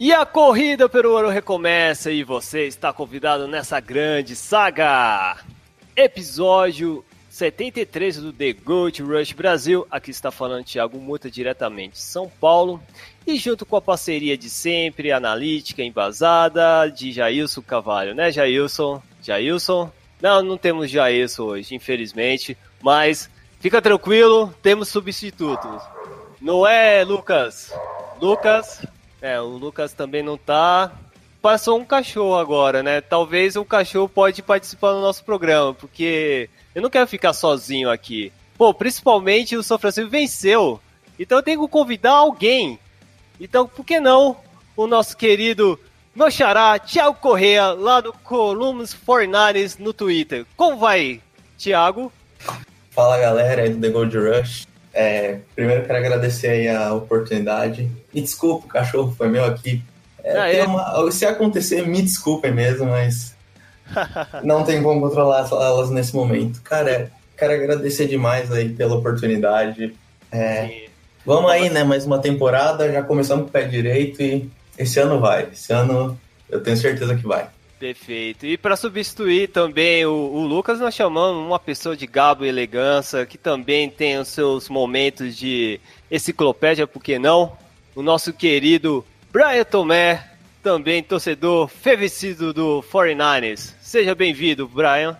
E a corrida pelo ouro recomeça e você está convidado nessa grande saga. Episódio 73 do The Gold Rush Brasil. Aqui está falando Thiago Muta diretamente de São Paulo. E junto com a parceria de sempre, analítica, embasada, de Jailson Cavalho, né Jailson? Jailson? Não, não temos Jailson hoje, infelizmente. Mas fica tranquilo, temos substitutos. Não é, Lucas? Lucas, é, o Lucas também não tá. Passou um cachorro agora, né? Talvez o cachorro pode participar do nosso programa, porque eu não quero ficar sozinho aqui. Pô, principalmente o São Francisco venceu. Então eu tenho que convidar alguém. Então, por que não o nosso querido meu xará, Thiago Correia, lá do Columns 49ers no Twitter. Como vai, Thiago? Fala galera aí do The Gold Rush. É, primeiro quero agradecer aí a oportunidade. Me desculpa, o cachorro foi meu aqui. É, Ah, é? uma- se acontecer, me desculpem mesmo, mas não tem como controlar elas nesse momento. Cara, quero agradecer demais aí pela oportunidade. É, vamos aí, né? Mais uma temporada, já começamos com o pé direito e esse ano vai. Esse ano eu tenho certeza que vai. Perfeito. E para substituir também o, o Lucas, nós chamamos uma pessoa de gabo e elegância, que também tem os seus momentos de enciclopédia, por que não? O nosso querido Brian Tomé, também torcedor fervecido do 49ers. Seja bem-vindo, Brian.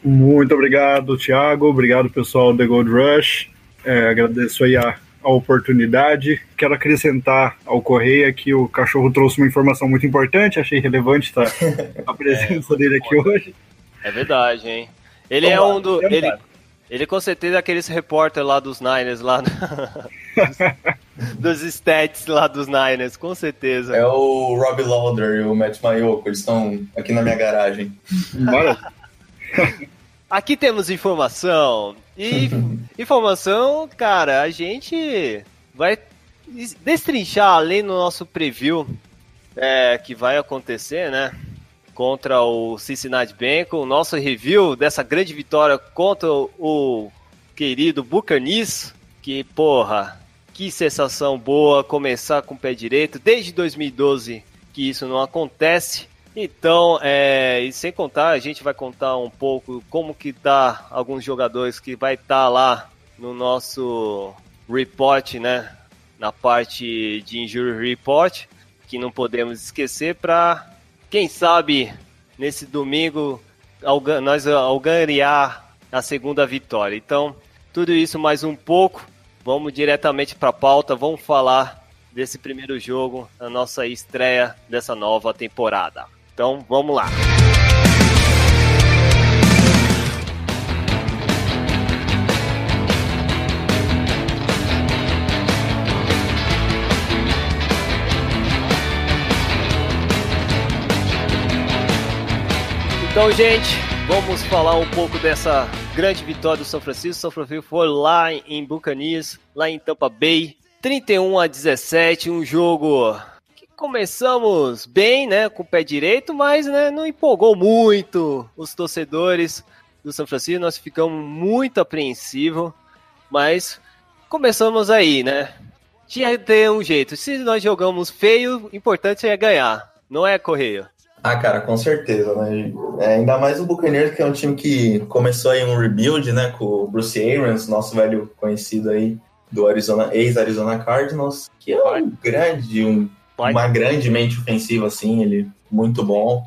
Muito obrigado, Thiago. Obrigado, pessoal do The Gold Rush. É, agradeço aí a, a oportunidade. Quero acrescentar ao Correia que o cachorro trouxe uma informação muito importante. Achei relevante tá, a presença dele aqui hoje. É verdade, hein? Ele é Vamos lá, um do. vamos Ele, ele com certeza é aqueles repórter lá dos Niners, lá. dos, dos stats lá dos Niners, com certeza. É o Rob Lauder e o Matt Mayoko, eles estão aqui na minha garagem. Bora. Aqui temos informação. E informação, cara, a gente vai destrinchar além no nosso preview é, que vai acontecer, né? Contra o Cincinnati Bengals, o nosso review dessa grande vitória contra o querido Buccaneers, que porra, que sensação boa começar com o pé direito desde 2012 que isso não acontece. Então, é, e sem contar, a gente vai contar um pouco como que tá alguns jogadores que vai estar lá no nosso report, né? Na parte de injury report, que não podemos esquecer para quem sabe nesse domingo nós algarear a segunda vitória. Então, tudo isso mais um pouco. Vamos diretamente para a pauta, vamos falar desse primeiro jogo, a nossa estreia dessa nova temporada. Então, vamos lá. Então, gente, vamos falar um pouco dessa grande vitória do São Francisco. São Francisco foi lá em Buccaneers, lá em Tampa Bay, 31 a 17, um jogo começamos bem, né, com o pé direito, mas né, não empolgou muito os torcedores do São Francisco. Nós ficamos muito apreensivos, mas começamos aí, né? Tinha que ter um jeito. Se nós jogamos feio, o importante é ganhar, não é, Correia? Ah, cara, com certeza, né? É, ainda mais o Buccaneers, que é um time que começou aí um rebuild, né? Com o Bruce Arians, nosso velho conhecido aí do Arizona, ex-Arizona Cardinals, que é um grande, um, Vai. uma grande mente ofensiva, assim, ele muito bom.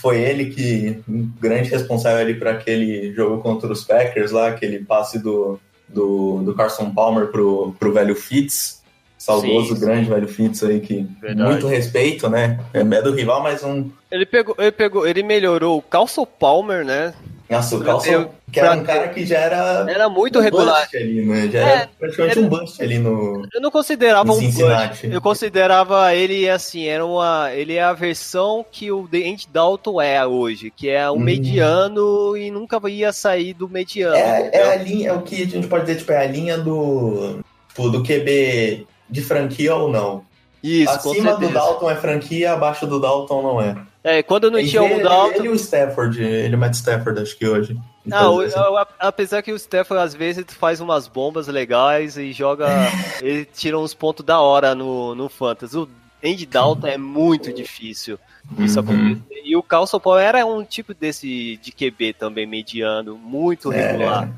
Foi ele que, um grande responsável ali para aquele jogo contra os Packers lá, aquele passe do, do, do Carson Palmer pro, pro velho Fitz. Saudoso, Sim, grande velho Fitz aí, que Verdade. muito respeito, né? É é do rival, mas um, Ele pegou, ele pegou, ele melhorou o Calço Palmer, né? Nossa, o Carlson, Eu- que era um cara que já era. Era muito um regular. bust ali, né? Já É, era praticamente era- um bust ali no. Eu não considerava um bust. Eu considerava ele assim, era uma, ele é a versão que o Andy Dalton é hoje, que é um Hum. mediano e nunca ia sair do mediano. É, é a linha, é o que a gente pode dizer, tipo, é a linha do. tipo, do QB de franquia ou não. Isso, com Acima do. Dalton é franquia, abaixo do Dalton não é. É, quando não Ele- tinha o ele, Dalton, ele e o Stafford, ele e o Matt Stafford, acho que hoje. Não, o- Então, o- a- apesar que o Stefan às vezes faz umas bombas legais e joga. ele tira uns pontos da hora no, no Fantasy. O Andy Dalton é muito difícil isso Uhum. E o Carlson Paul era um tipo desse de QB também, mediano, muito É. regular.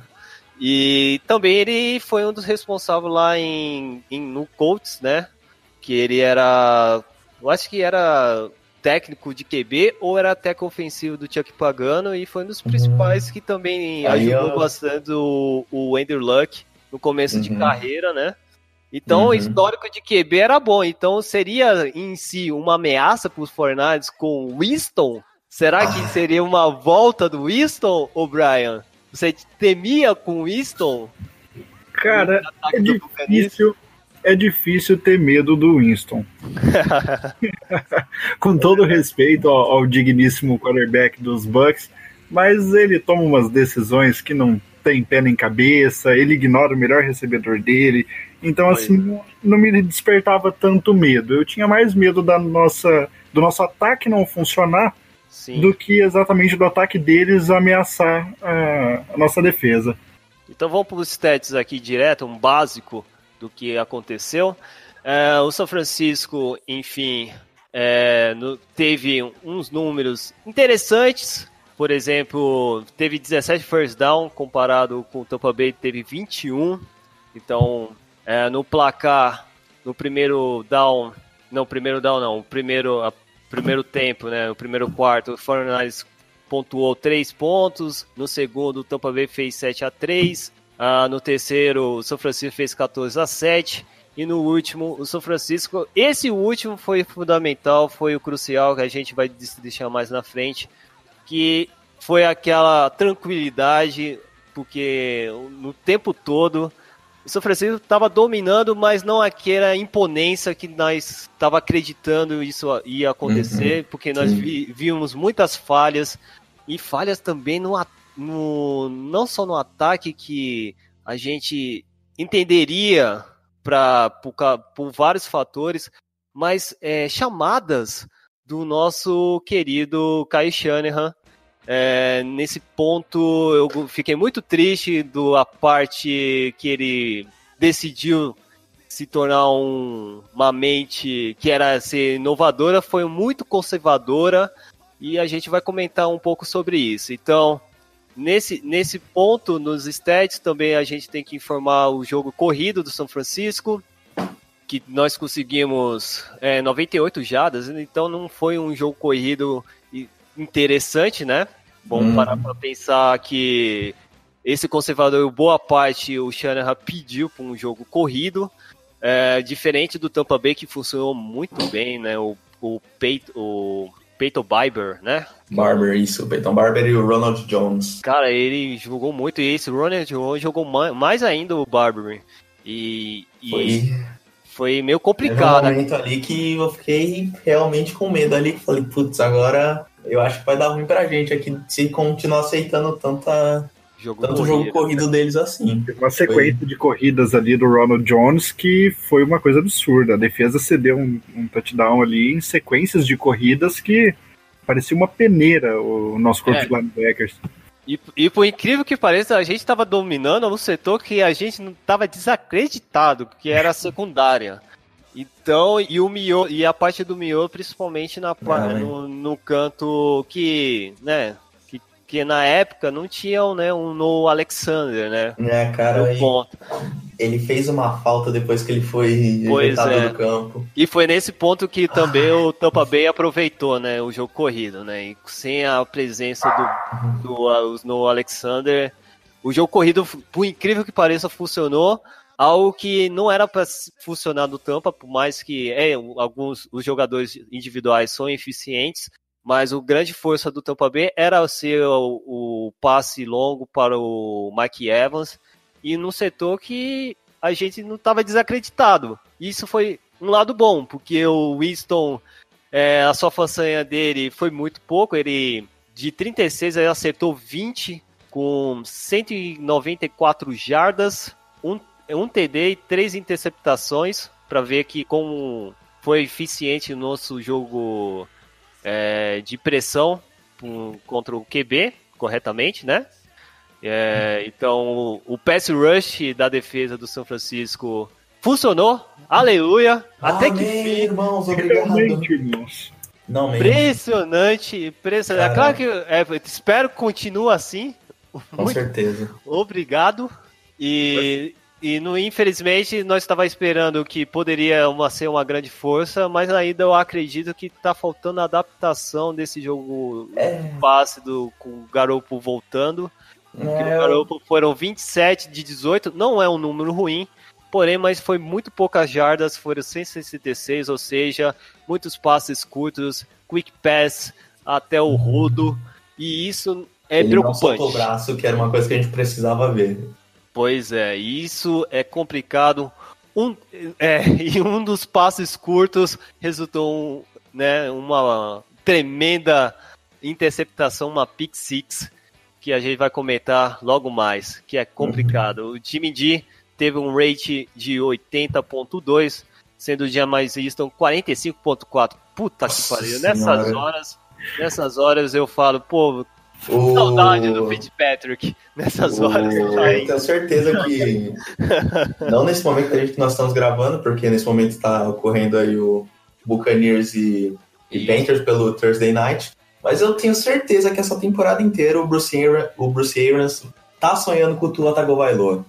E também ele foi um dos responsáveis lá em, em- no Colts, né? Que ele era. Eu acho que era técnico de QB ou era técnico ofensivo do Chuck Pagano e foi um dos principais que também Aí, ajudou ó. bastante o, o Andrew Luck no começo de Uhum. carreira, né? Então Uhum. o histórico de QB era bom. Então seria em si uma ameaça para os Fornades com o Winston? Será que Ah. seria uma volta do Winston, O'Brien? Você temia com o Winston? Cara, é difícil, é difícil ter medo do Winston. Com todo respeito ao, ao digníssimo quarterback dos Bucks, mas ele toma umas decisões que não tem pé nem cabeça, ele ignora o melhor recebedor dele. Então, assim, não, não me despertava tanto medo. Eu tinha mais medo da nossa, do nosso ataque não funcionar Sim. do que exatamente do ataque deles ameaçar a, a nossa defesa. Então vamos para os stats aqui direto, um básico do que aconteceu. É, o São Francisco, enfim, é, no- teve uns números interessantes. Por exemplo, teve 17 first down comparado com o Tampa Bay teve 21. Então, é, no placar, no primeiro down, não, primeiro down não, o primeiro, a- primeiro tempo, né, o primeiro quarto, o 49ers pontuou 3 pontos, no segundo o Tampa Bay fez 7 a 3, ah, no terceiro o São Francisco fez 14 a 7 e no último o São Francisco, esse último foi fundamental, foi o crucial que a gente vai deixar mais na frente, que foi aquela tranquilidade, porque no tempo todo o São Francisco estava dominando, mas não aquela imponência que nós estava acreditando isso ia acontecer, porque nós vi- vimos muitas falhas e falhas também no, a- no não só no ataque que a gente entenderia para por, por vários fatores, mas é, chamadas do nosso querido Kai Shanahan. É, nesse ponto eu fiquei muito triste do a parte que ele decidiu se tornar um- uma mente que era ser inovadora, foi muito conservadora e a gente vai comentar um pouco sobre isso. Então, nesse, nesse ponto, nos stats, também a gente tem que informar o jogo corrido do São Francisco, que nós conseguimos é, 98 jadas, então não foi um jogo corrido interessante, né? Vamos Uhum. parar para pensar que esse conservador, boa parte, o Shanahan pediu para um jogo corrido, é, diferente do Tampa Bay, que funcionou muito bem, né? O, o, Peyton, o Peyton Barber, né? Barber, isso, o Peyton Barber e o Ronald Jones. Cara, ele jogou muito e esse Ronald Jones jogou ma- mais ainda o Barber. E, e foi, Foi meio teve um complicado. momento ali que eu fiquei realmente com medo ali, falei, putz, agora eu acho que vai dar ruim pra gente aqui se continuar aceitando tanta, Jogo tanto corrido. jogo corrido deles assim. Teve uma sequência de corridas ali do Ronald Jones que foi uma coisa absurda. A defesa cedeu um, um touchdown ali em sequências de corridas que parecia uma peneira o nosso corpo É. de linebackers. E, e por incrível que pareça, a gente estava dominando um setor que a gente não estava desacreditado, que era a secundária. Então, e o Mio, e a parte do Mio, principalmente na, Ah, no, no canto que, né, que, que na época não tinham, né, um no Alexander, né, É, cara, ponto. ele fez uma falta depois que ele foi Pois é. do campo. E foi nesse ponto que também o Tampa Bay aproveitou, né, o jogo corrido, né, e sem a presença do, do no Alexander, o jogo corrido, por incrível que pareça, funcionou, algo que não era para funcionar no Tampa, por mais que é, alguns os jogadores individuais são eficientes, mas o grande força do Tampa Bay era ser o, o passe longo para o Mike Evans e num setor que a gente não estava desacreditado. Isso foi um lado bom, porque o Winston, é, a sua façanha dele foi muito pouco, ele de 36 ele acertou 20 com 194 jardas, um, um TD e três interceptações, para ver que como foi eficiente o nosso jogo é, de pressão um, contra o QB, corretamente, né? É, então, o pass rush da defesa do São Francisco funcionou. Aleluia! Até Amém, que fim. irmãos, obrigado. Irmãos. Não. Impressionante, impressionante. É claro que é, espero que continue assim. Com certeza. Obrigado. E, e no, infelizmente nós estava esperando que poderia uma, ser uma grande força, mas ainda eu acredito que está faltando adaptação desse jogo É. passe do, com o Garopo voltando. É, o Garopo foram 27 de 18, não é um número ruim, porém, mas foi muito poucas jardas, foram 166, ou seja, muitos passes curtos, quick pass até o rodo, e isso é ele não preocupante. soltou o braço, que era uma coisa que a gente precisava ver. Pois é, isso é complicado. Um, é, e um dos passes curtos resultou né, uma tremenda interceptação, uma pick six, que a gente vai comentar logo mais, que é complicado. O Jimmy D teve um rate de 80.2, sendo o James Easton 45.4. Puta que Nossa pariu. Nessas Senhora. horas, nessas horas eu falo, pô, O... saudade do Fitzpatrick. Nessas horas. O- tá aí. Eu tenho certeza que. não nesse momento que a gente, nós estamos gravando, porque nesse momento está ocorrendo aí o Buccaneers e, e. Panthers pelo Thursday Night. Mas eu tenho certeza que essa temporada inteira o Bruce, Arians, o Bruce Arians tá sonhando com o Tua Tagovailoa.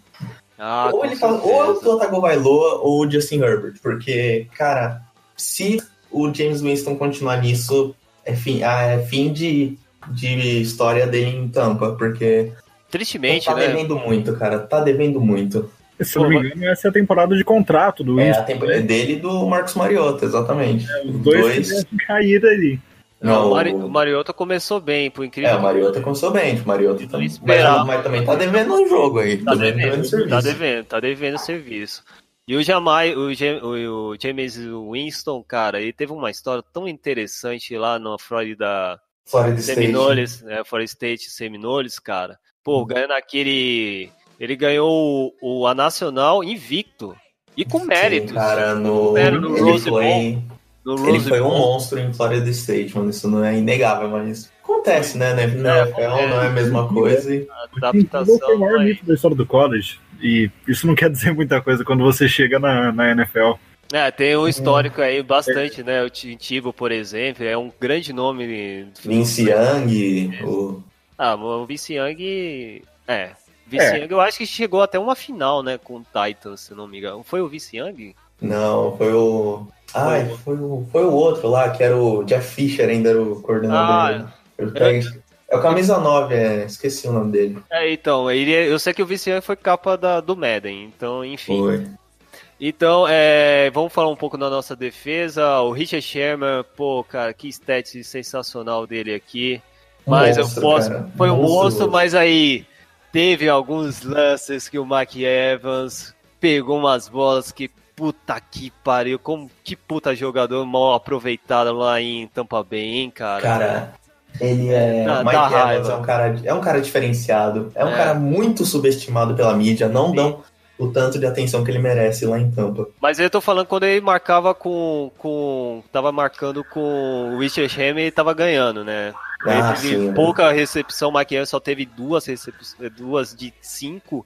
Ah, ou, ele tá, ou é o. Tua Tagovailoa ou o Justin Herbert. Porque, cara, se o James Winston continuar nisso, é fim, ah, é fim de, de história dele em Tampa. Porque Tristemente, tá né? devendo muito, cara. Tá devendo muito. Se eu não me engano, essa é a temporada de contrato do É Winston. a temporada dele e do Marcos Mariota, exatamente. Os dois, que caíram ali. Não, o, Mari, o- Mariota começou bem, por incrível É, o Mariota começou bem. O Mariota Não tá, mas, esperava. mas também tá devendo um jogo aí. Tá também devendo, serviço. tá devendo, tá devendo serviço. E o Jamai, o, o, o James Winston, cara, ele teve uma história tão interessante lá na Florida Florida State. Seminoles, né, Florida State Seminoles, cara. Pô, Uhum. ganhando aquele, ele ganhou o, o a nacional invicto e com méritos. Sim, cara, no, Era no ele, Rose foi, no ele Rose foi um Bowl. monstro em Florida State, mano. Isso não é inegável, mas acontece, né? né? Na É, NFL não é a mesma coisa. e- adaptação. foi o maior mito da história do college. E isso não quer dizer muita coisa quando você chega na, na NFL. É, tem um histórico aí bastante, né? O Tintivo, por exemplo, é um grande nome. Vince Young, o... Ah, o Vince Young. É. Vince É. Young eu acho que chegou até uma final, né? Com o Titans, se não me engano. Foi o Vince Young? Não, foi o. Ai, foi o, foi o outro lá, que era o Jeff Fisher, ainda era o coordenador. Ah, dele. É o camisa 9, é, esqueci o nome dele. É, então, ele, eu sei que o Young foi capa da, do Madden, então, enfim. Foi. Então, é, vamos falar um pouco da nossa defesa. O Richard Sherman, pô, cara, que stat sensacional dele aqui. Mas eu posso. cara. Foi um monstro, mas aí teve alguns lances que o Mike Evans pegou umas bolas que puta que pariu, como que puta jogador mal aproveitado lá em Tampa Bay, hein, cara? Cara, ele é. Dá- o Mike Evans raiva. é um, cara, é um cara diferenciado. É um É. cara muito subestimado pela mídia. Não Sim. dão o tanto de atenção que ele merece lá em Tampa. Mas eu tô falando quando ele marcava com. com tava marcando com o Richard Sherman ele tava ganhando, né? Ele Ah, teve sim, né? pouca recepção, o Mike Evans só teve duas recepções, duas de cinco.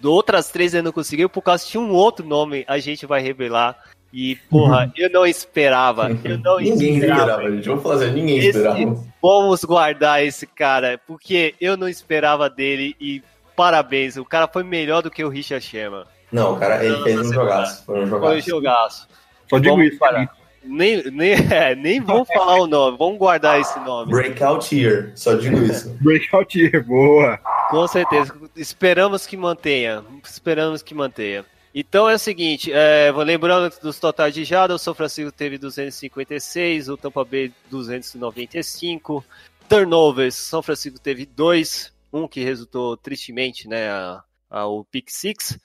De outras três ele não conseguiu, por causa tinha um outro nome, a gente vai revelar. E, porra, eu não esperava. Eu não ninguém esperava. esperava, gente. Vamos fazer, ninguém Esse- esperava. Vamos guardar esse cara, porque eu não esperava dele e parabéns, o cara foi melhor do que o Richard Sherman. Não, cara, ele Não, fez não um jogaço. Foi um Foi um jogaço. jogaço. Só digo Vamos isso. parar. Nem, nem, é, nem vamos falar o nome, vamos guardar esse nome. Breakout year, só digo isso. Breakout year, boa. Com certeza. Esperamos que mantenha. Esperamos que mantenha. Então é o seguinte, é, vou lembrando dos totais de jada, o São Francisco teve 256, o Tampa Bay 295, turnovers, São Francisco teve dois, um que resultou tristemente, né, a, a, o pick six,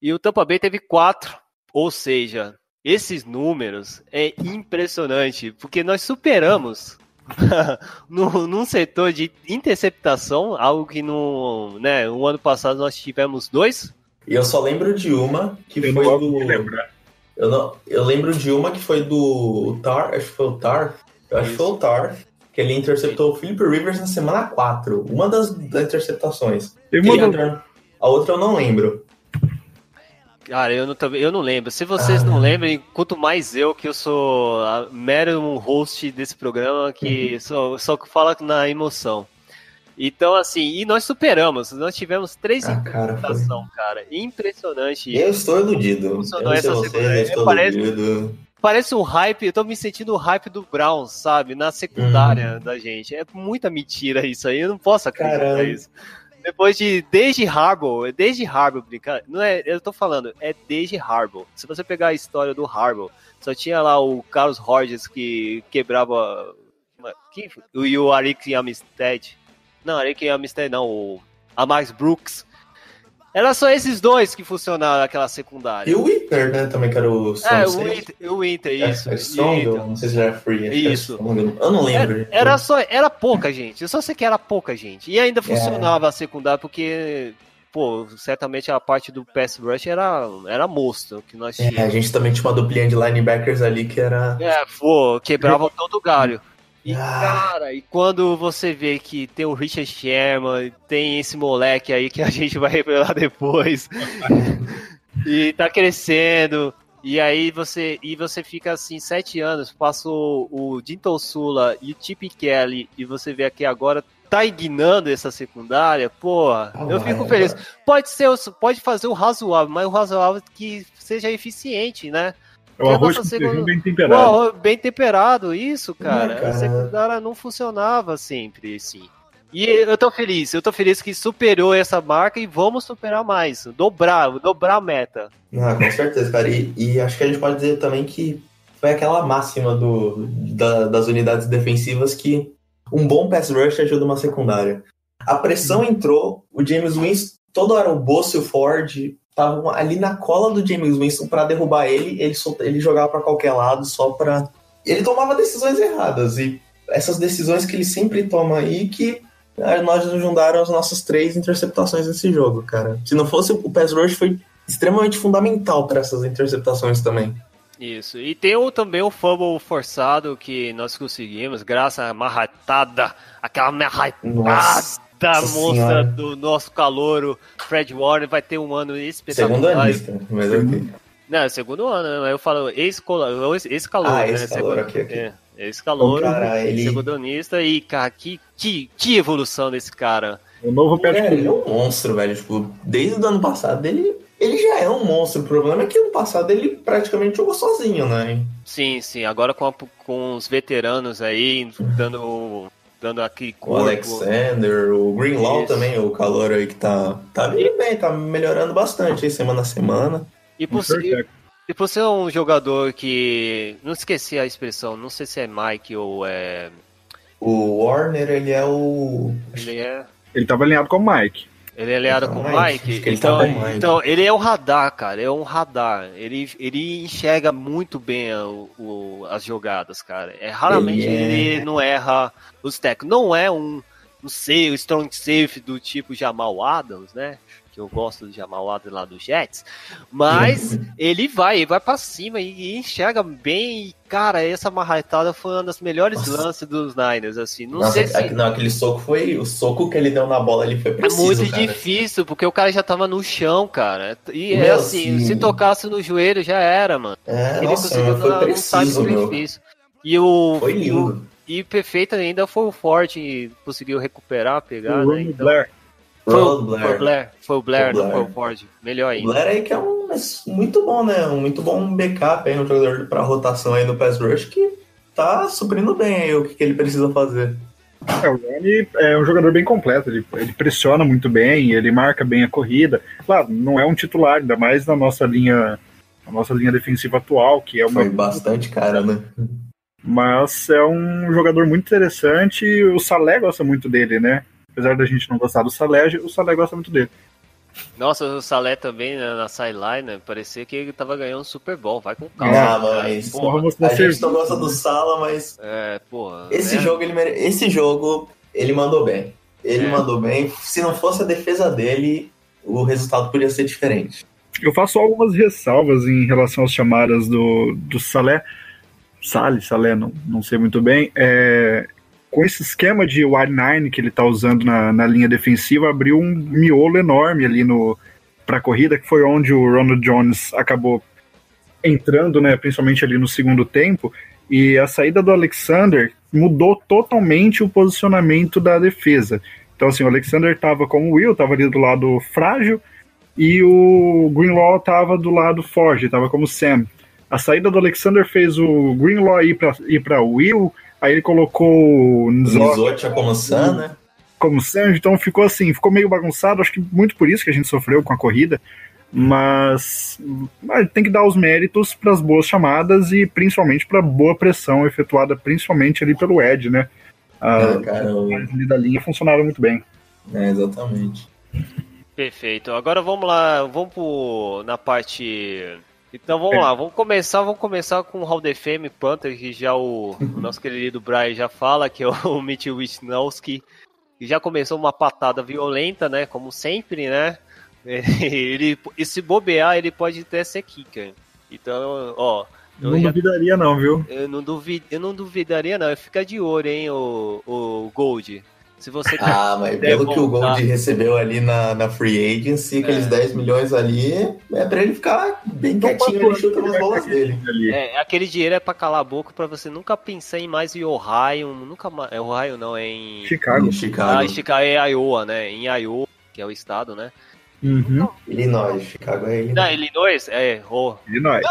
e o Tampa Bay teve quatro, ou seja, esses números é impressionante, porque nós superamos no, num setor de interceptação, algo que no, né, no ano passado nós tivemos dois. E eu só lembro de uma que Eu foi do. Eu, não, eu lembro de uma que foi do Tar, acho que foi o Tar. Eu acho que foi o Tar, que ele interceptou o Philip Rivers na semana 4. Uma das, das interceptações. Entrou- A outra eu não lembro. Cara, eu não, também- eu não lembro. Se vocês Ah. não lembram, quanto mais eu, que eu sou a mero um host desse programa, que Uhum. só, só fala na emoção. Então, assim, e nós superamos. Nós tivemos três Ah, cara, foi. interceptação, cara. Impressionante. Eu estou iludido. Eu não Funcionou sei essa vocês, eu estou parece- iludido. Parece um hype, eu tô me sentindo o hype do Brown, sabe? Na secundária Uhum. da gente. É muita mentira isso aí, eu não posso acreditar Caramba. isso. Depois de desde Harbaugh, desde Harbaugh brincar, não é, eu tô falando, é desde Harbaugh. Se você pegar a história do Harbaugh, só tinha lá o Carlos Rogers que quebrava que, e o Arik Amistad. Não, Arik Amistad não, o a Max Brooks. Era só esses dois que funcionaram naquela secundária. E o Whitner, né? Também que era o É, Strong o. Winter, o Winter, É, isso. é Isso. eu não sei se era free. acho que era Isso. Strong, Eu não lembro. Era, era só, era pouca gente. Eu só sei que era pouca gente. E ainda funcionava a secundária porque, pô, certamente a parte do pass rush era, era monstro que nós É, a gente também tinha uma duplinha de linebackers ali que era. É, pô, quebrava todo o galho. E, Ah. cara, e quando você vê que tem o Richard Sherman, tem esse moleque aí que a gente vai revelar depois, e tá crescendo, e aí você e você fica assim, sete anos, passou o Dinton Sula e o Chip Kelly, e você vê aqui agora tá ignando essa secundária, porra, Ah, eu fico feliz. Pode ser, pode fazer o razoável, mas o razoável que seja eficiente, né? É o arroz com bem O temperado. arroz bem temperado, isso, cara. É, cara. A secundária não funcionava sempre, assim. E eu tô feliz, eu tô feliz que superou essa marca e vamos superar mais. Dobrar, dobrar a meta. Ah, com certeza, cara. E, e acho que a gente pode dizer também que foi aquela máxima do, da- das unidades defensivas que um bom pass rush ajuda uma secundária. A pressão entrou, o James Winston, toda hora o Bosso e o Ford estavam ali na cola do James Winston para derrubar ele, ele, solta- ele jogava para qualquer lado só para Ele tomava decisões erradas e essas decisões que ele sempre toma aí que ah, nós juntaram as nossas três interceptações nesse jogo, cara. Se não fosse o pass rush foi extremamente fundamental para essas interceptações também. Isso. E tem o, também o fumble forçado que nós conseguimos, graças à marratada, aquela Nossa. Marratada Nossa moça senhora. do nosso calouro, Fred Warner, vai ter um ano Segundo espetacular. anista, mas ok. Não, é segundo ano, né? eu falo ex-calor, ex-calor, Ah, né? ex-calouro, Segundo- ok, ok. É, ex-calor, O cara, ele- segundonista e, cara, que, que, que evolução desse cara. O novo É, ele é um monstro, velho. Tipo, desde o ano passado ele, ele já é um monstro. O problema é que ano passado ele praticamente jogou sozinho, né? Sim, sim, agora com, a- com os veteranos aí, dando, dando aquele O. Alexander, o Greenlaw Isso. também, o calor aí que tá, tá vindo bem, tá melhorando bastante aí, semana a semana. E por, ser, e, e por ser um jogador que. Não esqueci a expressão, não sei se é Mike ou é. O Warner, ele é o. Ele é. Ele tava alinhado com o Mike. Ele é aliado Então, com o Mike, Mike. ele então, tá Mike. então, ele é um radar, cara. É um radar. Ele, ele enxerga muito bem o, o- as jogadas, cara. É, raramente Ele é- ele não erra os técnicos. Não é um, não sei, o strong safe do tipo Jamal Adams, né? Que eu gosto Jamal Adams lá do Jets. Mas ele vai, ele vai pra cima e, e enxerga bem. E, cara, essa marretada foi uma das melhores Nossa. lances dos Niners, assim. Não Nossa, sei se. aqu- não, aquele soco foi. O soco que ele deu na bola ali foi É preciso. muito cara. difícil, porque o cara já tava no chão, cara. E é assim, sim. se tocasse no joelho já era, mano. É, Ele nossa, conseguiu foi dar um preciso, meu. difícil. E o. Foi o- lindo. E perfeito ainda foi o Ford que conseguiu recuperar, pegar, o né? Então, Blair. Foi, o, Blair. foi o Blair. Foi o Blair, Foi o não foi o Ford. Melhor O ainda. Blair aí que é um muito bom, né? Um muito bom backup aí, um jogador pra rotação aí no pass rush que tá suprindo bem aí o que, que ele precisa fazer. É, o Ronnie é um jogador bem completo, ele, ele, pressiona muito bem, ele marca bem a corrida. Claro, não é um titular, ainda mais na nossa linha, na nossa linha defensiva atual, que é uma. Foi bastante cara, né? Mas é um jogador muito interessante e o Salé gosta muito dele, né? Apesar da gente não gostar do Salé, o Salé gosta muito dele. Nossa, o Salé também né, na sideline, né, parecia que ele tava ganhando um Super Bowl, vai com calma. Ah, mas porra, a gente não gosta do Sala, mas é, porra, esse né? jogo ele mere... esse jogo ele mandou bem. Ele é. mandou bem. Se não fosse a defesa dele, o resultado podia ser diferente. Eu faço algumas ressalvas em relação às chamadas do, do Salé. Salé, Salé, não, não sei muito bem. É, com esse esquema de wide nine que ele está usando na, na linha defensiva, abriu um miolo enorme ali no para a corrida, que foi onde o Ronald Jones acabou entrando, né, principalmente ali no segundo tempo, e a saída do Alexander mudou totalmente o posicionamento da defesa. Então, assim, o Alexander estava como o Will, estava ali do lado frágil, e o Greenlaw estava do lado forte, estava como Sam. A saída do Alexander fez o Greenlaw ir para ir Will, Aí ele colocou o Nizotia como Sam, né? Como Sam, então ficou assim, ficou meio bagunçado. Acho que muito por isso que a gente sofreu com a corrida. Mas, mas tem que dar os méritos para as boas chamadas e principalmente para boa pressão efetuada principalmente ali pelo Ed, né? Ah, cara, ali da linha funcionaram muito bem. É, exatamente. Perfeito. Agora vamos lá, vamos pro, na parte então vamos é. lá, vamos começar, vamos começar com o Hall of Fame Panther, que já o, o nosso querido Brian já fala, que é o Mitch Wisnowski, que já começou uma patada violenta, né, como sempre, né, ele, e se bobear, ele pode até ser kicker. Então, ó... Não já, duvidaria não, viu? Eu não, duvid, eu não duvidaria não, fica de olho, hein, o, o Gold. Se você ah, mas pelo voltar... que o Gold recebeu ali na, na Free Agency, aqueles é. 10 milhões ali, é pra ele ficar bem não quietinho ali, chutando as bolas dele. Ali. É, aquele dinheiro é pra calar a boca pra você nunca pensar em mais em Ohio, nunca mais. É Ohio não, é em. Chicago. Em Chicago. Ah, em Chicago é Iowa, né? Em Iowa, que é o estado, né? Uhum. Illinois, Chicago é Illinois. Não, Illinois? É, oh. Illinois.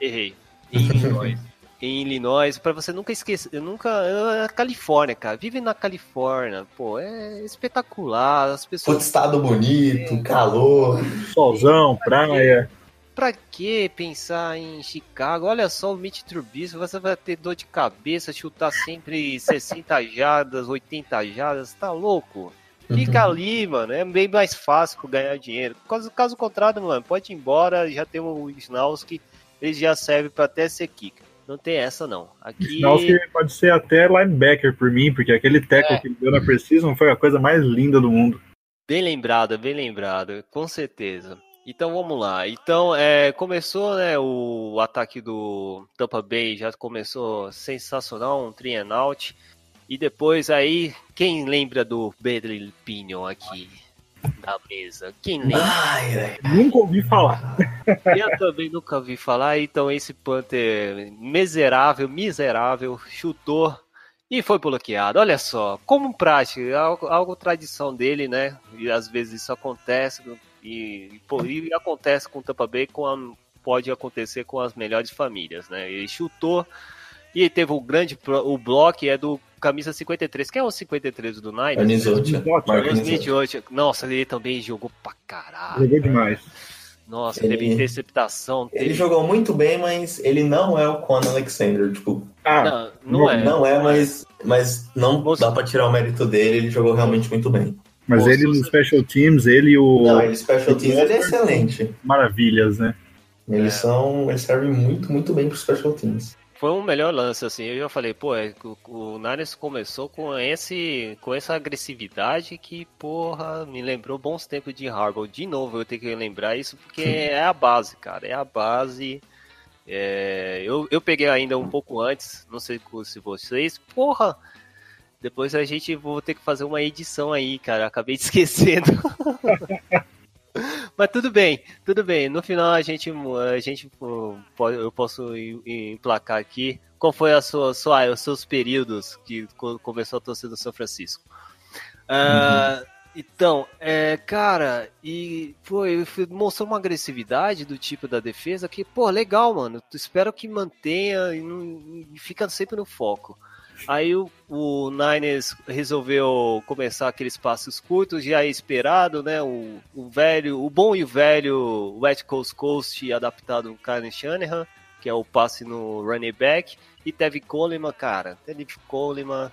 Errei. Illinois em Illinois, para você nunca esquecer, eu nunca, eu, Califórnia, cara, vive na Califórnia, pô, é espetacular, as pessoas... Todo estado bonito, é, calor, solzão, praia. Pra que pensar em Chicago? Olha só o Mitch Trubisky, você vai ter dor de cabeça, chutar sempre 60 jardas, 80 jardas, tá louco? Fica uhum. ali, mano, é bem mais fácil ganhar dinheiro. Caso, caso contrário, mano, pode ir embora, já tem o Snowski, ele já serve para até ser kicker. Não tem essa, não. Aqui... pode ser até linebacker por mim, porque aquele tackle é. que ele deu na Precision foi a coisa mais linda do mundo. Bem lembrado, bem lembrado, com certeza. Então vamos lá. Então é, começou né, o ataque do Tampa Bay, já começou sensacional, um three and out. E depois aí, quem lembra do Bedley Pinion aqui? Da mesa. Quem lembra? Ai, nunca ouvi falar. Eu também nunca ouvi falar. Então esse Panther miserável, miserável, chutou e foi bloqueado. Olha só, como prática, algo, algo tradição dele, né? E às vezes isso acontece e, e, e acontece com o Tampa Bay, com a, pode acontecer com as melhores famílias, né? Ele chutou e teve o grande o bloco é do camisa 53. Quem é o 53 do Niners? Anisotia. Nossa, ele também jogou pra caralho. Jogou demais. Nossa, ele, teve interceptação. Ele teve... jogou muito bem, mas ele não é o Quan Alexander, tipo. Ah, não, não, não é. Não é, mas, mas não Você... dá pra tirar o mérito dele, ele jogou realmente muito bem. Mas ele no Special Teams, ele e o. Não, ele Special Teams ele é excelente. Maravilhas, né? Eles é. são. Eles servem muito, muito bem pro Special Teams foi um melhor lance, assim. Eu já falei, pô, é, o, o Niners começou com, esse, com essa agressividade que, porra, me lembrou bons tempos de Harbaugh. De novo, eu tenho que lembrar isso, porque é a base, cara. É a base. É, eu, eu peguei ainda um pouco antes, não sei se vocês. Porra! Depois a gente vou ter que fazer uma edição aí, cara. Acabei de esquecendo. Mas tudo bem, tudo bem. No final a gente, a gente eu posso emplacar aqui qual foi a sua, sua, os seus períodos que começou a torcer do São Francisco. Uh, Então, é, cara, e foi, mostrou uma agressividade do tipo da defesa que, pô, legal, mano. Espero que mantenha e, não, e fica sempre no foco. Aí o, o Niners resolveu começar aqueles passos curtos, já esperado, né? O, o velho, o bom e o velho West Coast Coast adaptado Kyle Shanahan, que é o passe no running back. E Tevin Coleman, cara, Tevin Coleman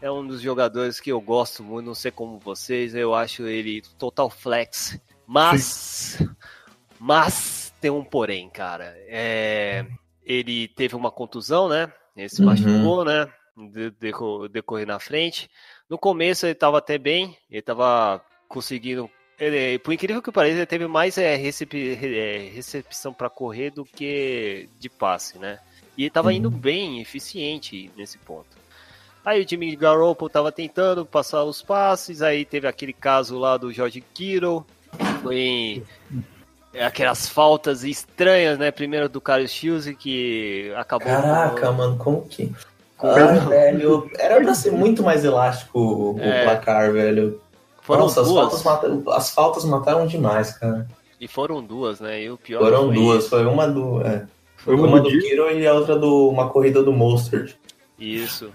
é um dos jogadores que eu gosto muito, não sei como vocês, eu acho ele total flex. Mas, mas tem um porém, cara. É, ele teve uma contusão, né? Ele se Uhum. machucou, né? De, deco- decorrer na frente. No começo ele tava até bem, ele tava conseguindo. Ele, por incrível que pareça, ele teve mais é, recep- é, recepção para correr do que de passe, né? E ele tava indo bem, eficiente nesse ponto. Aí o Jimmy Garoppolo tava tentando passar os passes, aí teve aquele caso lá do George Kittle, foi aquelas faltas estranhas, né? Primeiro do Carlos Shields, que acabou... Caraca, mano, como que. Ah, velho, era pra ser muito mais elástico o É. placar, velho. Foram Nossa, as duas, faltas, mata- as faltas mataram demais, cara. e foram duas, né? E o pior Foram foi duas, foi uma do. É, Foi uma, uma do Kiro e a outra do uma corrida do Mostert. Isso.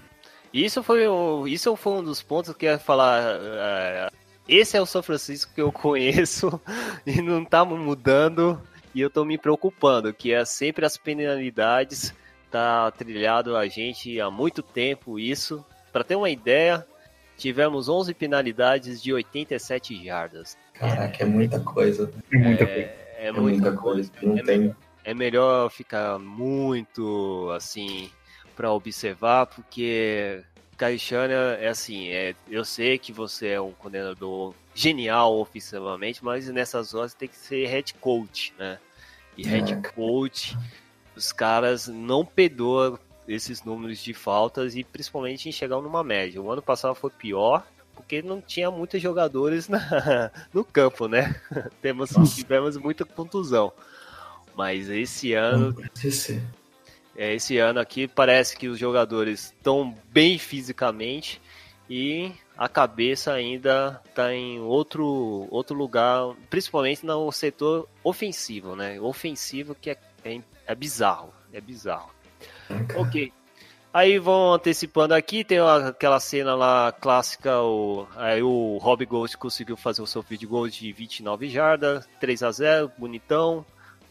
Isso foi, um, isso foi um dos pontos que eu ia falar. é, esse é o São Francisco que eu conheço e não tá mudando e eu tô me preocupando, que é sempre as penalidades, tá trilhado a gente há muito tempo isso. Para ter uma ideia, tivemos 11 penalidades de 87 jardas. Caraca, é muita coisa. É muita coisa. É, É muita coisa. Não É tem. é melhor ficar muito assim para observar, porque Caixana é assim, é, eu sei que você é um coordenador genial ofensivamente, mas nessas horas tem que ser head coach, né? E head É. coach, os caras não perdoam esses números de faltas e principalmente em chegar numa média. O ano passado foi pior, porque não tinha muitos jogadores na, no campo, né? Temos, tivemos muita contusão. Mas esse ano, Não. É, esse ano aqui parece que os jogadores estão bem fisicamente e a cabeça ainda está em outro, outro lugar, principalmente no setor ofensivo, né? Ofensivo que é, é, é bizarro, é bizarro. Ok. Aí vão antecipando aqui, tem aquela cena lá clássica, o, aí o Rob Gold conseguiu fazer o seu field goal de 29 jardas, 3 a 0 bonitão,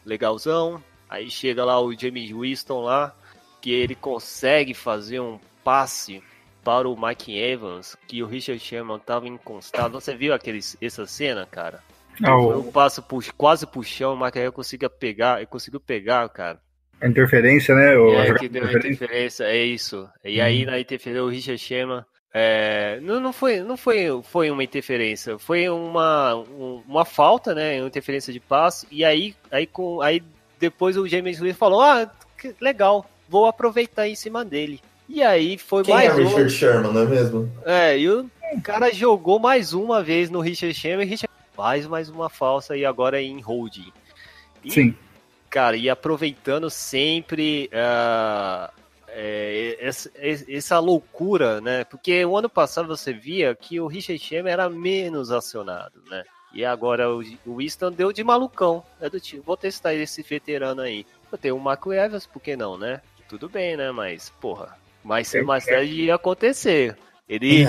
legalzão. Aí chega lá o James Winston lá, que ele consegue fazer um passe para o Mike Evans, que o Richard Sherman estava encostado. Você viu aqueles, essa cena, cara? Ah, Foi o- um passo pux- quase puxão, o Mike Evans conseguiu pegar, ele conseguiu pegar, cara. a interferência, né? O, É, que de deu interferência. interferência, é isso. E aí na interferência o Richard Sherman. é, não, não, foi, não foi, foi uma interferência, foi uma, um- uma falta, né? Uma interferência de passe. E aí, aí, com, aí depois o James Williams falou: Ah, que legal, vou aproveitar em cima dele. E aí foi Quem é mais um. Richard Sherman, não é mesmo? É, e o cara jogou mais uma vez no Richard Sherman e Richard faz mais uma falsa e agora é em holding. E, Sim. Cara, e aproveitando sempre ah, é, essa, essa loucura, né? Porque o ano passado você via que o Richard Sherman era menos acionado, né? E agora o, Winston deu de malucão. É do tipo, vou testar esse veterano aí. Eu tenho o Marco Evans, por que não, né? Tudo bem, né? Mas, porra, mais cedo ou mais tarde ia acontecer. Ele,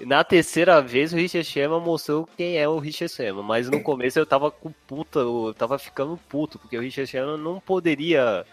na terceira vez, o Richard Sherman mostrou quem é o Richard Sherman. Mas no começo eu tava com puta, eu tava ficando puto, porque o Richard Sherman não poderia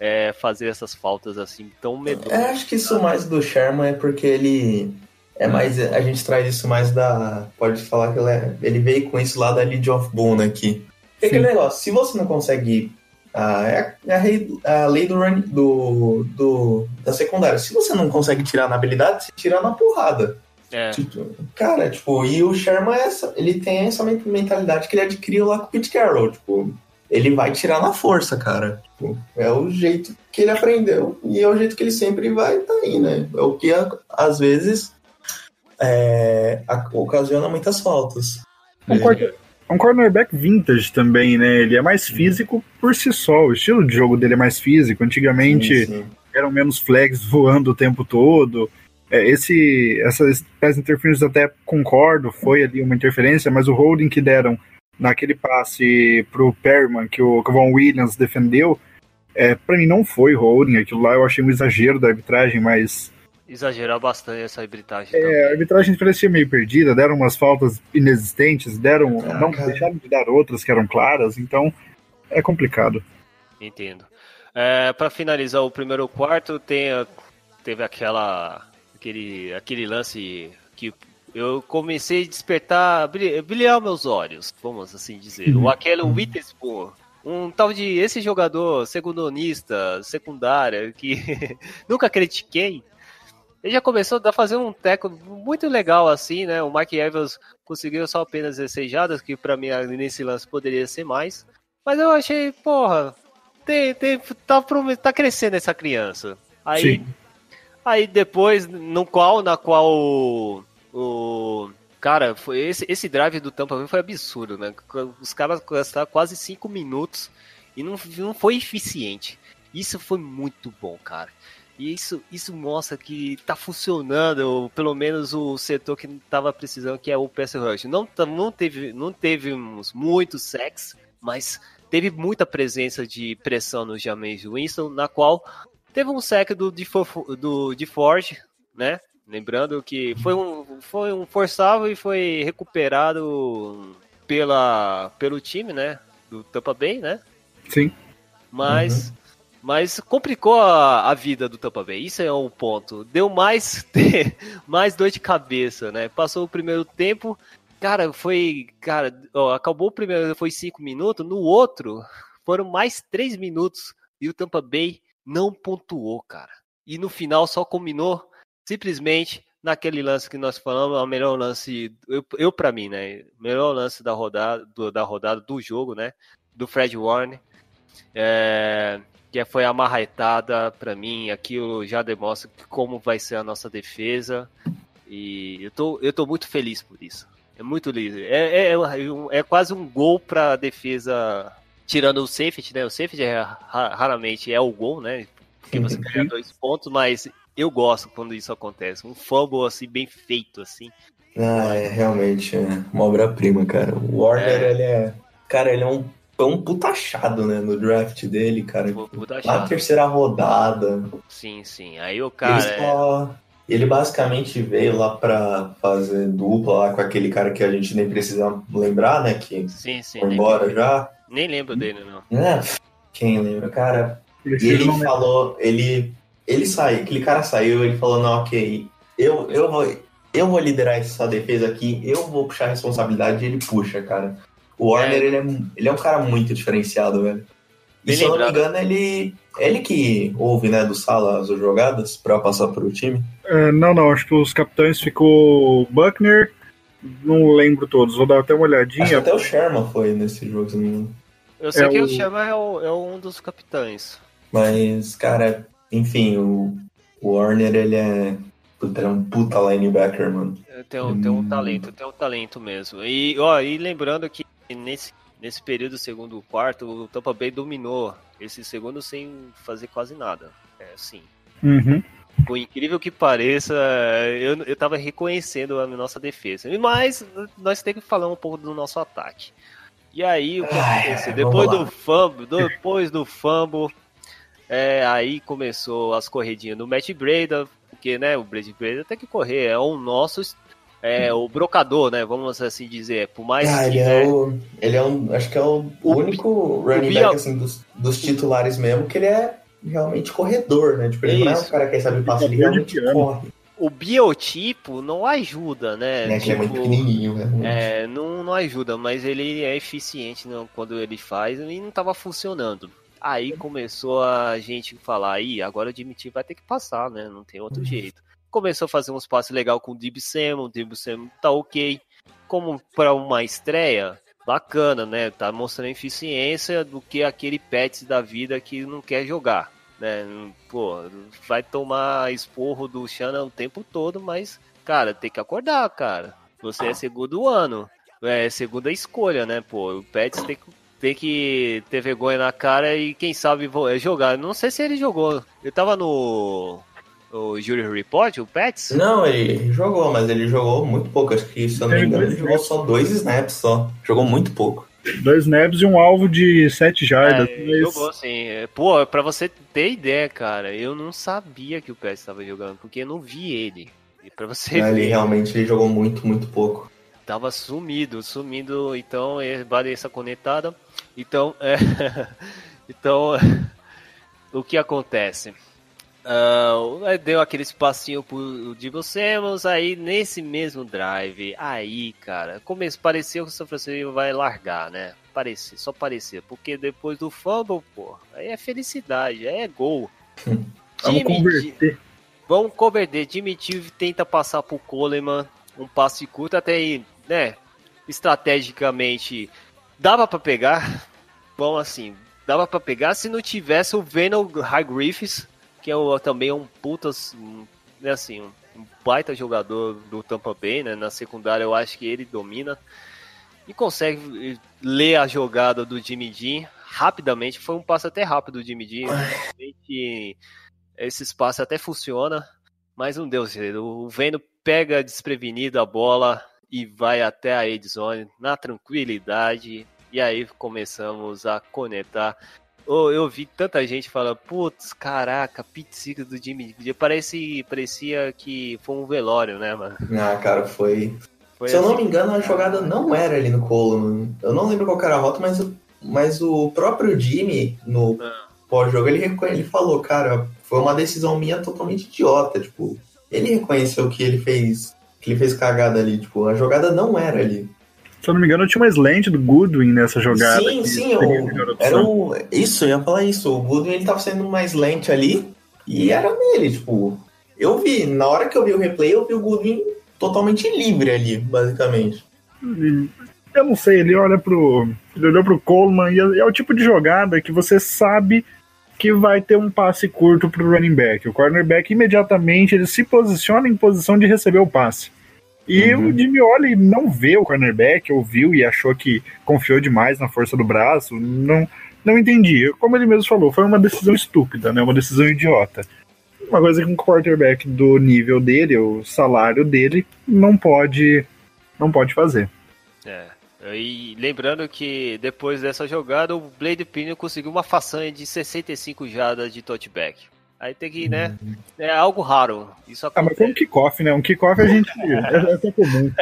é, fazer essas faltas assim tão medonhas. É, acho que isso mais do Sherman é porque ele é mais. A gente traz isso mais da. Pode falar que ele, é- ele veio com isso lá da Lead of Boone aqui. Porque aquele negócio, se você não consegue. Ah, é a, é a lei do, run, do, do da secundária. Se você não consegue tirar na habilidade, você tira na porrada. É, Tipo, cara, tipo, e o Sherman é essa, ele tem essa men- mentalidade que ele adquiriu lá com o Pete Carroll, tipo, ele vai tirar na força, cara. Tipo, é o jeito que ele aprendeu e é o jeito que ele sempre vai tá aí, né? É o que às vezes é, a- ocasiona muitas faltas. Um, quarter- um cornerback vintage também, né? Ele é mais físico por si só. O estilo de jogo dele é mais físico. Antigamente Sim, sim. eram menos flags voando o tempo todo. É, esse, essas, essas interferências até concordo, foi ali uma interferência, mas o holding que deram naquele passe pro Perman, que o, que o Von Williams defendeu, é, para mim não foi holding. Aquilo lá eu achei um exagero da arbitragem, mas Exagerar bastante essa arbitragem. É, a arbitragem parecia meio perdida, deram umas faltas inexistentes, deram. Ah, não cara. deixaram de dar outras que eram claras, então é complicado. Entendo. É, para finalizar o primeiro quarto, tem, teve aquela aquele, aquele lance que eu comecei a despertar, bri- brilhar meus olhos, vamos assim dizer. O aquele Witherspoon, um tal de esse jogador secundonista, secundária, que nunca critiquei. Ele já começou a fazer um teco muito legal assim, né? O Mike Evans conseguiu só apenas 16 jardas, que pra mim nesse lance poderia ser mais. Mas eu achei, porra, tem, tem, tá, tá crescendo essa criança. Aí, Sim. aí depois, no qual, na qual o, o- cara, foi esse, esse drive do Tampa Bay foi absurdo, né? Os caras gastaram quase 5 minutos e não, não foi eficiente. Isso foi muito bom, cara. E isso, isso mostra que tá funcionando, ou pelo menos o setor que tava precisando, que é o pass rush. Não, tá- não teve, não teve muitos sacks, mas teve muita presença de pressão no James Winston, na qual teve um sack do, DeFo- do DeForge, né? Lembrando que foi um, foi um forçável e foi recuperado pela, pelo time, né? Do Tampa Bay, né? Sim. Mas, mas complicou a, a vida do Tampa Bay. Isso é um ponto. Deu mais, mais dor de cabeça, né? Passou o primeiro tempo, cara, foi, cara, ó, acabou o primeiro, foi cinco minutos. No outro, foram mais três minutos e o Tampa Bay não pontuou, cara. E no final só combinou simplesmente naquele lance que nós falamos, é o melhor lance, eu, eu para mim, né? Melhor lance da rodada, do, da rodada do jogo, né? Do Fred Warner. É, que foi a marretada para mim, aquilo já demonstra como vai ser a nossa defesa e eu tô, eu tô muito feliz por isso. É muito lindo. É, é, é quase um gol para defesa, tirando o safety, né? O safety é, ra- raramente é o gol, né? Porque você ganha dois pontos, mas eu gosto quando isso acontece. Um fumble assim bem feito assim. Ah, é realmente é uma obra-prima, cara. O Warner, É. ele é. Cara, ele é um, foi um puta achado, né? No draft dele, cara. Vou, vou dar Na chave. terceira rodada. Sim, sim. Aí o cara. ele, é- só... ele basicamente veio lá pra fazer dupla lá com aquele cara que a gente nem precisa lembrar, né? Que Sim, sim. foi Nem, embora já. nem lembro dele, não. É, quem lembra? Cara, E ele não falou, ele, ele saiu, aquele cara saiu, ele falou, não, ok, eu, eu, vou, eu vou liderar essa defesa aqui, eu vou puxar a responsabilidade e ele puxa, cara. O Warner, É. ele, é, ele é um cara muito diferenciado, velho. E se eu não me engano, ele, ele que ouve, né, do sala as jogadas pra passar pro time. É, não, não, acho que os capitães ficou Buckner, não lembro todos, vou dar até uma Acho que olhadinha. até o Sherman foi nesse jogo, se não me engano. Eu sei É que o o- Chama é, o- é um dos capitães. Mas, cara, enfim, o, o Warner, ele é, puta, ele é um puta linebacker, mano. Tem, um- tem um Hum. talento, tem um talento mesmo. E, ó, e lembrando que nesse, nesse período segundo quarto, o Tampa Bay dominou esse segundo sem fazer quase nada. É assim. Uhum. Por incrível que pareça, eu, eu tava reconhecendo a nossa defesa. Mas nós temos que falar um pouco do nosso ataque. E aí, o que aconteceu? Depois do fumble, depois do fumble, é, aí começou as corridinhas do Matt Breda, porque, né, o Brady Breda tem que correr, é o nosso, é, o brocador, né, vamos assim dizer, por mais Ah, que, ele né, é o. Ele é um. Acho que é o, O único running Bia- back assim, dos, dos titulares mesmo, que ele é realmente corredor, né? Tipo, ele não é um Isso. cara que sabe passar, ele de realmente corre. o biotipo não ajuda, né, Né? Que ele é muito pequenininho, né? É, não, não ajuda, mas ele é eficiente né, quando ele faz e não estava funcionando. Aí começou a gente falar, aí agora o T vai ter que passar, né? Não tem outro jeito. Começou a fazer uns passes legais com o Dib Samuel, o Dib Samuel tá ok. Como para uma estreia, bacana, né? Tá mostrando eficiência do que aquele Pets da vida que não quer jogar, né? Pô, vai tomar esporro do Shannon o tempo todo, mas, cara, tem que acordar, cara. Você é segundo ano, é segunda escolha, né? Pô, o Pets tem que, tem que ter vergonha na cara e quem sabe é, jogar. Não sei se ele jogou. Eu tava no o Jury Report, o Pets? Não, ele jogou, mas ele jogou muito pouco. Acho que, se eu não me engano, ele jogou só dois snaps só. Jogou muito pouco. Dois snaps e um alvo de 7 jardas. É, mas- jogou assim. É, Pô, pra você ter ideia, cara, eu não sabia que o PS estava jogando, porque eu não vi ele. E pra você Ele ver, realmente ele jogou muito, muito pouco. tava sumido, sumindo, então, é, vale essa conectada. Então, é, então, o que acontece? Aí deu aquele espacinho pro de Samuels, aí nesse mesmo drive, aí, cara, começo, pareceu que o São Francisco vai largar, né? Parecia, só parecia, porque depois do fumble, pô, aí é felicidade, aí é gol. Vamos Jimmy converter. Vamos converter. Jimmy tenta passar pro Coleman um passe curto, até aí, né? Estrategicamente dava pra pegar. Bom, assim, dava pra pegar se não tivesse o Venom High Griffiths, que é o- também um putas, um, né, assim, um, um baita jogador do Tampa Bay, né? Na secundária eu acho que ele domina e consegue ler a jogada do Jimmy G rapidamente. Foi um passe até rápido do Jimmy G. Realmente, esse espaço até funciona, mas não deu jeito. O Veno pega desprevenido a bola e vai até a end zone na tranquilidade. E aí começamos a conectar. Oh, eu vi tanta gente falando, putz, caraca, pizzica do Jimmy. Parece, parecia que foi um velório, né, mano? Ah, cara, foi. Foi Se eu não assim. me engano, a jogada não era ali no Coleman. Eu não lembro qual era a rota, mas, mas o próprio Jimmy, no Ah. pós-jogo, ele, ele falou, cara, foi uma decisão minha totalmente idiota. Tipo, ele reconheceu que ele fez. Que ele fez cagada ali. Tipo, a jogada não era ali. Se eu não me engano, tinha uma slant do Goodwin nessa jogada. sim, sim, eu, era um, isso, eu ia falar isso. O Goodwin ele tava sendo mais lente ali e era nele, tipo. Eu vi, na hora que eu vi o replay, eu vi o Goodwin totalmente livre ali, basicamente. Eu não sei, ele olha pro. Ele olhou pro Coleman e é, é o tipo de jogada que você sabe que vai ter um passe curto pro running back. O cornerback imediatamente ele se posiciona em posição de receber o passe. E Uhum. o Jimmy não vê o cornerback, ouviu e achou que confiou demais na força do braço. Não, não entendi. Como ele mesmo falou, foi uma decisão estúpida, né? Uma decisão idiota. Uma coisa que um quarterback do nível dele, o salário dele, não pode, não pode fazer. É. E lembrando que depois dessa jogada, o Blade Pino conseguiu uma façanha de 65 jardas de touchback. Aí tem que, né? É algo raro. Isso Ah, mas foi um acontece. kickoff, né? Um kickoff a gente. é até comum.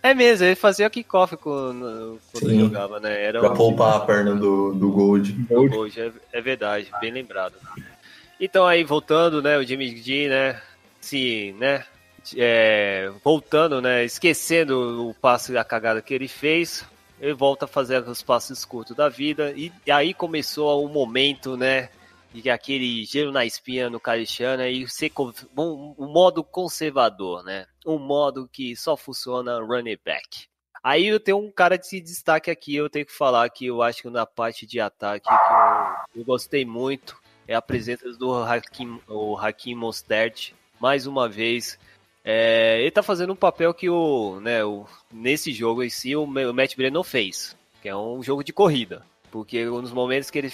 É mesmo, ele fazia kickoff quando, quando Sim. jogava, né? Era Pra um- poupar a perna do, do Gold. Gold. É, é verdade, bem lembrado. Então aí, voltando, né, o Jimmy G, né, se, né, é, voltando, né, esquecendo o passe, a cagada que ele fez, ele volta a fazer os passes curtos da vida, e, e aí começou o momento, né, de aquele gelo na espinha no Carichana e ser um, um modo conservador, né, um modo que só funciona running back. Aí eu tenho um cara de destaque aqui, eu tenho que falar que eu acho que na parte de ataque que eu, eu gostei muito é a presença do Hakim, o Hakim Mostert, mais uma vez. É, ele tá fazendo um papel que o, né, o, nesse jogo em si o, Matt Brennan não fez, que é um jogo de corrida. Porque nos momentos que ele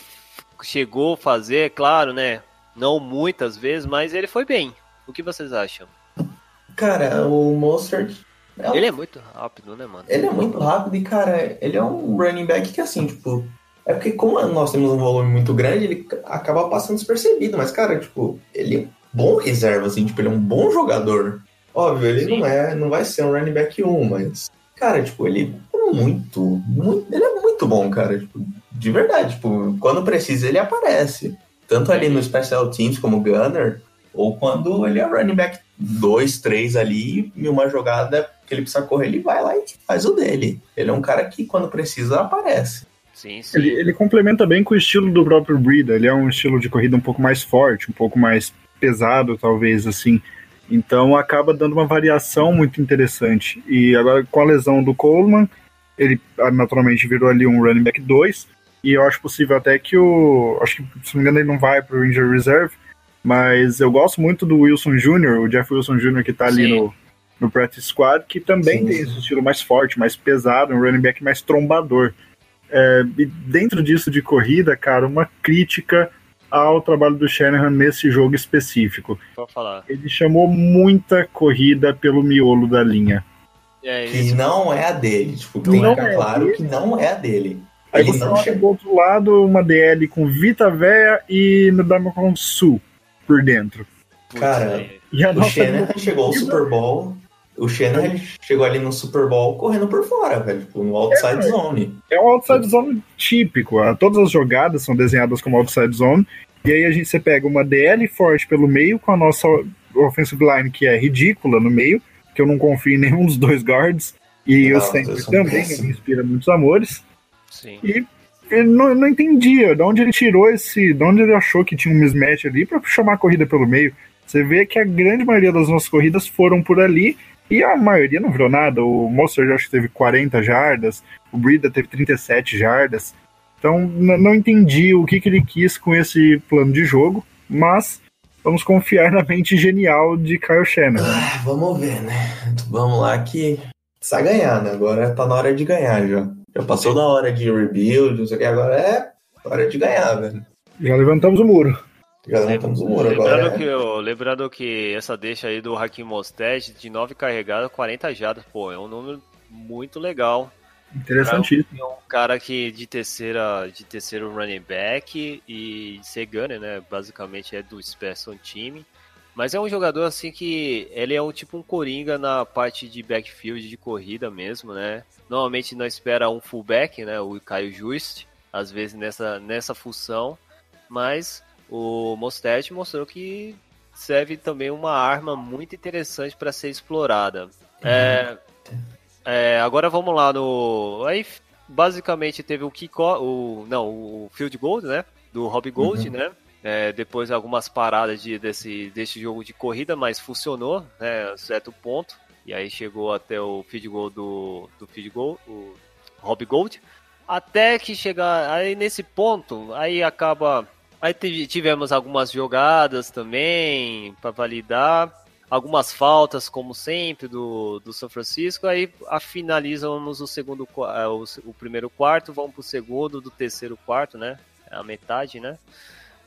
chegou a fazer, é claro, né, não muitas vezes, mas ele foi bem. O que vocês acham? Cara, o Mostert. é um- Ele é muito rápido, né, mano? Ele é muito rápido e, cara, ele é um running back que, assim, tipo. É porque, como nós temos um volume muito grande, ele acaba passando despercebido. Mas, cara, tipo, ele é bom reserva, assim, tipo, ele é um bom jogador. Óbvio, ele Sim. não é, não vai ser um running back 1, mas, cara, tipo, ele muito, muito. Ele é muito bom, cara. Tipo, de verdade, tipo, quando precisa, ele aparece. Tanto ali no Special Teams como Gunner, ou quando ele é running back 2, 3 ali, e uma jogada que ele precisa correr, ele vai lá e faz o dele. Ele é um cara que, quando precisa, aparece. Sim, sim. Ele, ele complementa bem com o estilo do próprio Breida. Ele é um estilo de corrida um pouco mais forte, um pouco mais pesado, talvez, assim. Então acaba dando uma variação muito interessante. E agora, com a lesão do Coleman, ele ah, naturalmente virou ali um running back 2. E eu acho possível até que o. Acho que, se não me engano, ele não vai para o Injury Reserve. Mas eu gosto muito do Wilson Jr., o Jeff Wilson Jr., que tá ali Sim. no, no practice squad, que também Sim, tem sim. esse estilo mais forte, mais pesado, um running back mais trombador. É, e dentro disso de corrida, cara, uma crítica ao trabalho do Shanahan nesse jogo específico. Ele chamou muita corrida pelo miolo da linha. É, que isso. não é a dele. Tipo, tem que Não ficar é claro dele. que não é a dele. Aí Ele você não chegou. do outro lado uma DL com Vita Véia e no Damocon Sul por dentro. Cara, é. E a O Shanahan linha chegou ao Super Bowl. O Shanahan chegou ali no Super Bowl correndo por fora, velho. Tipo, no outside É, zone. É um outside zone típico. Todas as jogadas são desenhadas como outside zone. E aí a gente você pega uma DL forte pelo meio com a nossa offensive line que é ridícula no meio, que eu não confio em nenhum dos dois guards. E Não, o são também me inspira muitos amores. Sim. E eu não, não entendia de onde ele tirou esse. De onde ele achou que tinha um mismatch ali pra chamar a corrida pelo meio. Você vê que a grande maioria das nossas corridas foram por ali e a maioria não virou nada. O Monster acho que teve 40 jardas, o Brida teve 37 jardas. Então não entendi o que, que ele quis com esse plano de jogo, mas vamos confiar na mente genial de Kyle Shanahan. Ah, vamos ver, né? Vamos lá que precisa ganhar, né? Agora tá na hora de ganhar já. Já passou da hora de rebuild, não sei o que, agora é hora de ganhar, velho. Já levantamos o muro. Já levantamos o muro Lembrando agora. que, é- eu- lembrando que essa deixa aí do Hakim Mostad de 9 carregadas, 40 jadas, pô, é um número muito legal. Interessantíssimo. É um cara que de terceira, de terceiro running back e ser gunner, né? Basicamente é do Special Team. Mas é um jogador assim que ele é um tipo um coringa na parte de backfield de corrida mesmo, né? Normalmente não espera um fullback, né? O Caio Just, às vezes nessa, nessa função, mas o Mostert mostrou que serve também uma arma muito interessante para ser explorada. É, é, agora vamos lá no. Aí basicamente teve o kick o não o field goal, né? Do Rob Gold, Uhum. né? É, depois algumas paradas de, desse, desse jogo de corrida, mas funcionou, né? Certo ponto. E aí chegou até o field goal do, do field goal, o Rob Gold. Até que chegar aí nesse ponto, aí acaba. Aí tive- tivemos algumas jogadas também para validar, algumas faltas, como sempre, do, do São Francisco. Aí a, finalizamos o segundo, eh, o, o primeiro quarto, vamos pro segundo, do terceiro quarto, né? A metade, né?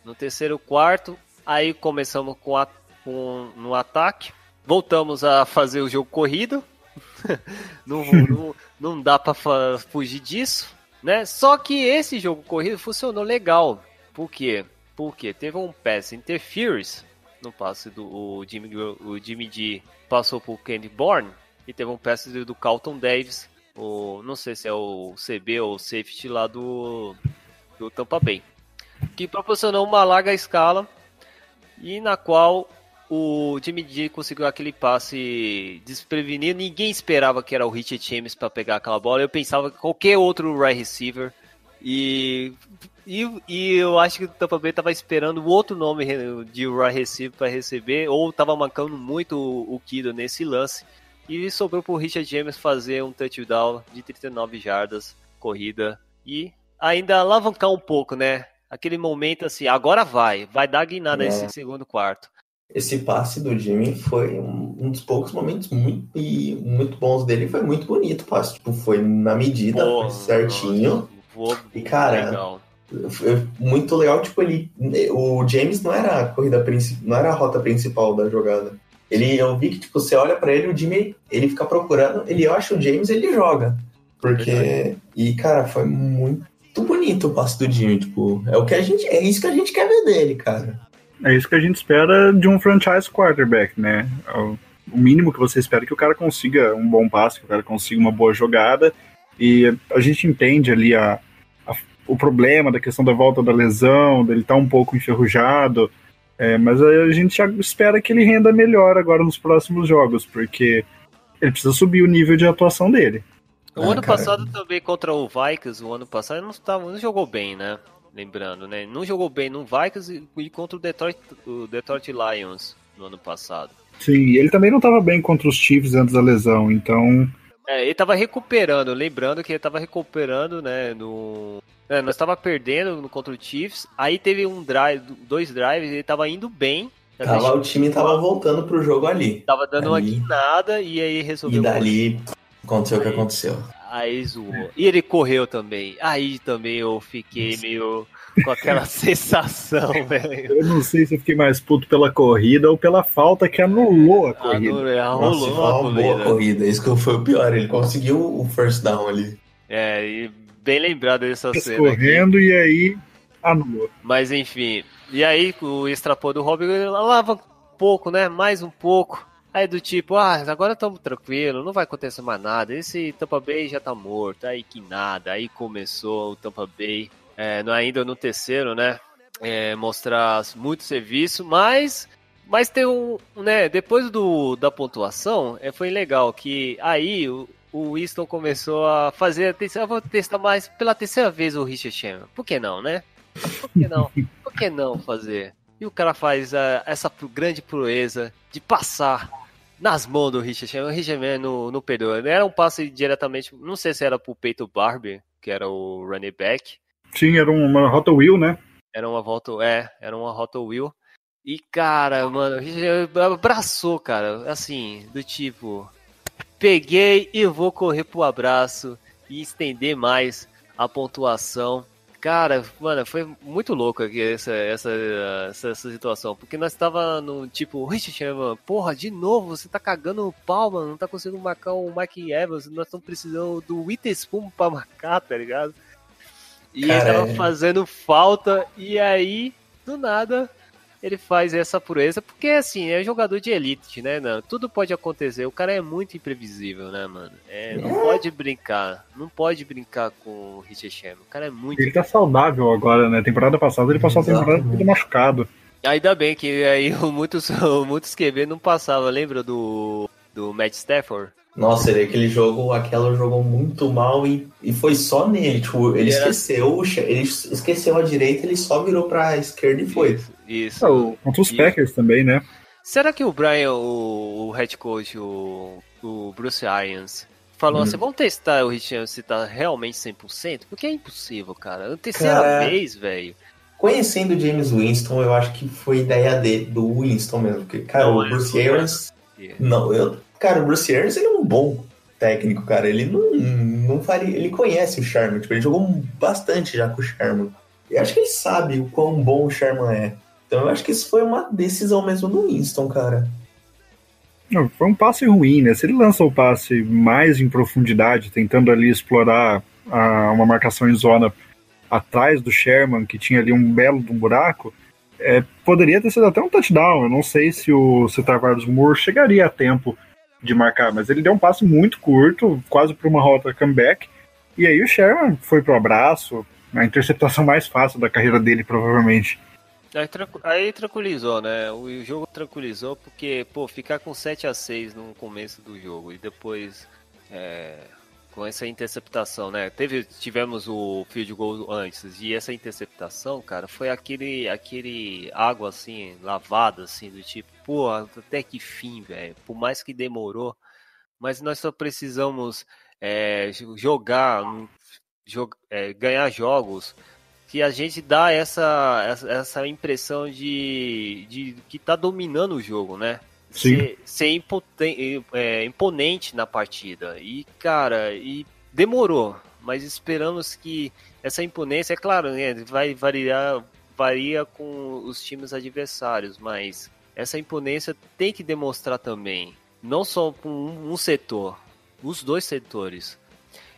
No terceiro quarto, aí começamos com, a, com no ataque, voltamos a fazer o jogo corrido. não, não, não dá para fugir disso, né? Só que esse jogo corrido funcionou legal. Por quê? Porque teve um pass interference no passe do o Jimmy, o Jimmy G passou por Candy Bourne e teve um pass do, do Carlton Davis, o, não sei se é o CB ou o safety lá do, do Tampa Bay, que proporcionou uma larga escala e na qual o Jimmy G conseguiu aquele passe desprevenido. Ninguém esperava que era o Richard James para pegar aquela bola. Eu pensava que qualquer outro right receiver. E, e, e eu acho que o Tampa Bay tava esperando outro nome de right receiver para receber, ou tava marcando muito o, o Kido nesse lance. E sobrou pro Richard James fazer um touchdown de 39 jardas, corrida, e ainda alavancar um pouco, né? Aquele momento assim, agora vai, vai dar guinada É. nesse segundo quarto. Esse passe do Jimmy foi um, um dos poucos momentos muito, e muito bons dele. Foi muito bonito o passe. Tipo, foi na medida, foi certinho. Voou E, cara, legal. Foi muito legal, tipo, ele. O James não era a corrida principal, não era a rota principal da jogada. Ele, eu vi que, tipo, você olha pra ele, o Jimmy, ele fica procurando, ele acha o James, ele joga. Porque. E, cara, foi muito bonito o passe do Jimmy, tipo, é o que a gente. É isso que a gente quer ver dele, cara. É isso que a gente espera de um franchise quarterback, né? O o mínimo que você espera é que o cara consiga um bom passe, que o cara consiga uma boa jogada. E a gente entende ali a- o problema da questão da volta da lesão, dele estar um pouco enferrujado. é, mas a gente já espera que ele renda melhor agora nos próximos jogos, porque ele precisa subir o nível de atuação dele. O Ah, ano cara. passado também contra o Vikings, o ano passado ele não, tava, não jogou bem, né? Lembrando, né? Não jogou bem no Vikings e, e contra o Detroit, o Detroit Lions no ano passado. Sim, ele também não estava bem contra os Chiefs antes da lesão, então É, ele tava recuperando, lembrando que ele tava recuperando, né, no... É, nós tava perdendo no contra o Chiefs, aí teve um drive, dois drives, ele tava indo bem. Tava, deixou- o time tava voltando pro jogo ali. tava dando uma ali. guinada e aí resolveu... E dali aconteceu o que aconteceu. Aí zoou. E ele correu também. Aí também eu fiquei meio. com aquela sensação, velho. Eu não sei se eu fiquei mais puto pela corrida ou pela falta que anulou a corrida. Anulou, Nossa, rolou foi a uma corrida. corrida. Isso que foi o pior. Ele conseguiu o first down ali. É, e bem lembrado dessa cena aqui. Correndo e aí anulou. Mas enfim, e aí o extrapô do Robin lava um pouco, né? Mais um pouco. Aí do tipo, ah, agora estamos tranquilo, não vai acontecer mais nada. Esse Tampa Bay já tá morto. Aí que nada. Aí começou o Tampa Bay, é, no- ainda no terceiro, né? É, mostrar muito serviço, mas mas tem um, né, depois do, da pontuação, é, foi legal que aí o, o Winston começou a fazer, a terceira- eu vou testar mais pela terceira vez o Richard Sherman. Por que não, né? Por que não? Por que não fazer? E o cara faz ah, essa grande proeza de passar nas mãos do Richard Sherman. O Richard Sherman não, não perdoa. Era um passe diretamente, não sei se era pro Peito Barber, que era o running back. Sim, era uma Rota Wheel, né? Era uma volta, é, era uma rota wheel. E cara, mano, o Richard abraçou, cara, assim, do tipo, peguei e vou correr pro abraço e estender mais a pontuação. Cara, mano, foi muito louco aqui essa, essa, essa, essa situação, porque nós tava no tipo, Richard Sherman, porra, de novo, você tá cagando o pau, mano, não tá conseguindo marcar o Mike Evans, nós estamos precisando do Witherspoon pra marcar, tá ligado? E ele Cara, tava é. fazendo falta, e aí, do nada, ele faz essa pureza, porque assim, é jogador de elite, né, não? Tudo pode acontecer, o cara é muito imprevisível, né, mano? É, não pode brincar, não pode brincar com o Richard Sherman, o cara é muito... Ele tá saudável agora, né? Temporada passada ele passou a temporada machucado. Ainda bem que aí o muitos, o muitos QB não passava, lembra do, do Matt Stafford? Nossa, ele, aquele jogo, aquela jogou muito mal e, e foi só nele. Tipo, ele Ele era- esqueceu, o che- ele esqueceu a direita, ele só virou pra esquerda e foi. Isso. isso. É, o- Contra os E- Packers também, né? Será que o Brian, o, o head coach, o, o Bruce Arians, falou Hum. assim, vamos testar o Richard se tá realmente 100%? Porque é impossível, cara. A terceira Cara, vez, velho. Conhecendo o James Winston, eu acho que foi ideia de, do Winston mesmo. Porque, cara, Não, o é, Bruce é. Arians. Não, eu. Cara, o Bruce Arians ele é um bom técnico, cara. Ele não, não faria. Ele conhece o Sherman. Tipo, ele jogou bastante já com o Sherman. Eu acho que ele sabe o quão bom o Sherman é. Então eu acho que isso foi uma decisão mesmo do Winston, cara. Não, foi um passe ruim, né? Se ele lança o passe mais em profundidade, tentando ali explorar a- uma marcação em zona atrás do Sherman, que tinha ali um belo um buraco, é, poderia ter sido até um touchdown. Eu não sei se o se Tavares Moore chegaria a tempo de marcar, mas ele deu um passe muito curto, quase para uma rota comeback. E aí o Sherman foi pro abraço, a interceptação mais fácil da carreira dele, provavelmente. Aí, aí tranquilizou, né? O jogo tranquilizou porque, pô, ficar com 7 a 6 no começo do jogo e depois é, com essa interceptação, né? Teve, tivemos o field goal antes e essa interceptação, cara, foi aquele, aquele água assim, lavada, assim, do tipo, pô, até que fim, velho. Por mais que demorou, mas nós só precisamos é, jo- jogar, jo- é, ganhar jogos que a gente dá essa, essa, impressão de, de que tá dominando o jogo, né? Sim. Ser, ser impoten- é, imponente na partida. E, cara, e demorou, mas esperamos que essa imponência, é claro, né, vai variar, varia com os times adversários, mas essa imponência tem que demonstrar também, não só com um, um setor, os dois setores.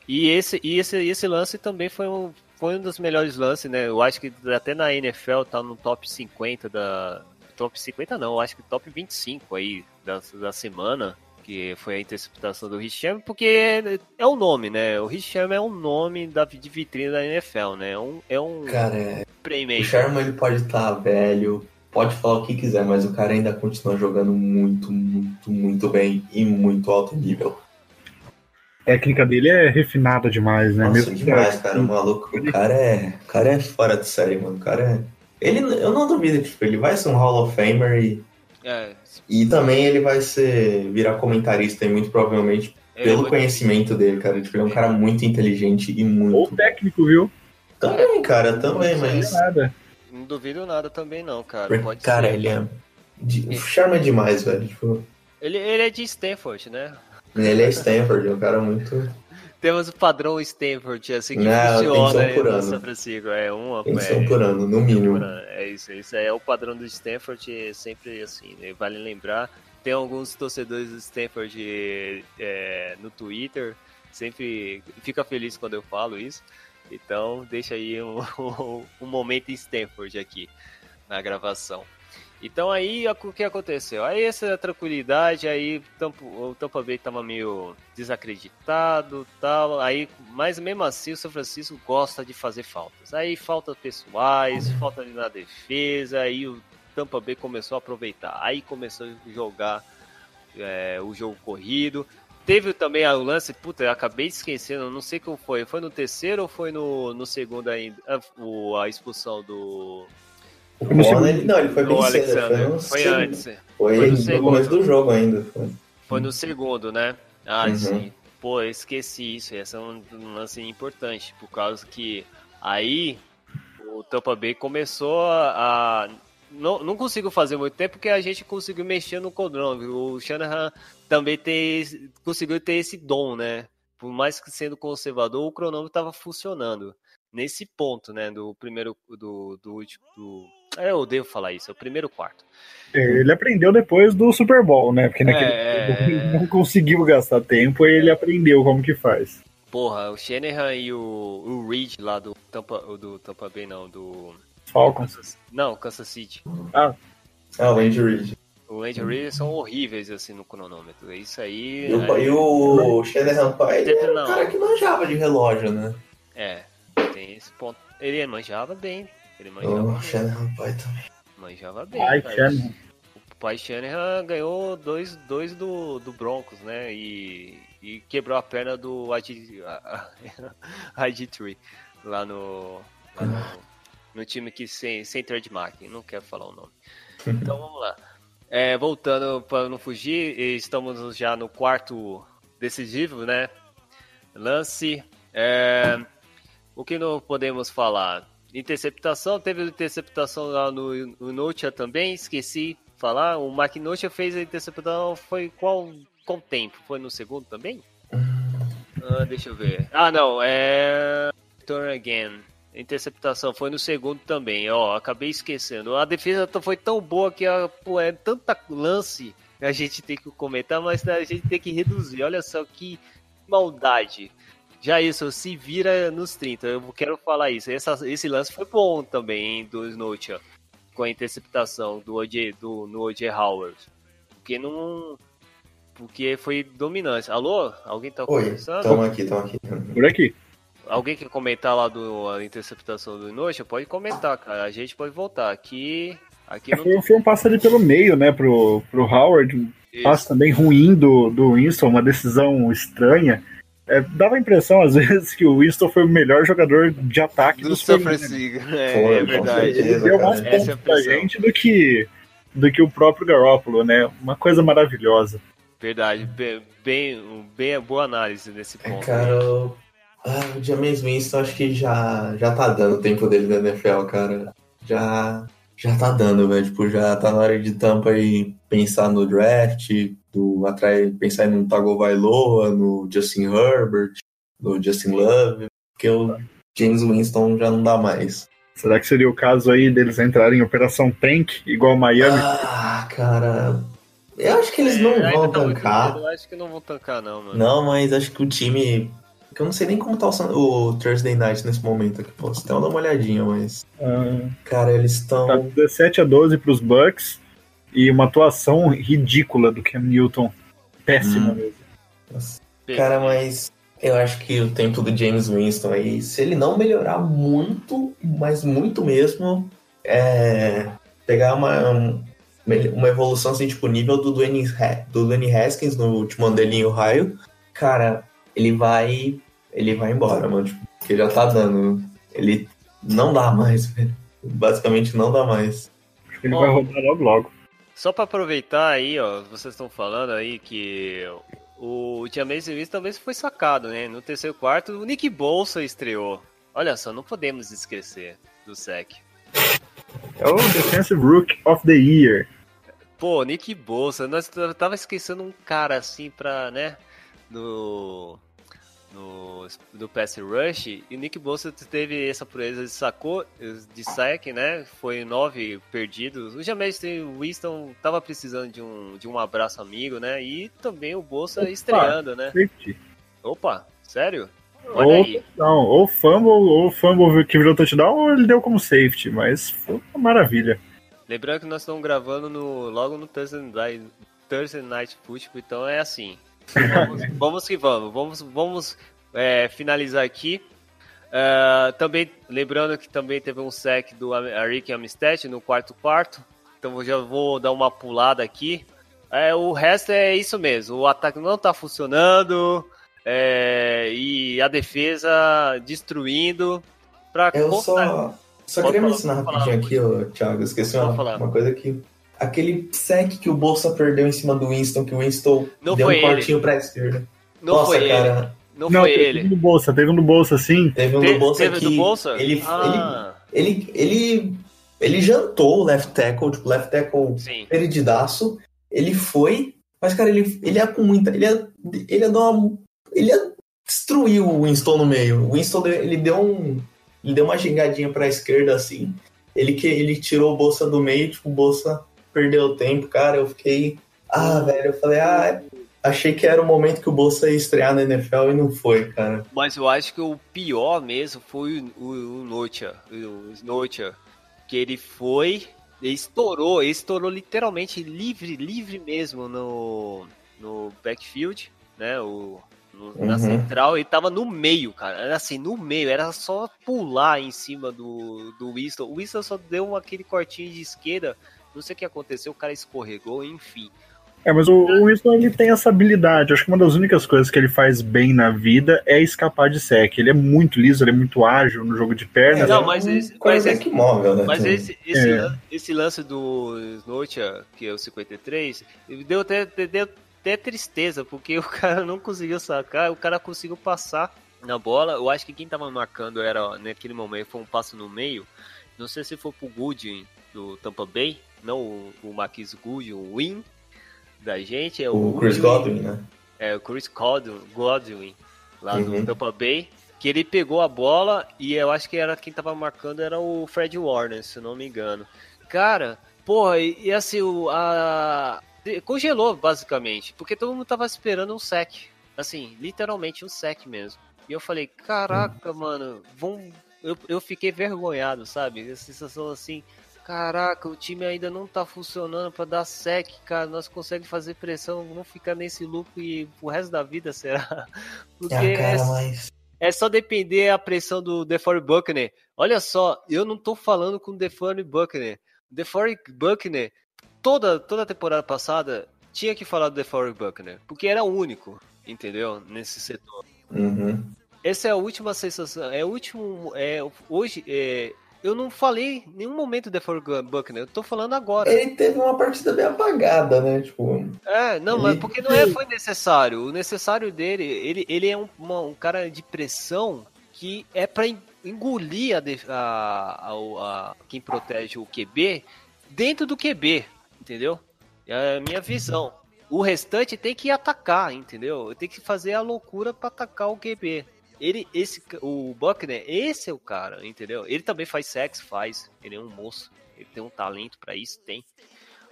E esse, e esse, esse lance também foi um, foi um dos melhores lances, né? Eu acho que até na NFL tá no top 50 da. Top 50 não, eu acho que top 25 aí da, da semana, que foi a interceptação do Rich Sherman, porque é, o nome, né? O Rich Sherman é um nome da, de vitrine da NFL, né? É um, é um Cara, é, o. Sherman ele pode estar velho, pode falar o que quiser, mas o cara ainda continua jogando muito, muito, muito bem e muito alto nível. A técnica dele é refinada demais, né? Nossa, Mesmo que- demais, cara. O maluco, o cara é. O cara é fora de série, mano. O cara é. Ele, eu não duvido, tipo, ele vai ser um Hall of Famer e, É, e também ele vai ser virar comentarista e muito provavelmente é pelo conhecimento dele, cara. Tipo, ele é um cara muito inteligente e Ou muito. técnico, viu? Também, cara, também, Não mas. nada. Não duvido nada também, não, cara. Pode cara, ser. ele é. de- O Sherman é demais, velho. Tipo, Ele, ele é de Stanford, né? Ele é Stanford, é um cara muito. Temos o padrão Stanford, assim que Não, funciona aí no. São Francisco. É uma. Pensão é, por ano, no mínimo. ano. É isso, isso é o padrão do Stanford, é sempre assim, né? Vale lembrar. Tem alguns torcedores do Stanford é, no Twitter, sempre fica feliz quando eu falo isso. Então, deixa aí um, um momento em Stanford aqui na gravação. Então aí o que aconteceu? Aí essa tranquilidade, aí o Tampa Bay tava meio desacreditado tal. Aí, mas mesmo assim o São Francisco gosta de fazer faltas. Aí faltas pessoais, falta na defesa, aí o Tampa Bay começou a aproveitar. Aí começou a jogar é, o jogo corrido. Teve também o lance, puta, eu acabei esquecendo, não sei como foi. Foi no terceiro ou foi no, no segundo ainda? A, o- a expulsão do, O Foi no Warner, segundo. ele, não, ele foi bem cedo. Alexander? Foi segundo. antes. Foi, Foi no no segundo. começo do jogo ainda. Foi. Foi no segundo, né? Ah, Uhum. sim. Pô, eu esqueci isso. Esse é um, um lance importante, por causa que aí o Tampa Bay começou a. a- não, não consigo fazer muito tempo porque a gente conseguiu mexer no cronômetro. O Shanahan também tem, esse- conseguiu ter esse dom, né? Por mais que sendo conservador, o cronômetro estava funcionando. Nesse ponto, né? Do primeiro. Do, do último. Do, é, eu devo falar isso, é o primeiro quarto. Ele aprendeu depois do Super Bowl, né? Porque naquele É. tempo ele não conseguiu gastar tempo e ele aprendeu como que faz. Porra, o Shanahan e o, o Reed lá do Tampa, do Tampa Bay, não, do. Falcons. Kansas- não, Kansas City. Ah, o Andy Reid. O Andy Reid são horríveis assim no cronômetro. É Isso aí. E o, e o Shanahan pai, Não. um cara que manjava de relógio, né? É, tem esse ponto. Ele manjava bem. Ele manjava O bem. Shanahan pai também. Manjava bem. Ai, cara. Shanahan. O pai Shanahan ganhou dois, dois do, do Broncos, né? E, e quebrou a perna do IG, IG3 lá no, lá no, no time que sem, sem trademark. Não quero falar o nome. Então vamos lá. É, voltando para não fugir, estamos já no quarto decisivo, né? Lance. É, o que não podemos falar? Interceptação, teve interceptação lá no, no Notia também, esqueci de falar. O Mark Notia fez a interceptação, foi qual, qual tempo? Foi no segundo também? Ah, deixa eu ver. Ah, não, é. Turn again. Interceptação foi no segundo também, ó. Acabei esquecendo. A defesa foi tão boa que ah, pô, é tanta lance a gente tem que comentar, mas a gente tem que reduzir. Olha só que maldade. Já isso, se vira nos 30. Eu quero falar isso. Essa- esse lance foi bom também, hein, do Snotia. Com a interceptação do OJ, do, no OJ Howard. Porque não. Porque foi dominante. Alô? Alguém tá Oi, conversando? tamo aqui, aqui. Por aqui. Alguém quer comentar lá do a interceptação do Inocha? Pode comentar, cara. A gente pode voltar. Aqui. Aqui É, não foi, foi um passo ali pelo meio, né, pro, pro Howard. Um tem. passo também ruim do, do Winston, uma decisão estranha. É, dava a impressão, às vezes, que o Winston foi o melhor jogador de ataque do Super. Foi, É, é verdade. Ele deu mais. Essa é a pontos pra gente do que, do que o próprio Garoppolo, né? Uma coisa maravilhosa. Verdade. Bem, bem, bem boa análise nesse É, ponto. cara, o, ah, o James Winston acho que já, já tá dando o tempo dele na NFL, cara. Já, já tá dando, velho. Tipo, já tá na hora de tampa aí pensar no draft, do, atrás, pensar no Tagovailoa, no Justin Herbert, no Justin Love, porque o James Winston já não dá mais. Será que seria o caso aí deles entrarem em Operação Tank, igual Miami? Ah, cara. Eu acho que eles não É, ainda vão tá tancar. Eu acho que não vão tancar, não, mano. Não, mas acho que o time. Eu não sei nem como tá o, o Thursday Night nesse momento aqui. Posso até dar uma olhadinha, mas. Ah, Cara, eles estão. tá 17 a 12 pros Bucks e uma atuação ridícula do Cam Newton. Péssima Hum. mesmo. Cara, mas. Eu acho que o tempo do James Winston aí, se ele não melhorar muito, mas muito mesmo, é. Pegar uma. um- Uma evolução assim, tipo, nível do Dwayne, do Dwayne Haskins no último ano dele em Ohio, cara, ele vai. Ele vai embora, mano. Tipo, porque já tá dando. Ele não dá mais, velho. Basicamente não dá mais. Acho que ele Ó. vai rodar logo logo. Só pra aproveitar aí, ó, vocês estão falando aí que o James Winston talvez foi sacado, né? No terceiro quarto, o Nick Bolsa estreou. Olha só, não podemos esquecer do SEC. É o Defensive Rook of the Year. Pô, Nick Bolsa, nós tava esquecendo um cara assim pra, né? No. No, do pass rush e o Nick Bosa teve essa proeza de sacou de sack, né? Foi nove perdidos. O James Winston tava precisando de um, de um abraço amigo, né? E também o Bolsa Opa, estreando, né? Safety. Opa, sério? Olha Ou, aí. não, ou fumble, ou fumble que virou touchdown, ou ele deu como safety, mas foi uma maravilha. Lembrando que nós estamos gravando no, logo no Thursday Night, Thursday Night Football, então é assim. Vamos, vamos que vamos. Vamos, vamos é, finalizar aqui. Ah, também lembrando que também teve um sec do Arik Amistad no quarto quarto. Então eu já vou dar uma pulada aqui. É, o resto é isso mesmo. O ataque não está funcionando é, e a defesa destruindo. Pra Eu contar- só, só queria mencionar rapidinho aqui, ô, Thiago, esqueci uma, uma coisa aqui. Aquele sec que o Bolsa perdeu em cima do Winston, que o Winston Não deu um ele. cortinho pra esquerda. Não Nossa, foi ele. cara, Não, não, foi teve ele. um do Bolsa, teve um do Bolsa, sim. teve um Te- do Bolsa teve que do Bolsa? Ele, Ah, ele, ele, ele, ele jantou o left tackle, tipo, left tackle sim. perdidaço. Ele foi, mas, cara, ele, ele ia com muita. Ele ia, ele dar uma. Ele ia destruir o Winston no meio. O Winston deu- ele deu um. Ele deu uma gingadinha pra esquerda assim. Ele, que, ele tirou o bolsa do meio, tipo, o bolsa perdeu tempo, cara. Eu fiquei. Ah, velho, eu falei, ah, achei que era o momento que o Bolsa ia estrear na NFL e não foi, cara. Mas eu acho que o pior mesmo foi o, o, o Notia, o Snotia, que ele foi, ele estourou, ele estourou literalmente livre, livre mesmo no, no backfield, né, o, no- na Uhum. central, ele tava no meio, cara, era assim, no meio, era só pular em cima do, do Winston, o Winston só deu aquele cortinho de esquerda, não sei o que aconteceu, o cara escorregou, enfim. É, mas o, o Winston ele tem essa habilidade. Acho que uma das únicas coisas que ele faz bem na vida é escapar de sec. Ele é muito liso, ele é muito ágil no jogo de pernas. Não, é mas um esse- mas móvel, né? Mas esse, esse, É. lan- esse lance do Snotia, que é o 53, ele deu até, deu até tristeza, porque o cara não conseguiu sacar, o cara conseguiu passar na bola. Eu acho que quem tava marcando era, naquele momento, foi um passo no meio. Não sei se foi pro Goodwin do Tampa Bay, não o, o Marquis Goodwin, o Win da gente, é o, O Chris. Godwin, né? É, o Chris Godwin, Godwin lá Uhum. do Tampa Bay, que ele pegou a bola e eu acho que era quem tava marcando era o Fred Warner, se não me engano. Cara, porra, e, e assim, o, a, congelou basicamente, porque todo mundo tava esperando um sec. Assim, literalmente um sec mesmo. E eu falei, caraca, mano, vão. Eu, eu fiquei vergonhado, sabe? A sensação assim, Caraca, o time ainda não tá funcionando pra dar sec, cara. Nós conseguimos fazer pressão, vamos ficar nesse loop e o resto da vida, será? Porque Ah, é, cara, mas. é só depender a pressão do DeForest Buckner. Olha só, eu não tô falando com o DeForest Buckner. O DeForest Buckner, toda, toda a temporada passada, tinha que falar do DeForest Buckner, porque era o único, entendeu? Nesse setor. Uhum. Essa é a última sensação. É o último. É, hoje. É, eu não falei em nenhum momento do DeForest Buckner. Eu tô falando agora. Ele teve uma partida bem apagada, né? Tipo, É, não, Ele- mas porque não é, foi necessário. O necessário dele, ele, ele é um, uma- um cara de pressão que é pra en- engolir a, a- a- a- quem protege o QB dentro do QB, entendeu? É a minha visão. O restante tem que atacar, entendeu? Tem que fazer a loucura pra atacar o QB. Ele, esse, o Buckner, esse é o cara, entendeu? Ele também faz sexo, faz. Ele é um moço. Ele tem um talento pra isso, tem.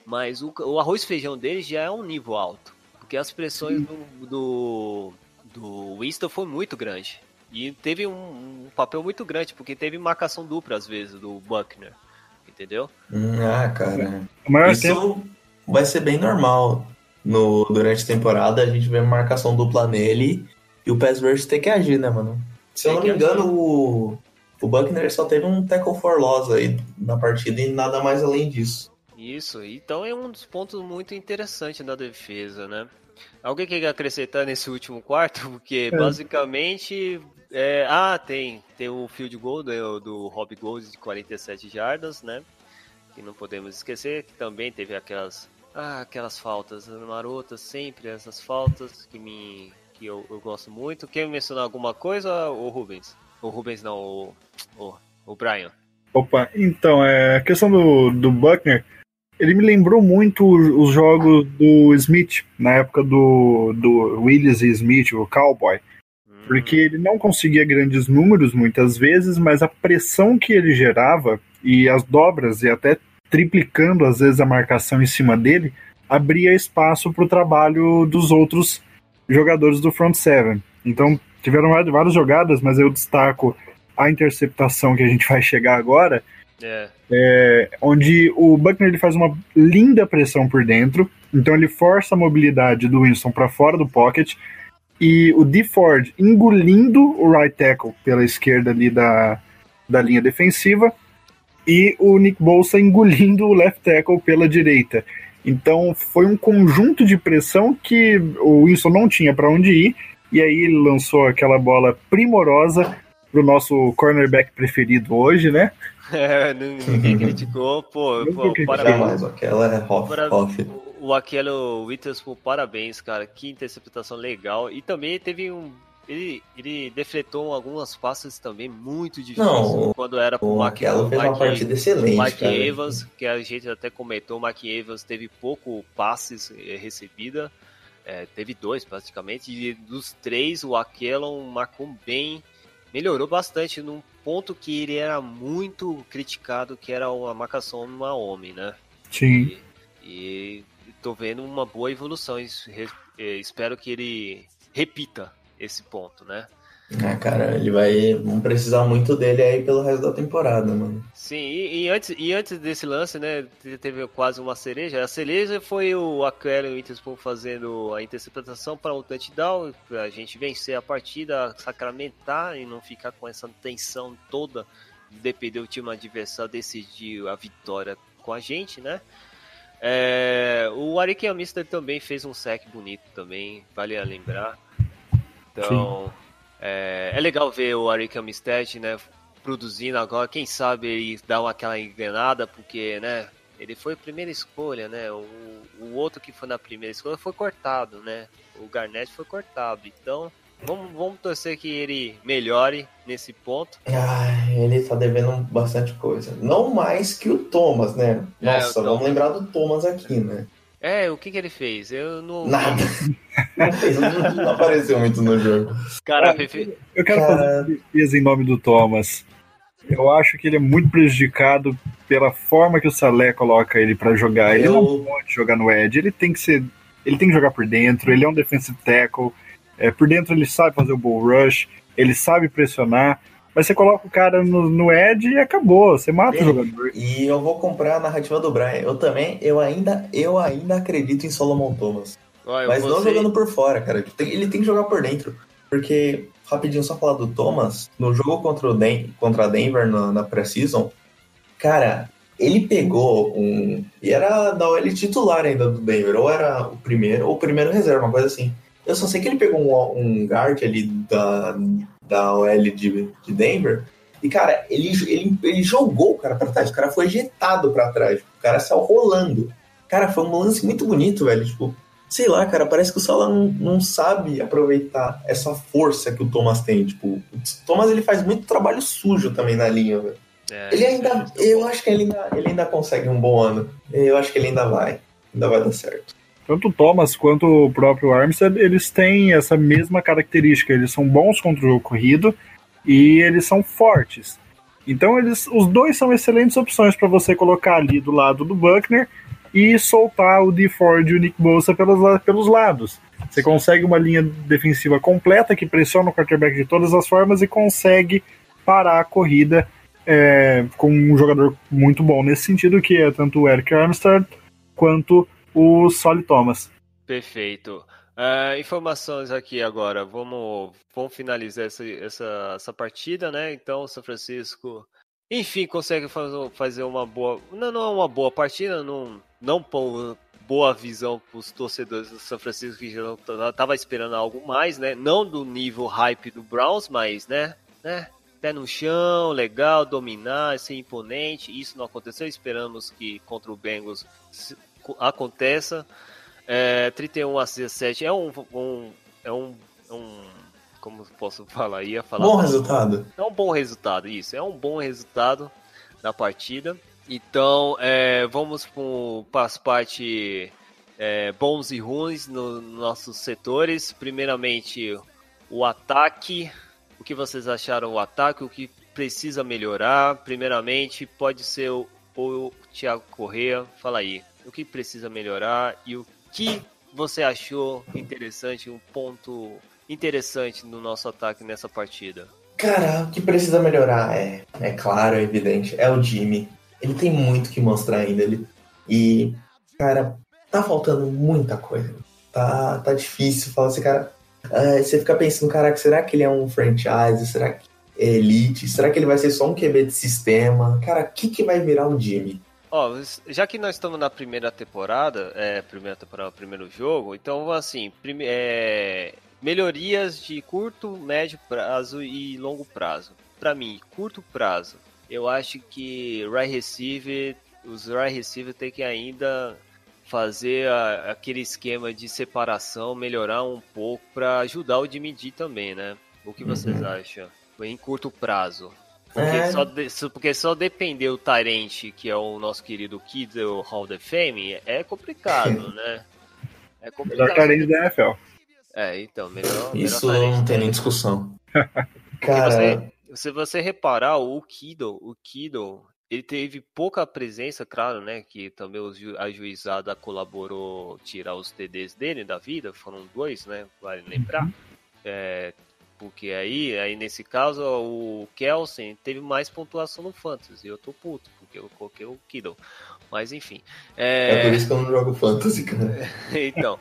Mas o, o arroz e feijão dele já é um nível alto. Porque as pressões do, do, do Winston foi muito grande. E teve um, um papel muito grande, porque teve marcação dupla às vezes do Buckner. Entendeu? hum, ah, cara. Isso tempo. vai ser bem normal. No, durante a temporada, a gente vê marcação dupla nele e o pass rush tem que agir, né, mano? Se eu não me engano, o, o Buckner só teve um tackle for loss aí na partida e nada mais além disso. Isso, então é um dos pontos muito interessantes da defesa, né? Alguém quer acrescentar nesse último quarto? Porque basicamente. é, ah, tem. Tem o field goal do, do Rob Gold de 47 jardas, né? Que não podemos esquecer, que também teve aquelas. Ah, aquelas faltas marotas, sempre essas faltas que me. Que eu, eu gosto muito. Quer mencionar alguma coisa, o Rubens? O Rubens não, o. o, o Brian. Opa, então, é, a questão do, do Buckner, ele me lembrou muito os, os jogos do Smith, na época do, do Willis e Smith, o Cowboy. Hum, porque ele não conseguia grandes números muitas vezes, mas a pressão que ele gerava e as dobras e até triplicando às vezes a marcação em cima dele abria espaço para o trabalho dos outros jogadores do front seven. Então tiveram várias jogadas, mas eu destaco a interceptação que a gente vai chegar agora, É. é, onde o Buckner ele faz uma linda pressão por dentro, então ele força a mobilidade do Winston para fora do pocket e o D Ford engolindo o right tackle pela esquerda ali da, da linha defensiva e o Nick Bolsa engolindo o left tackle pela direita. Então foi um conjunto de pressão que o Winston não tinha para onde ir e aí ele lançou aquela bola primorosa pro nosso cornerback preferido hoje, né? É, nin- ninguém criticou, pô, pô parabéns. Aquela é off, Para- off. O Aquelo Witherspoon, parabéns, cara. Que interceptação legal. E também teve um. Ele, ele defletou algumas passes também muito difíceis. Não, quando era pro O Mike, Aquela fez uma Mike- partida excelente, Mike cara. Evans, que a gente até comentou, o Mike Evans teve pouco passes eh, recebida. É, teve dois praticamente. E dos três, o Aquelon marcou bem. Melhorou bastante num ponto que ele era muito criticado, que era a marcação numa homem, né? Sim. E, e tô vendo uma boa evolução. e eh, espero que ele repita esse ponto, né? Ah, cara, ele vai. Vamos precisar muito dele aí pelo resto da temporada, mano. Sim, e, e antes, e antes desse lance, né, te- teve quase uma cereja. A cereja foi o Aquarium Witherspoon fazendo a interceptação para o touchdown, para a gente vencer a partida, sacramentar e não ficar com essa tensão toda de depender do time adversário decidir a vitória com a gente, né? É, o Arik Amister também fez um sec bonito também, vale a lembrar. Então, é, é legal ver o Arik Amistad, né, produzindo agora. Quem sabe ele dá uma, aquela engrenada, porque, né, ele foi a primeira escolha, né? O, o outro que foi na primeira escolha foi cortado, né? O Garnett foi cortado. Então, vamos, vamos torcer que ele melhore nesse ponto. Ah, ele tá devendo bastante coisa. Não mais que o Thomas, né? É, Nossa, o vamos Thomas. lembrar do Thomas aqui, né? É, o que que ele fez? Eu não. Nada. Não, apareceu muito no jogo. Cara, Fefe- Eu quero Cara. fazer uma defesa em nome do Thomas. Eu acho que ele é muito prejudicado pela forma que o Salé coloca ele pra jogar. Ele Eu- não pode jogar no edge, ele tem que ser, ele tem que jogar por dentro. Ele é um defensive tackle. É, por dentro ele sabe fazer o bull rush, ele sabe pressionar. Mas você coloca o cara no, no edge e acabou. Você mata o Sim. jogador. E eu vou comprar a narrativa do Brian. Eu também, eu ainda, eu ainda acredito em Solomon Thomas. Olha, Mas não jogando por fora, cara. Tem- Ele tem que jogar por dentro. Porque, rapidinho, só falar do Thomas, no jogo contra, o Den contra a Denver na, na pré-season, cara, ele pegou um. E era da OL titular ainda do Denver, ou era o primeiro, ou o primeiro reserva, uma coisa assim. Eu só sei que ele pegou um, um guard ali da, da OL de, de Denver. E, cara, ele, ele, ele jogou o cara pra trás. O cara foi ejetado pra trás. O cara saiu rolando. Cara, foi um lance muito bonito, velho. Tipo, sei lá, cara, parece que o Sala não, não sabe aproveitar essa força que o Thomas tem. Tipo, o Thomas ele faz muito trabalho sujo também na linha, velho. É, Ele ainda, eu acho que ele ainda, ele ainda consegue um bom ano. Eu acho que ele ainda vai. Ainda vai dar certo. Tanto o Thomas quanto o próprio Armstead, eles têm essa mesma característica. Eles são bons contra o jogo corrido e eles são fortes. Então eles, os dois são excelentes opções para você colocar ali do lado do Buckner e soltar o D Ford e o Nick Bosa pelos, pelos lados. Você consegue uma linha defensiva completa que pressiona o quarterback de todas as formas e consegue parar a corrida é, com um jogador muito bom nesse sentido, que é tanto o Eric Armstead quanto o Solly Thomas. Perfeito. Ah, informações aqui agora. Vamos, vamos finalizar essa, essa, essa partida, né? Então, São Francisco, enfim, consegue fazer, fazer uma boa. Não, não é uma boa partida, não, não pô- boa visão para os torcedores do São Francisco que já tava esperando algo mais, né? Não do nível hype do Browns, mas, né? né? Pé no chão, legal, dominar, ser imponente. Isso não aconteceu. Esperamos que contra o Bengals aconteça. É, 31 a 17 é um, um- é um, um como posso falar ia falar Bom resultado. é um bom resultado isso é um bom resultado da partida então é, vamos para as partes é, bons e ruins nos nossos setores primeiramente o ataque. O que vocês acharam o ataque? O que precisa melhorar? Primeiramente, pode ser o, o Thiago Correa. Fala aí. O que precisa melhorar e o que você achou interessante, um ponto interessante no nosso ataque nessa partida? Cara, o que precisa melhorar é, é claro, é evidente, é o Jimmy. Ele tem muito que mostrar ainda. Ele, e, cara, tá faltando muita coisa. Tá, tá difícil falar assim, cara. Uh, você fica pensando, caraca, será que ele é um franchise? Será que é elite? Será que ele vai ser só um QB de sistema? Cara, o que, que vai virar um Jimmy? Ó, já que nós estamos na primeira temporada, é, primeira temporada, primeiro jogo, então assim, prime é, melhorias de curto, médio prazo e longo prazo. Para mim, curto prazo, eu acho que right receiver, os right receiver tem que ainda fazer a, aquele esquema de separação, melhorar um pouco para ajudar o Jimmy também, né? O que vocês uhum. acham? Em curto prazo. Porque, é. só, de, porque só depender o Tyrant, que é o nosso querido Kid do Hall of Fame, é complicado, né? É complicado. Melhor Tyrant da NFL. É, então, melhor. Isso melhor não tem nem discussão. Cara. Você, se você reparar, o Kido, o Kido, ele teve pouca presença, claro, né? Que também a juizada colaborou tirar os TDs dele da vida, foram dois, né? Vale lembrar. Uhum. É, porque aí, aí nesse caso, o Kelsen teve mais pontuação no Fantasy. Eu tô puto, porque eu coloquei o Kiddle. Mas enfim. É, é por isso que eu não jogo Fantasy, cara. então,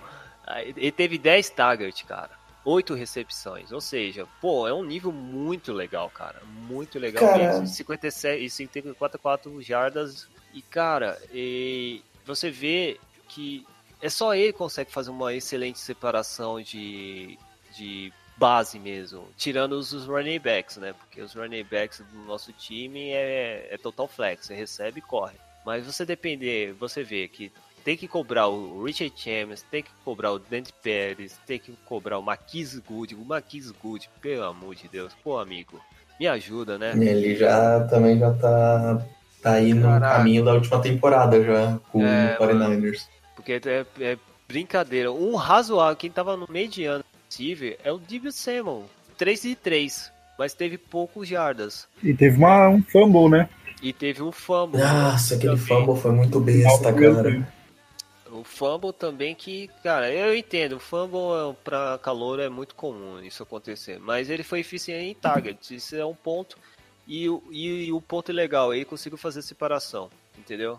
ele teve 10 targets, cara. 8 recepções. Ou seja, pô, é um nível muito legal, cara. Muito legal cara... mesmo. 57 e 54 jardas. E, cara, e você vê que é só ele que consegue fazer uma excelente separação de, de base mesmo, tirando os, os running backs, né? Porque os running backs do nosso time é, é total flex, você recebe e corre. Mas você depender, você vê que tem que cobrar o Richard Chambers, tem que cobrar o Dante Pérez, tem que cobrar o Marquise Good, o Marquise Good, pelo amor de Deus, pô amigo, me ajuda, né? Ele já também já tá, tá aí no Caraca. caminho da última temporada já com é, o 49ers. Porque é, é, brincadeira, um razoável, quem tava no mediano possível é o Dibio Samuel. 3 de 3, mas teve poucos jardas. E teve uma, um fumble, né? E teve um fumble. Nossa, aquele também. fumble foi muito besta, cara. O fumble também que, cara, eu entendo, o fumble para calor é muito comum isso acontecer, mas ele foi eficiente em target, isso é um ponto. E, e, e o ponto legal, ele conseguiu fazer separação, entendeu?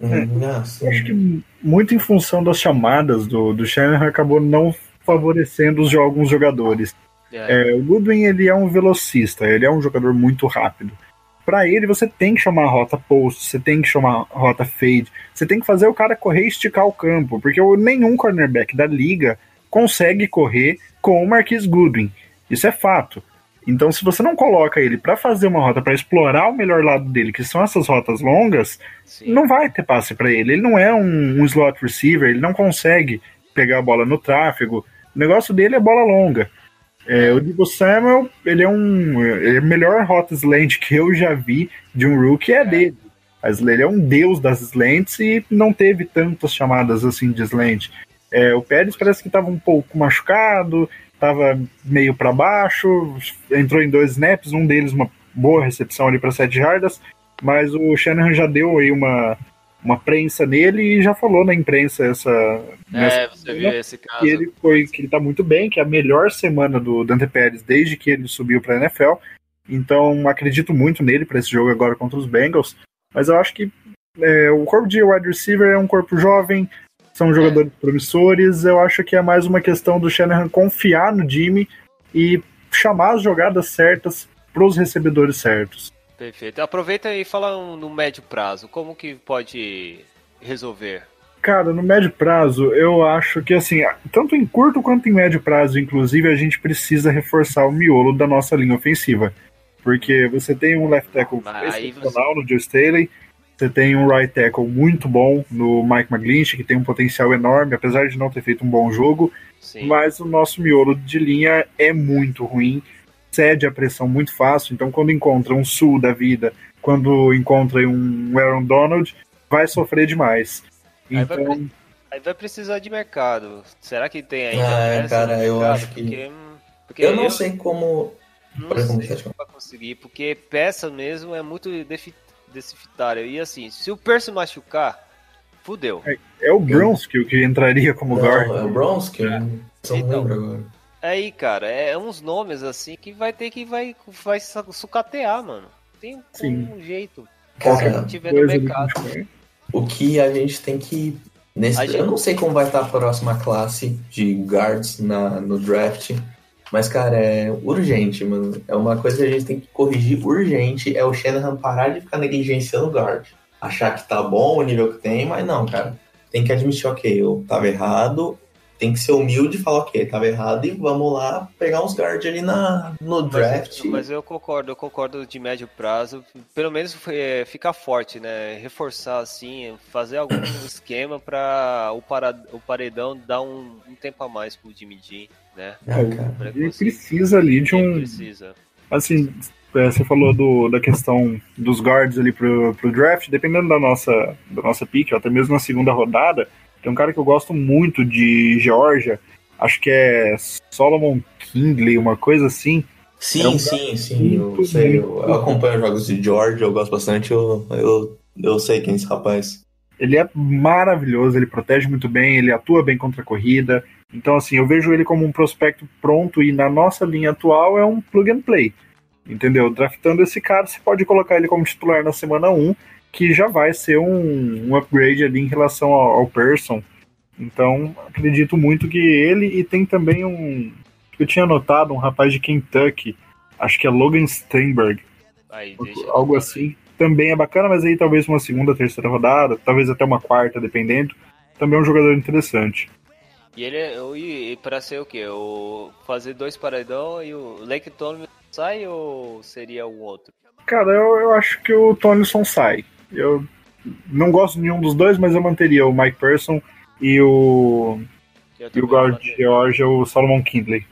É, acho que muito em função das chamadas do, do Shanahan acabou não favorecendo os, alguns jogadores. É. É, o Goodwin ele é um velocista, ele é um jogador muito rápido. Para ele, você tem que chamar a rota post, você tem que chamar a rota fade, você tem que fazer o cara correr e esticar o campo, porque nenhum cornerback da liga consegue correr com o Marquis Goodwin. Isso é fato. Então, se você não coloca ele para fazer uma rota para explorar o melhor lado dele, que são essas rotas longas, Sim. não vai ter passe para ele. Ele não é um, um slot receiver, ele não consegue pegar a bola no tráfego. O negócio dele é bola longa. É, o Divo Samuel, ele é um. Ele é melhor rota slant que eu já vi de um rookie é dele. Ele é um deus das slants e não teve tantas chamadas assim de slant. É, o Pérez parece que estava um pouco machucado, estava meio para baixo, entrou em dois snaps, um deles uma boa recepção ali para sete jardas, mas o Shanahan já deu aí uma, uma prensa nele e já falou na imprensa essa. É, você viu esse caso. Que ele foi que ele tá muito bem, que é a melhor semana do Dante Pérez desde que ele subiu para NFL. Então acredito muito nele para esse jogo agora contra os Bengals. Mas eu acho que é, o corpo de wide receiver é um corpo jovem, são jogadores é. promissores. Eu acho que é mais uma questão do Shanahan confiar no Jimmy e chamar as jogadas certas para os recebedores certos. Perfeito. Aproveita e fala no médio prazo, como que pode resolver? Cara, no médio prazo, eu acho que assim, tanto em curto quanto em médio prazo, inclusive, a gente precisa reforçar o miolo da nossa linha ofensiva. Porque você tem um left tackle excepcional você... no Joe Staley, você tem um right tackle muito bom no Mike McGlinchey, que tem um potencial enorme, apesar de não ter feito um bom jogo, Sim. mas o nosso miolo de linha é muito ruim cede a pressão muito fácil. Então, quando encontra um Sul da vida, quando encontra um Aaron Donald, vai sofrer demais. Aí, então... vai, aí vai precisar de mercado. Será que tem ainda? Ah, cara, eu acho que. Porque, Porque Eu não sei como. Não sei se vai conseguir, porque peça mesmo é muito defi- deficitária. E assim, se o Percy machucar, fudeu. É o Bronski que entraria como Não, guard. é o Bronski? Eu não Então. lembro agora. Aí, cara, é uns nomes assim que vai ter que vai, vai su- sucatear, mano. Tem um, Sim. um jeito. Cara, Se tiver no mercado. O que a gente tem que. Nesse, gente- Eu não sei como vai estar a próxima classe de guards na, no draft. Mas, cara, é urgente, mano. É uma coisa que a gente tem que corrigir urgente. É o Shanahan parar de ficar negligenciando o guard. Achar que tá bom o nível que tem, mas não, cara. Tem que admitir, ok, eu tava errado. Tem que ser humilde e falar, ok, tava errado e vamos lá pegar uns guards ali na, no draft. Mas, mas eu concordo, eu concordo de médio prazo. Pelo menos é, ficar forte, né? Reforçar assim, fazer algum esquema pra o, para, o paredão dar um, um tempo a mais pro Jimmy G, né? Ah, cara. Pra Ele precisa ali de Ele um. precisa. Assim, é, você falou do, da questão dos guards ali pro, pro draft, dependendo da nossa, da nossa pick, até mesmo na segunda rodada, tem um cara que eu gosto muito de Georgia, acho que é Solomon Kingley, uma coisa assim. Sim, É um sim, sim, eu sei. Eu, eu acompanho os jogos de George, eu gosto bastante, eu, eu, eu sei quem é esse rapaz. Ele é maravilhoso, ele protege muito bem, ele atua bem contra a corrida. Então, assim, eu vejo ele como um prospecto pronto e na nossa linha atual é um plug and play. Entendeu? Draftando esse cara, você pode colocar ele como titular na semana 1, que já vai ser um, um upgrade ali em relação ao, ao Person. Então, acredito muito que ele e tem também um. Eu tinha notado um rapaz de Kentucky, acho que é Logan Steinberg, Aí, algo assim. Também é bacana, mas aí talvez uma segunda, terceira rodada, talvez até uma quarta, dependendo. Também é um jogador interessante. E ele é. E, e pra ser o quê? O, fazer dois paredão e o Lake Tony sai ou seria um outro? Cara, eu, eu acho que o Tonison sai. Eu não gosto de nenhum dos dois, mas eu manteria o Mike Person e o, e o guard. Georgia, o Solomon Kindley.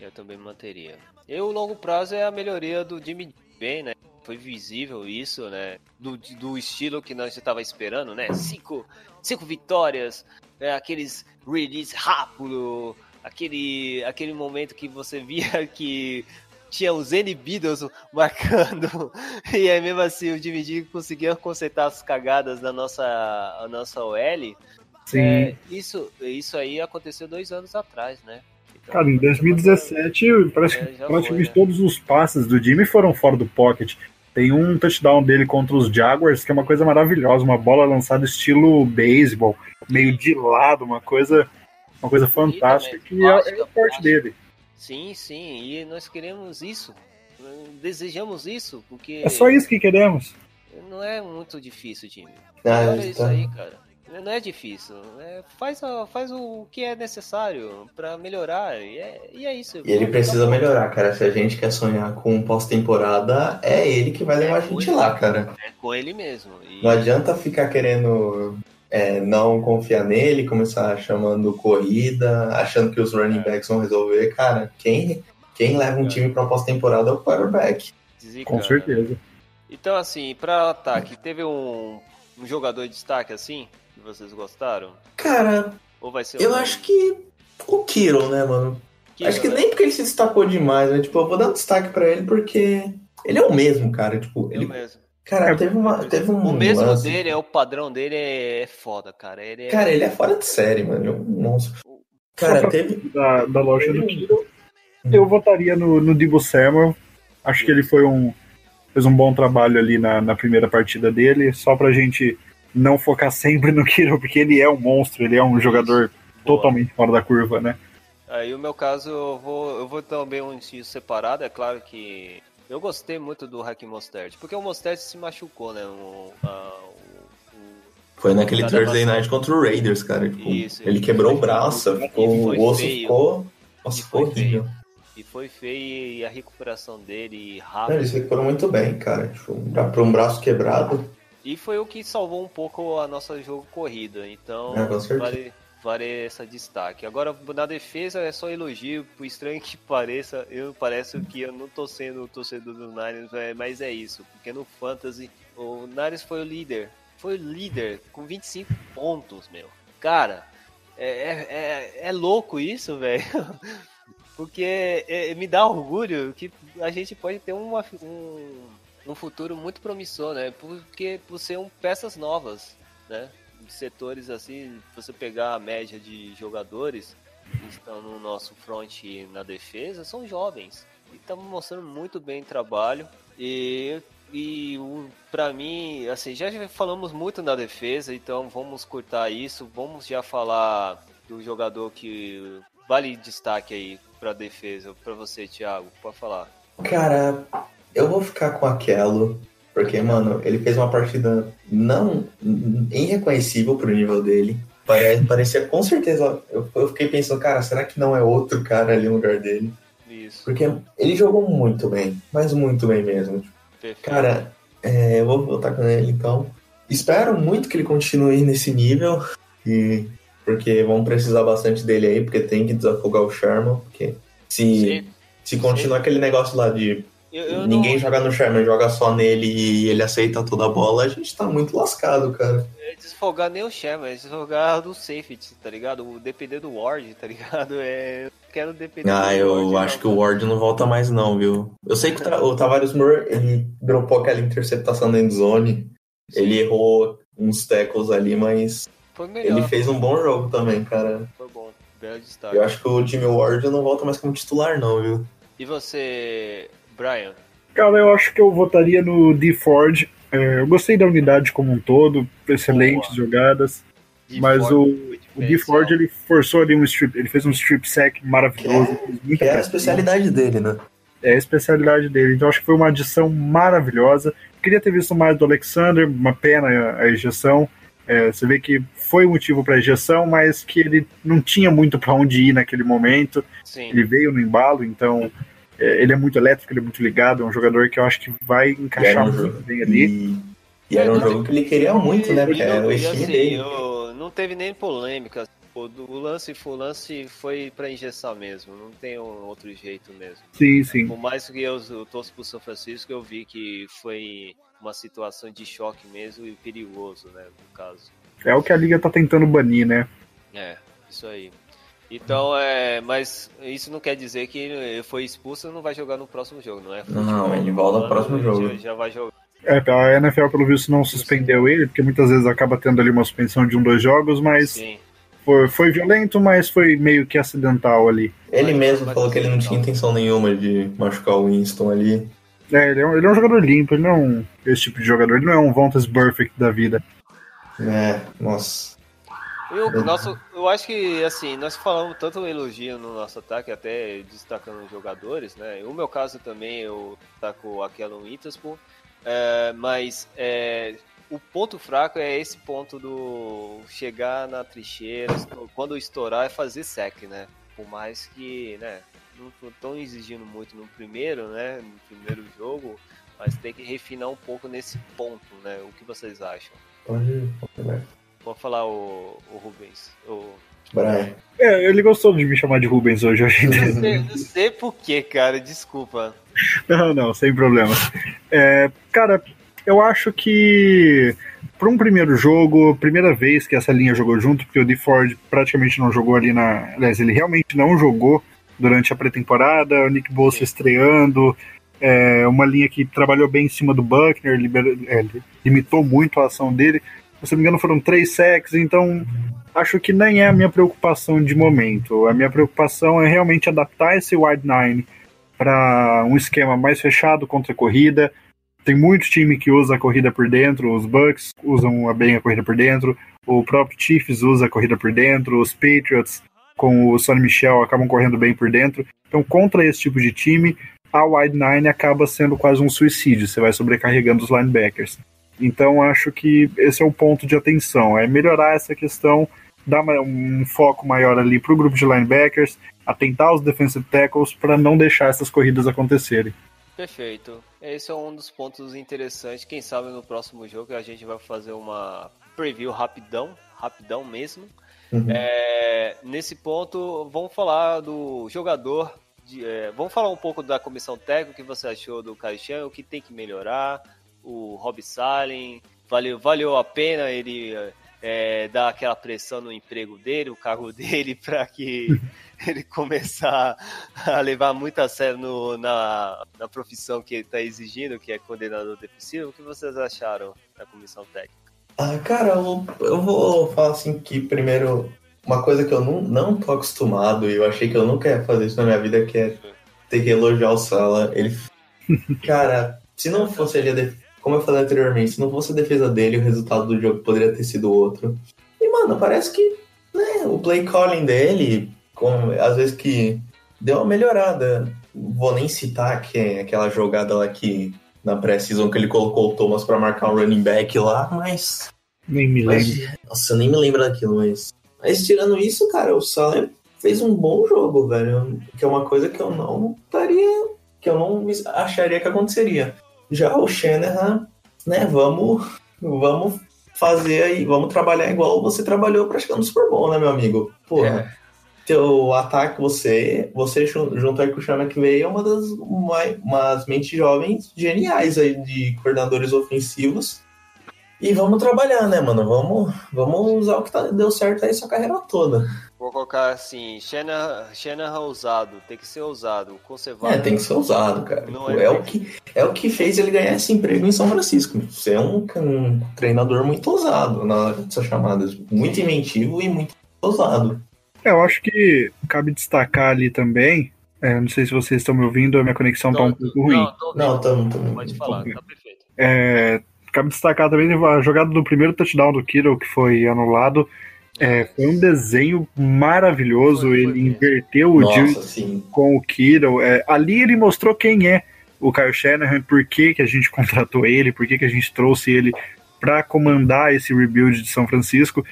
Eu também manteria. E o longo prazo é a melhoria do Jimmy bem, né? Foi visível isso, né? Do, do estilo que nós estava esperando, né? Cinco, cinco vitórias, é, aqueles release rápido, aquele, aquele momento que você via que tinha os N Beatles marcando, e aí mesmo assim o Jimmy G conseguia consertar as cagadas da nossa, a nossa OL. Sim. É, isso, isso aí aconteceu dois anos atrás, né? Então, Cara, em 2017, parece que praticamente né? todos os passes do Jimmy foram fora do pocket. Tem um touchdown dele contra os Jaguars, que é uma coisa maravilhosa, uma bola lançada estilo beisebol, meio de lado, uma coisa, uma coisa fantástica, também, que é, é o forte dele. Sim, sim, e nós queremos isso. Desejamos isso, porque É só isso que queremos. não é muito difícil, Jimmy. Ah, Olha isso tá. aí, cara. Não é difícil. É, faz, a- faz o que é necessário pra melhorar. E é, e é isso. E ele precisa melhorar, cara. Se a gente quer sonhar com um pós-temporada, é ele que vai levar a gente lá, cara. É com ele mesmo. E Não adianta ficar querendo é, não confiar nele, começar chamando corrida, achando que os running backs vão resolver. Cara, quem, quem leva um time pra pós-temporada é o quarterback. zica, Com né? certeza. Então, assim, pra ataque, teve um, um jogador de destaque assim? Que vocês gostaram? Cara, Ou vai ser eu um- acho que o Kiro, né, mano? que- Acho que nem porque ele se destacou demais, né? Tipo, eu vou dar um destaque pra ele porque ele é o mesmo, cara. Tipo, Eu ele, mesmo. Cara, É, teve, uma, teve um O mesmo lance- dele, é o padrão dele é, foda, cara. Ele é... Cara, ele é fora de série, mano. É um monstro. Só Cara, teve. Da, da loja do Kiro, eu votaria no, no Debo Samuel. Acho que ele foi um fez um bom trabalho ali na, na primeira partida dele, só pra gente não focar sempre no Kiro, porque ele é um monstro, ele é um jogador Boa. totalmente fora da curva, né? Aí o meu caso, eu vou, eu vou também um estilo separado. É claro que eu gostei muito do Hack Mostert, porque o Mostert se machucou, né? O, a- o- o- Foi naquele Thursday. Night contra o Raiders, cara. Tipo, Isso, ele quebrou o braço, ficou, o osso feio. ficou. Nossa, ficou foi horrível. E foi feio e a recuperação dele Não, rápido. eles recuperam muito bem, cara. Tipo, pra um braço quebrado. E foi o que salvou um pouco a nossa jogo corrida. Então, É, vale, essa destaque. Agora, na defesa é só elogio, por estranho que pareça, eu pareço que eu não tô sendo torcedor do Niners, é, mas é isso. Porque no Fantasy, o Niners foi o líder. Foi o líder com 25 pontos, meu. Cara, é, é, é, é louco isso, velho. Porque é, me dá orgulho que a gente pode ter uma, um, um futuro muito promissor, né? Porque por ser um, peças novas, né? Setores assim, você pegar a média de jogadores que estão no nosso front e na defesa, são jovens. E estamos mostrando muito bem o trabalho. E, e para mim, assim, já falamos muito na defesa, então vamos cortar isso. Vamos já falar do jogador que vale destaque aí para defesa. Para você, Thiago, pode falar. Cara, eu vou ficar com aquilo, porque, mano, ele fez uma partida não irreconhecível pro nível dele. Parecia com certeza. Eu, eu fiquei pensando, cara, será que não é outro cara ali no lugar dele? Isso. Porque ele jogou muito bem, mas muito bem mesmo. Perfeito. Cara, é, eu vou voltar com ele então. Espero muito que ele continue nesse nível. E porque vão precisar bastante dele aí, porque tem que desafogar o Sherman, porque se, Sim. se continuar aquele negócio lá de Eu, eu ninguém não, joga no Sherman, joga só nele e ele aceita toda a bola, a gente tá muito lascado, cara. é desfolgar nem o Sherman, é desfolgar do safety, tá ligado? O depender do Ward, tá ligado? É, eu quero depender Ah, eu Ward, acho não, que o Ward não volta mais não, viu? Eu sei que o, Ta- o Tavares Moore, ele dropou aquela interceptação na endzone, ele errou uns tackles ali, mas Foi melhor, ele fez um bom jogo também, cara. foi bom. Belo destaque. Eu acho que o Jimmy Ward não volta mais como titular não, viu? E você, Brian? Cara, eu acho que eu votaria no D Ford. É, eu gostei da unidade como um todo, excelentes Boa. jogadas, De mas Ford, o, o D diferencial. Ford ele forçou ali um strip, ele fez um strip sack maravilhoso, fez muita Que é a pressão. especialidade dele, né? É a especialidade dele. Então acho que foi uma adição maravilhosa. Queria ter visto mais do Alexander, uma pena a- a ejeção. É, você vê que foi motivo para ejeção, mas que ele não tinha muito para onde ir naquele momento. Sim, Ele veio no embalo, então ele é muito elétrico, ele é muito ligado. É um jogador que eu acho que vai encaixar um muito jogo, bem ali. e, e era um jogo que ele queria muito, né? Porque era não- o estilo assim, dele. eu- não teve nem polêmica. O, do- o lance, o lance foi pra injeção mesmo, não tem um outro jeito mesmo. Sim, sim. Por mais que eu, eu torço pro São Francisco, eu vi que foi uma situação de choque mesmo e perigoso, né, no caso. É o que a liga tá tentando banir, né? É, isso aí. Então, é, mas isso não quer dizer que ele foi expulso e não vai jogar no próximo jogo, não é? Não, ele volta no próximo Já- jogo. Já, vai jogar. É, a NFL, pelo visto, não suspendeu ele, porque muitas vezes acaba tendo ali uma suspensão de um, dois jogos, mas Sim. foi, foi violento, mas foi meio que acidental ali. Ele Mas- mesmo mas- falou que ele não tinha intenção nenhuma de machucar o Winston ali. É, ele é, um, ele é um jogador limpo, ele não é um, esse tipo de jogador, ele não é um Vontas Perfect da vida. É, nossa. Eu, nosso, eu acho que, assim, nós falamos tanto elogio no nosso ataque, até destacando os jogadores, né? O meu caso também, eu destaco aquela Witherspoon, é, mas é, o ponto fraco é esse ponto do chegar na trincheira, quando estourar é fazer sec, né? Por mais que, né, não estão exigindo muito no primeiro, né, no primeiro jogo, mas tem que refinar um pouco nesse ponto, né? O que vocês acham? Pode, pode Vou falar o, o Rubens. O... Brian. É, ele gostou de me chamar de Rubens hoje, eu achei. Não sei, não sei por que, cara, desculpa. Não, não, sem problema. É, cara, eu acho que para um primeiro jogo, primeira vez que essa linha jogou junto, porque o D Ford praticamente não jogou ali na. Aliás, ele realmente não jogou durante a pré-temporada, o Nick Sim. estreando, é, uma linha que trabalhou bem em cima do Buckner, liber- é, limitou muito a ação dele. Se não me engano, foram três sacks, então acho que nem é a minha preocupação de momento. A minha preocupação é realmente adaptar esse wide nine para um esquema mais fechado contra a corrida. Tem muito time que usa a corrida por dentro, os Bucks usam bem a corrida por dentro, o próprio Chiefs usa a corrida por dentro, os Patriots com o Sonny Michel acabam correndo bem por dentro. Então, contra esse tipo de time, a wide nine acaba sendo quase um suicídio, você vai sobrecarregando os linebackers. Então, acho que esse é o ponto de atenção, é melhorar essa questão, dar um foco maior ali para o grupo de linebackers, atentar os defensive tackles para não deixar essas corridas acontecerem. Perfeito. Esse é um dos pontos interessantes. Quem sabe no próximo jogo a gente vai fazer uma preview rapidão, rapidão mesmo. Uhum. É, nesse ponto, vamos falar do jogador. de- é, vamos falar um pouco da comissão técnica, o que você achou do Caixão, o que tem que melhorar. O Rob Salen, valeu, valeu a pena ele é, dar aquela pressão no emprego dele, o cargo dele, para que ele começar a levar muito a sério no, na, na profissão que ele está exigindo, que é coordenador defensivo. O que vocês acharam da comissão técnica? Ah, cara, eu, eu vou falar assim que primeiro uma coisa que eu não, não tô acostumado e eu achei que eu nunca ia fazer isso na minha vida, que é ter que elogiar o Sala. Ele. Cara, se não fosse ele, a. como eu falei anteriormente, se não fosse a defesa dele, o resultado do jogo poderia ter sido outro. E, mano, parece que né, o play calling dele, com, às vezes que deu uma melhorada. Vou nem citar que é aquela jogada lá que na pré-season que ele colocou o Thomas pra marcar um running back lá, mas. Nem me mas lembro. nossa, eu nem me lembro daquilo, mas. Mas tirando isso, cara, o Salah fez um bom jogo, velho. Que é uma coisa que eu não estaria. que eu não acharia que aconteceria. Já o Shanahan, né, vamos. Vamos fazer aí, vamos trabalhar igual você trabalhou pra chegar no Super Bowl, né, meu amigo? Porra. Teu ataque, você, você jun- junto aí com o Sean McVay é uma das uma, umas mentes jovens geniais aí de coordenadores ofensivos. E vamos trabalhar, né, mano? Vamos, vamos usar o que tá, deu certo aí sua carreira toda. Vou colocar assim, Shanahan, Shanahan ousado, tem que ser ousado, conservado. É, tem que ser usado, cara. Não Pô, é é, o que, é o que fez ele ganhar esse emprego em São Francisco. Você é um, um treinador muito ousado na hora dessas chamadas. Muito inventivo e muito ousado. É, eu acho que cabe destacar ali também. é, não sei se vocês estão me ouvindo, a minha conexão tá um pouco ruim. Não, tamo, Pode falar, tá perfeito. É, cabe destacar também a jogada do primeiro touchdown do Kittle, que foi anulado. É, foi um desenho maravilhoso. Foi, foi ele mesmo. inverteu o Jill com o Kittle. É, ali ele mostrou quem é o Kyle Shanahan, por que, que a gente contratou ele, por que, que a gente trouxe ele para comandar esse rebuild de São Francisco.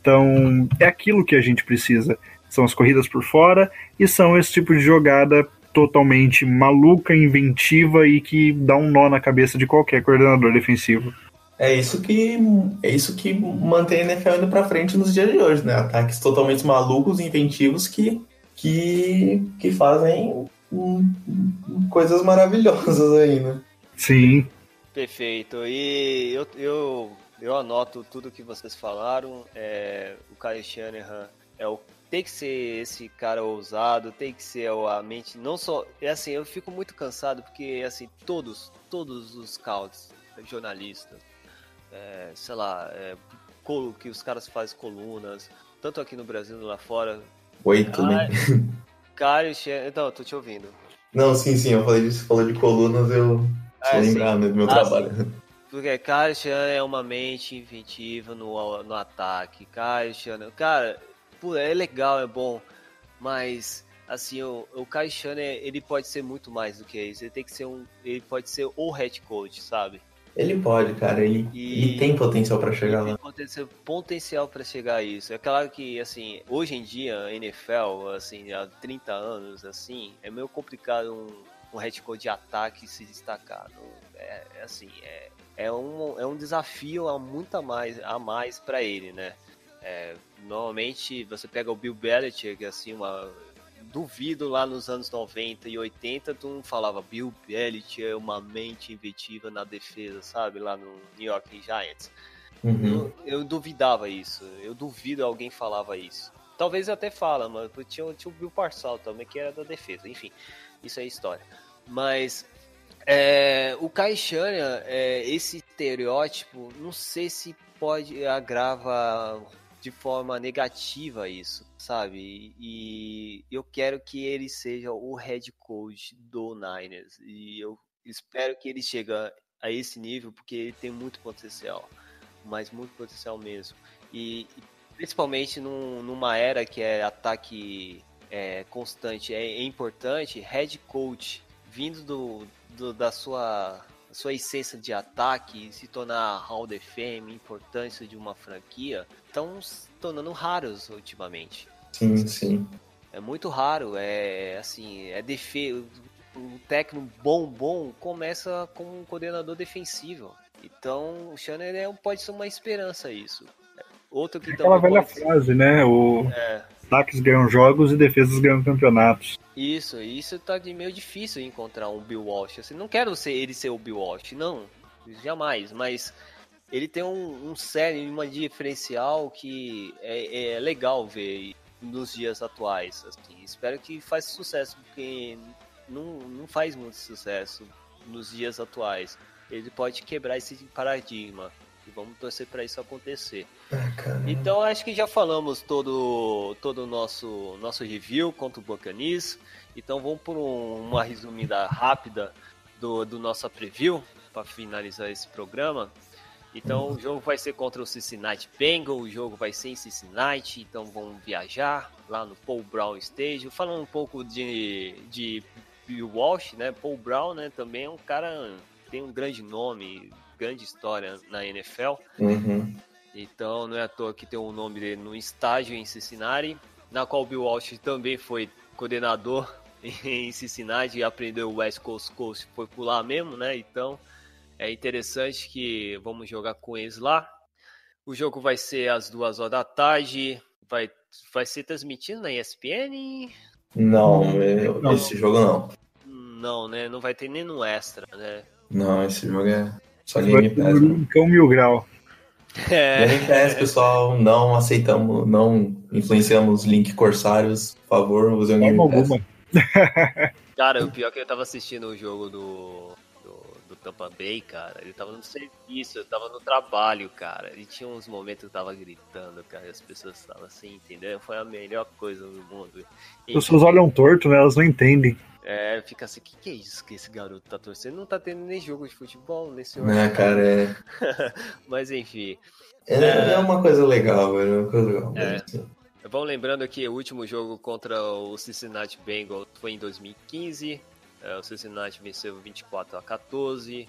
Então, é aquilo que a gente precisa. São as corridas por fora e são esse tipo de jogada totalmente maluca, inventiva e que dá um nó na cabeça de qualquer coordenador defensivo. É isso que é isso que mantém a NFL indo pra frente nos dias de hoje, né? Ataques totalmente malucos, inventivos que que, que fazem hum, hum, coisas maravilhosas aí, né? Sim, Perfeito. E eu, eu, eu anoto tudo que vocês falaram. É, o Kyle Shanahan é o, tem que ser esse cara ousado, tem que ser a mente. Não só. É assim, eu fico muito cansado porque assim, todos, todos os scouts, jornalistas, é, sei lá, é, colo- que os caras fazem colunas, tanto aqui no Brasil quanto lá fora. Oi, bem? Kyle Shanahan. Então, tô te ouvindo. Não, sim, sim, eu falei disso, falou de colunas, eu Ah, sim. lembrar né, do meu Ah, trabalho. Porque Kyle Shanahan é uma mente inventiva no, no ataque. Kyle Shanahan, cara, pô, é legal, é bom, mas assim, o, o Shanahan, ele pode ser muito mais do que isso. Ele tem que ser um, ele pode ser o head coach, sabe? Ele pode, cara, ele, E- ele tem potencial pra chegar Ele tem lá. potencial, potencial para chegar a isso. É claro que, assim, hoje em dia, a NFL, assim, há 30 anos, assim, é meio complicado um, um head coach de ataque se destacar. Não- É, é assim, é, é, um, é um desafio a muito a mais, a mais para ele, né? É, normalmente, você pega o Bill Belichick, assim, uma... Duvido lá nos anos 90 e 80, tu não falava Bill Belichick é uma mente inventiva na defesa, sabe? Lá no New York Giants. Uhum. Eu, eu duvidava isso. Eu duvido alguém falava isso. Talvez eu até fala, mas tinha, tinha o Bill Parsal também, que era da defesa. Enfim, isso é história. Mas é, o Kai Shanahan, é, esse estereótipo, não sei se pode agrava de forma negativa isso, sabe? E eu quero que ele seja o head coach do Niners. E eu espero que ele chegue a esse nível, porque ele tem muito potencial mas muito potencial mesmo. E, principalmente num- numa era que é ataque é, constante, é, é importante, head coach vindo do, do- da sua, sua essência de ataque, se tornar Hall of Fame, importância de uma franquia, estão se tornando raros ultimamente. Sim, sim. É muito raro, é assim, é defesa. O técnico bom, bom, começa com um coordenador defensivo. Então, o Shannon é, pode ser uma esperança isso. Outro que aquela velha pode frase, né? O É, ataques ganham jogos e defesas ganham campeonatos. isso, isso tá de meio difícil encontrar um Bill Walsh. Assim, não quero ser ele ser o Bill Walsh, não, jamais, mas ele tem um, um série, uma diferencial que é, é legal ver nos dias atuais. Assim. Espero que faça sucesso, porque não, não faz muito sucesso nos dias atuais. Ele pode quebrar esse paradigma. E vamos torcer para isso acontecer. Ah, então acho que já falamos todo todo o nosso nosso review contra o Buccaneers. Então vamos por um, uma resumida rápida do, do nosso preview para finalizar esse programa. Então o jogo vai ser contra o Cincinnati Bengals, o jogo vai ser em Cincinnati, então vamos viajar lá no Paul Brown Stadium. Falando um pouco de, de Bill Walsh, né? Paul Brown, né? Também é um cara tem um grande nome, grande história na NFL. Uhum. Então não é à toa que tem o nome dele no estágio em Cincinnati, na qual Bill Walsh também foi coordenador em Cincinnati e aprendeu o West Coast Coast, foi por lá mesmo, né? Então é interessante que vamos jogar com eles lá. O jogo vai ser às duas horas da tarde, vai, vai ser transmitido na ESPN? Não, eu, não, esse jogo não. Não, né? Não vai ter nem no extra, né? Não, esse jogo é só Game Pass. Cão Mil Grau. É. Game Pass, pessoal, não aceitamos, não influenciamos link corsários. Por favor, use o Game Pass. Cara, o pior é que eu tava assistindo o jogo do Tampa Bay, cara. Ele tava no serviço, eu tava no trabalho, cara. E tinha uns momentos que eu tava gritando, cara, e as pessoas estavam assim, entendeu? Foi a melhor coisa do mundo. As pessoas olham torto, né? Elas não entendem. É, fica assim, o que, que é isso que esse garoto tá torcendo? Não tá tendo nem jogo de futebol nesse horário. Né, cara, é. Mas enfim. É, é... é, uma coisa legal, velho. É uma coisa legal. É. Vamos lembrando que o último jogo contra o Cincinnati Bengals foi em 2015. É, o Cincinnati venceu 24 a 14.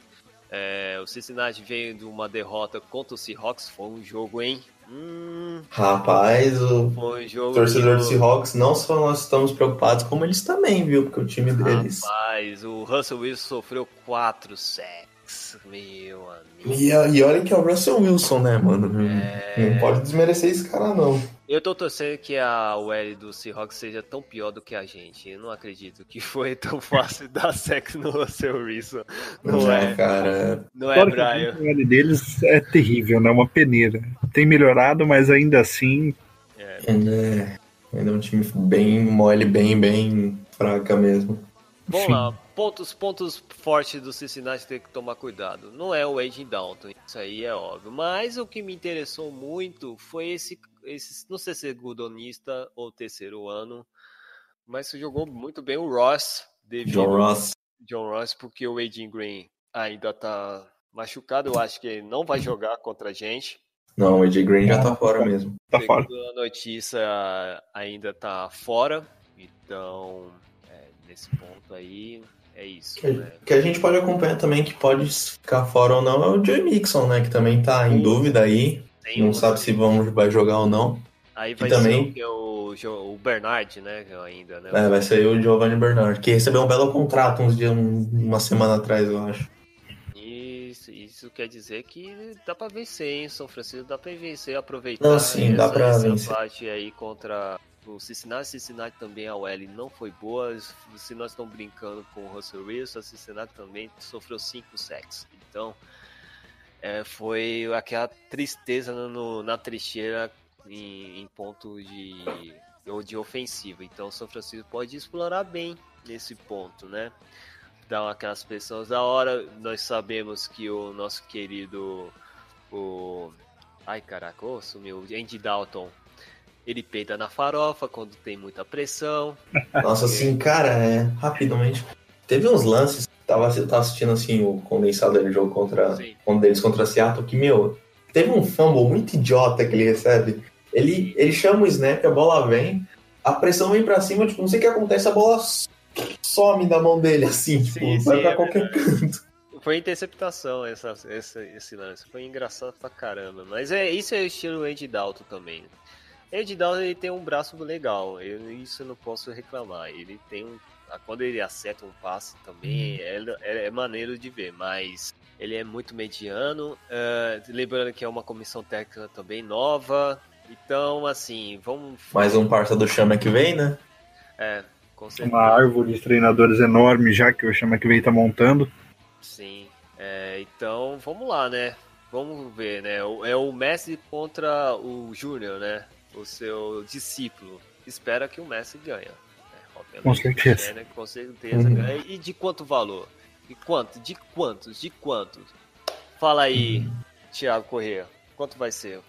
É, o Cincinnati veio de uma derrota contra o Seahawks. Foi um jogo, hein? Hum, Rapaz, o um torcedor do Seahawks, não só nós estamos preocupados, como eles também, viu? Porque o time deles. Rapaz, o Russell Wilson sofreu 4 sacks, meu amigo. E, e olha que é o Russell Wilson, né, mano? É... Não pode desmerecer esse cara, não. Eu tô torcendo que a OL do Seahawks seja tão pior do que a gente. Eu não acredito que foi tão fácil dar sexo no Russell Wilson. Não, não é, cara. Não é, Brian. O OL deles é terrível, né? Uma peneira. Tem melhorado, mas ainda assim. É. é ainda é um time bem mole, bem, bem fraca mesmo. Vamos lá, pontos, pontos fortes do Cincinnati tem que tomar cuidado. Não é o Age Dalton, isso aí é óbvio. Mas o que me interessou muito foi esse esse, não sei se é gudonista ou terceiro ano, mas jogou muito bem o Ross. John Ross. John Ross, porque o Adrian Green ainda tá machucado, eu acho que ele não vai jogar contra a gente. Não, o AJ Green já tá fora mesmo. Tá fora. A notícia ainda tá fora, então é, nesse ponto aí é isso. Que, né? que, a gente pode acompanhar também que pode ficar fora ou não é o Joe Mixon, né? Que também tá em dúvida aí. Tem não um... sabe se vamos, vai jogar ou não. Aí vai e também... ser o, o, Bernard, né? Ainda, né? É, vai ser o Giovanni Bernard, que recebeu um belo contrato uns dias, uma semana atrás, eu acho. Isso, isso quer dizer que dá pra vencer, hein? São Francisco dá pra vencer, aproveitar não, sim, essa, dá pra essa vencer. parte aí contra o Cincinnati. Cincinnati também, a OL não foi boa. Se nós estamos brincando com o Russell Wilson, a Cincinnati também sofreu 5 sacks. Então, é, foi aquela tristeza no, na trincheira em, em ponto de, de ofensiva. Então o São Francisco pode explorar bem nesse ponto, né? Dar aquelas pressões da hora. Nós sabemos que o nosso querido. O... Ai caraca, oh, sumiu. Andy Dalton. Ele peida na farofa quando tem muita pressão. Nossa, assim, cara, é, rapidamente. Teve uns lances tava, tava assistindo assim o condensado do jogo contra um deles contra Seattle, que, meu, teve um fumble muito idiota que ele recebe. Ele, ele chama o snap, a bola vem, a pressão vem pra cima, tipo, não sei o que acontece, a bola some da mão dele, assim, tipo, sim, vai sim, pra é qualquer canto. Foi interceptação essa, essa, esse lance, foi engraçado pra caramba. Mas é isso é o estilo Andy Dalton também. Andy Dalton ele tem um braço legal, eu, isso eu não posso reclamar. Ele tem um quando ele acerta um passe também uhum. é, é, é maneiro de ver, mas ele é muito mediano. Uh, lembrando que é uma comissão técnica também nova. Então, assim, vamos. Mais um parça do Chama que vem, né? É, com certeza. Uma árvore de treinadores enorme já que o Chama que vem tá montando. Sim. É, então, vamos lá, né? vamos ver, né? É o Messi contra o Júnior, né? O seu discípulo. Espera que o Messi ganhe. Né? Com certeza. Né? Com certeza Uhum. E de quanto valor? De quanto? De quantos? De quantos? Fala aí, Uhum. Thiago Corrêa. Quanto vai ser?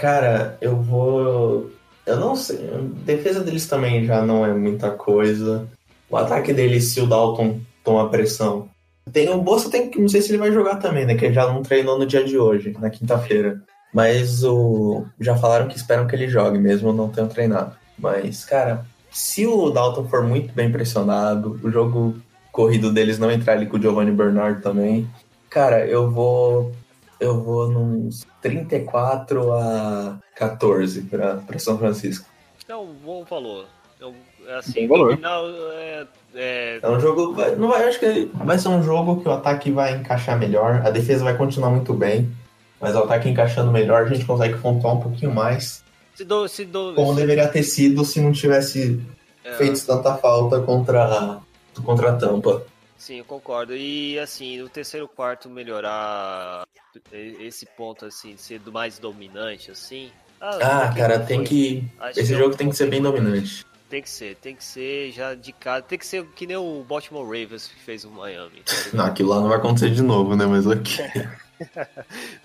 Cara, eu vou. Eu não sei. A defesa deles também já não é muita coisa. O ataque deles, se o Dalton toma pressão. Tem o Bolsa tem que. Não sei se ele vai jogar também, né? Que ele já não treinou no dia de hoje, na quinta-feira. Mas o. Já falaram que esperam que ele jogue, mesmo não tenham treinado. Mas, cara, se o Dalton for muito bem pressionado, o jogo corrido deles não entrar ali com o Giovanni Bernard também. Cara, eu vou. Eu vou nos 34 a 14 para São Francisco. É um bom valor. É um- é assim, Bom valor. dominar é, é, É um jogo. Não vai, acho que vai ser um jogo que o ataque vai encaixar melhor, a defesa vai continuar muito bem, mas o ataque encaixando melhor, a gente consegue pontuar um pouquinho mais. Se do, se do, Como deveria ter sido se não tivesse é, feito tanta falta contra, contra a Tampa. Sim, eu concordo. E assim, no terceiro quarto melhorar esse ponto assim, ser do mais dominante assim. Ah, porque cara, tem que. Acho Esse é um jogo tem que ser bem dominante. Tem que ser, tem que ser já de cara, tem que ser que nem o Baltimore Ravens que fez o Miami. tá? Não, aquilo lá não vai acontecer de novo, né? Mas ok.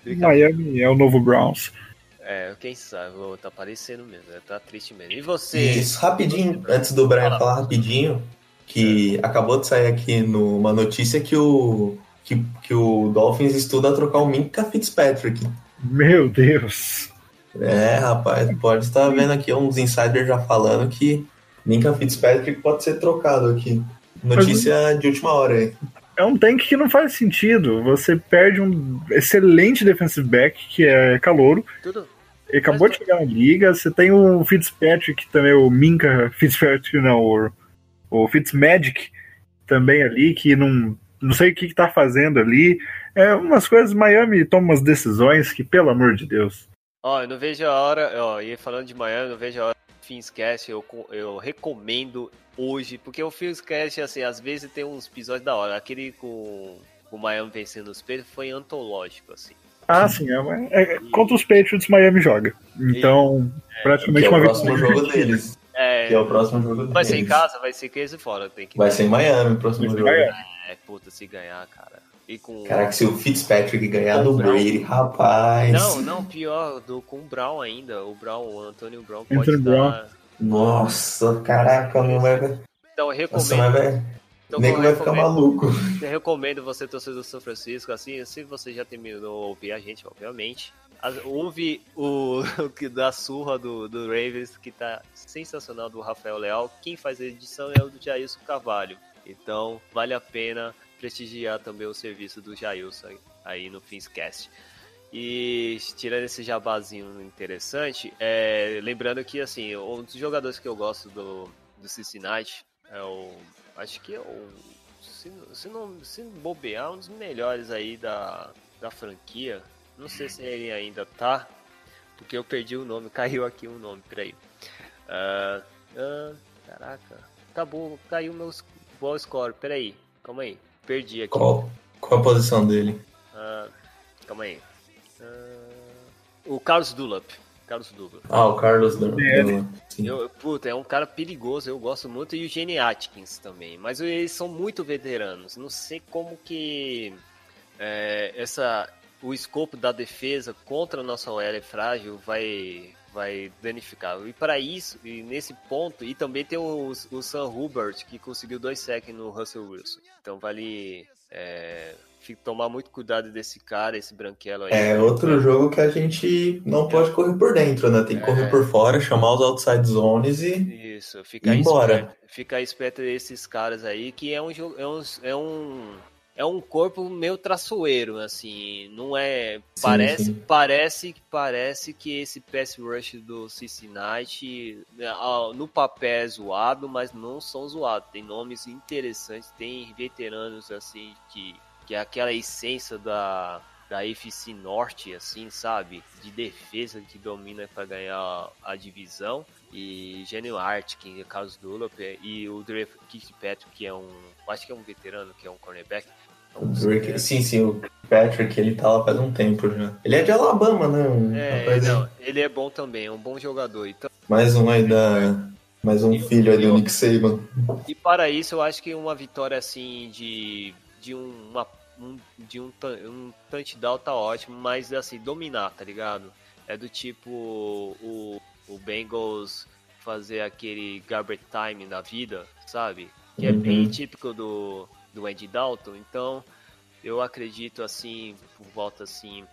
Miami é o novo Browns. É, quem sabe, tá parecendo mesmo, né? tá triste mesmo. E você? Isso, rapidinho, antes do Brian Fala. falar rapidinho, que acabou de sair aqui numa notícia que o, que, que o Dolphins estuda trocar o Minka Fitzpatrick. Meu Deus. É, rapaz, pode estar vendo aqui uns insiders já falando que Minka Fitzpatrick pode ser trocado aqui. Notícia de última hora aí. É um tank que não faz sentido. Você perde um excelente defensive back, que é calouro. Tudo? Ele acabou de chegar na liga. Você tem o Fitzpatrick também, o Minka Fitzpatrick, não, o, o Fitzmagic também ali, que não, não sei o que, que tá fazendo ali. É umas coisas, Miami toma umas decisões que, pelo amor de Deus. Ó, eu não vejo a hora, ó, e falando de Miami, eu não vejo a hora Finscast, eu, eu recomendo hoje, porque o Finscast, assim, às vezes tem uns episódios da hora. Aquele com com o Miami vencendo os Patriots foi antológico, assim. Ah, sim, é, é- contra os Patriots, Miami joga. Então, Que praticamente é o uma próximo jogo deles. É, Que é o próximo jogo deles. vai ser em casa, vai ser case fora, tem que Vai ser em Miami o próximo jogo. É, puta, se ganhar, cara. E com Caraca, se o Fitzpatrick ganhar do Brown. Brady, rapaz. Não, não, pior, do, com o Brown ainda. O Brown, o Antônio Brown pode Anthony dar. Nossa, caraca, não vai. Então eu recomendo. vai. então, eu vai ficar maluco. Eu recomendo você, torcedor do São Francisco, assim, se você já terminou ouvir a gente, obviamente. Ouve o, que da surra do, do Ravens, que tá sensacional, do Rafael Leal. Quem faz a edição é o do Jailson Carvalho. Então, vale a pena prestigiar também o serviço do Jailson aí no Finscast. E tirando esse jabazinho interessante, é, lembrando que assim, um dos jogadores que eu gosto do, do Cincinnati é o. Acho que é o. Se, se não se bobear, um dos melhores aí da, da franquia. Não sei se ele ainda tá, porque eu perdi o nome, caiu aqui o nome, peraí. Ah, ah, caraca, acabou, caiu meu ball score, peraí, calma aí, perdi aqui. Qual, qual a posição dele? Ah, calma aí. O Carlos Dulap. Carlos Dulap. Ah, o Carlos do- sim. Eu, puta, é um cara perigoso, eu gosto muito. E o Jenny Atkins também. Mas eles são muito veteranos. Não sei como que é, essa, o escopo da defesa contra a nossa OL é frágil vai, vai danificar. E para isso, e nesse ponto, e também tem o, o Sam Hubert, que conseguiu dois sacks no Russell Wilson. Então vale é, tomar muito cuidado desse cara, esse branquelo aí. É outro jogo que a gente não pode correr por dentro, né? Tem que correr por fora, chamar os outside zones e. Isso, ficar embora. esperto, ficar esperto desses caras aí, que é um jogo, é um, é um, é um corpo meio traçoeiro, assim, não é, Sim, parece, sim. parece, parece que esse pass rush do Cincinnati, né, no papel é zoado, mas não são zoados, tem nomes interessantes, tem veteranos, assim, que, que é aquela essência da, da FC Norte, assim, sabe? De defesa que domina para ganhar a divisão. E Gênio Art, que é Carlos Dulop, e o Dre Kirkpatrick, que é um. Acho que é um veterano, que é um cornerback. O Drake- sim, sim, o Patrick, ele tá lá faz um tempo já. Ele é de Alabama, né? É, não, ele é bom também, é um bom jogador. Então, Mais um aí da. Mais um filho aí do Nick Saban. e para isso, eu acho que uma vitória assim de, de um- uma um, de um, um touchdown tá ótimo, mas assim, dominar, tá ligado? É do tipo o, o Bengals fazer aquele garbage time na vida, sabe? Que é bem Uhum. típico do, do Andy Dalton. Então, eu acredito assim, por volta assim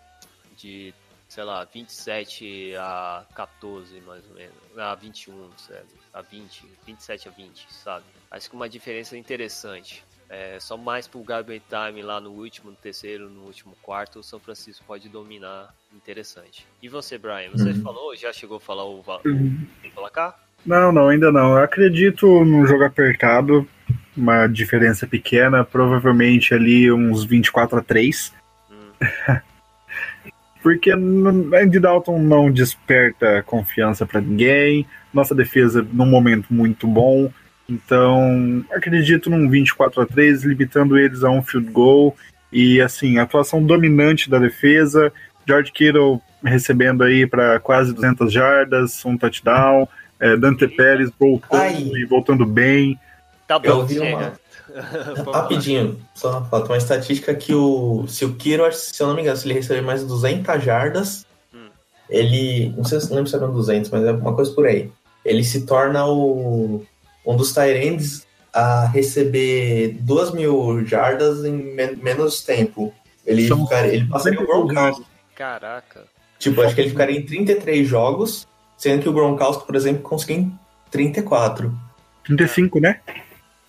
de, sei lá, 27 a 14, mais ou menos. A 21, sabe? A 20, 27 a 20, sabe? Acho que uma diferença interessante. É, só mais pro garbage time lá no último, no terceiro, no último quarto, o São Francisco pode dominar. Interessante. E você, Brian? Você Uhum. falou, já chegou a falar o, Uhum. o placar? Não, não, ainda não. Eu acredito num jogo apertado, uma diferença pequena, provavelmente ali uns 24 a 3. Hum. Porque Andy Dalton não desperta confiança pra ninguém, nossa defesa num momento muito bom. Então, acredito num 24 a 3, limitando eles a um field goal. E assim, atuação dominante da defesa. George Kittle recebendo aí para quase 200 jardas, um touchdown. É, Dante Pérez voltando Ai. e voltando bem. Tá Eu bom, vi chega. uma-. Rapidinho, só falta uma estatística que o. Se o Kiro, se eu não me engano, se ele receber mais de 200 jardas, Hum. ele. Não sei se não lembro se eram 200, mas é uma coisa por aí. Ele se torna o. Um dos Tyrands a receber 2 mil jardas em men- menos tempo. Ele, São ficaria, ele passaria o Gronkowski. Caraca. Tipo, acho que ele ficaria em 33 jogos, sendo que o Gronkowski, por exemplo, conseguiu em 34. 35, né?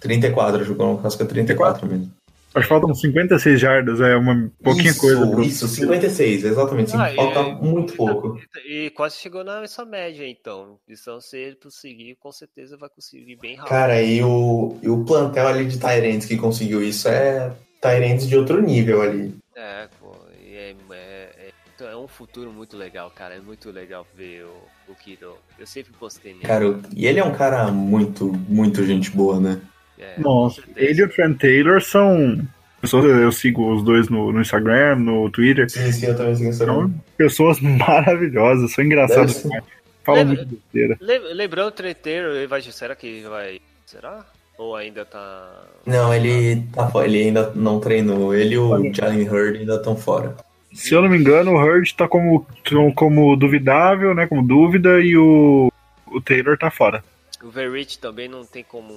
34, o Gronkowski é 34 mesmo. Acho que faltam 56 jardas, é uma pouquinha isso, coisa. pro- Isso, 56, exatamente. Ah, falta e- muito pouco. E quase chegou nessa média, então. Então, se ele conseguir, com certeza vai conseguir bem rápido. Cara, e o, e o plantel ali de Tyrants que conseguiu isso é Tyrants de outro nível ali. É, pô, e é, é, é, então é um futuro muito legal, cara. É muito legal ver o, o Kido. Eu sempre postei nele. Cara, e ele é um cara muito, muito gente boa, né? É, Nossa, ele e o Trent Taylor são. Pessoas, eu sigo os dois no, no Instagram, no Twitter. Sim, sim, eu também sei São pessoas maravilhosas, são engraçadas. Falam muito besteira. Le- lembrando o treteiro, ele vai. Será que vai. Será? Ou ainda tá. Não, ele, tá, ele ainda não treinou. Ele e o Jalen Hurd ainda estão fora. Se eu não me engano, o Hurd tá como, como duvidável, né? Como dúvida, e o, o Taylor tá fora. O Verrich também não tem como.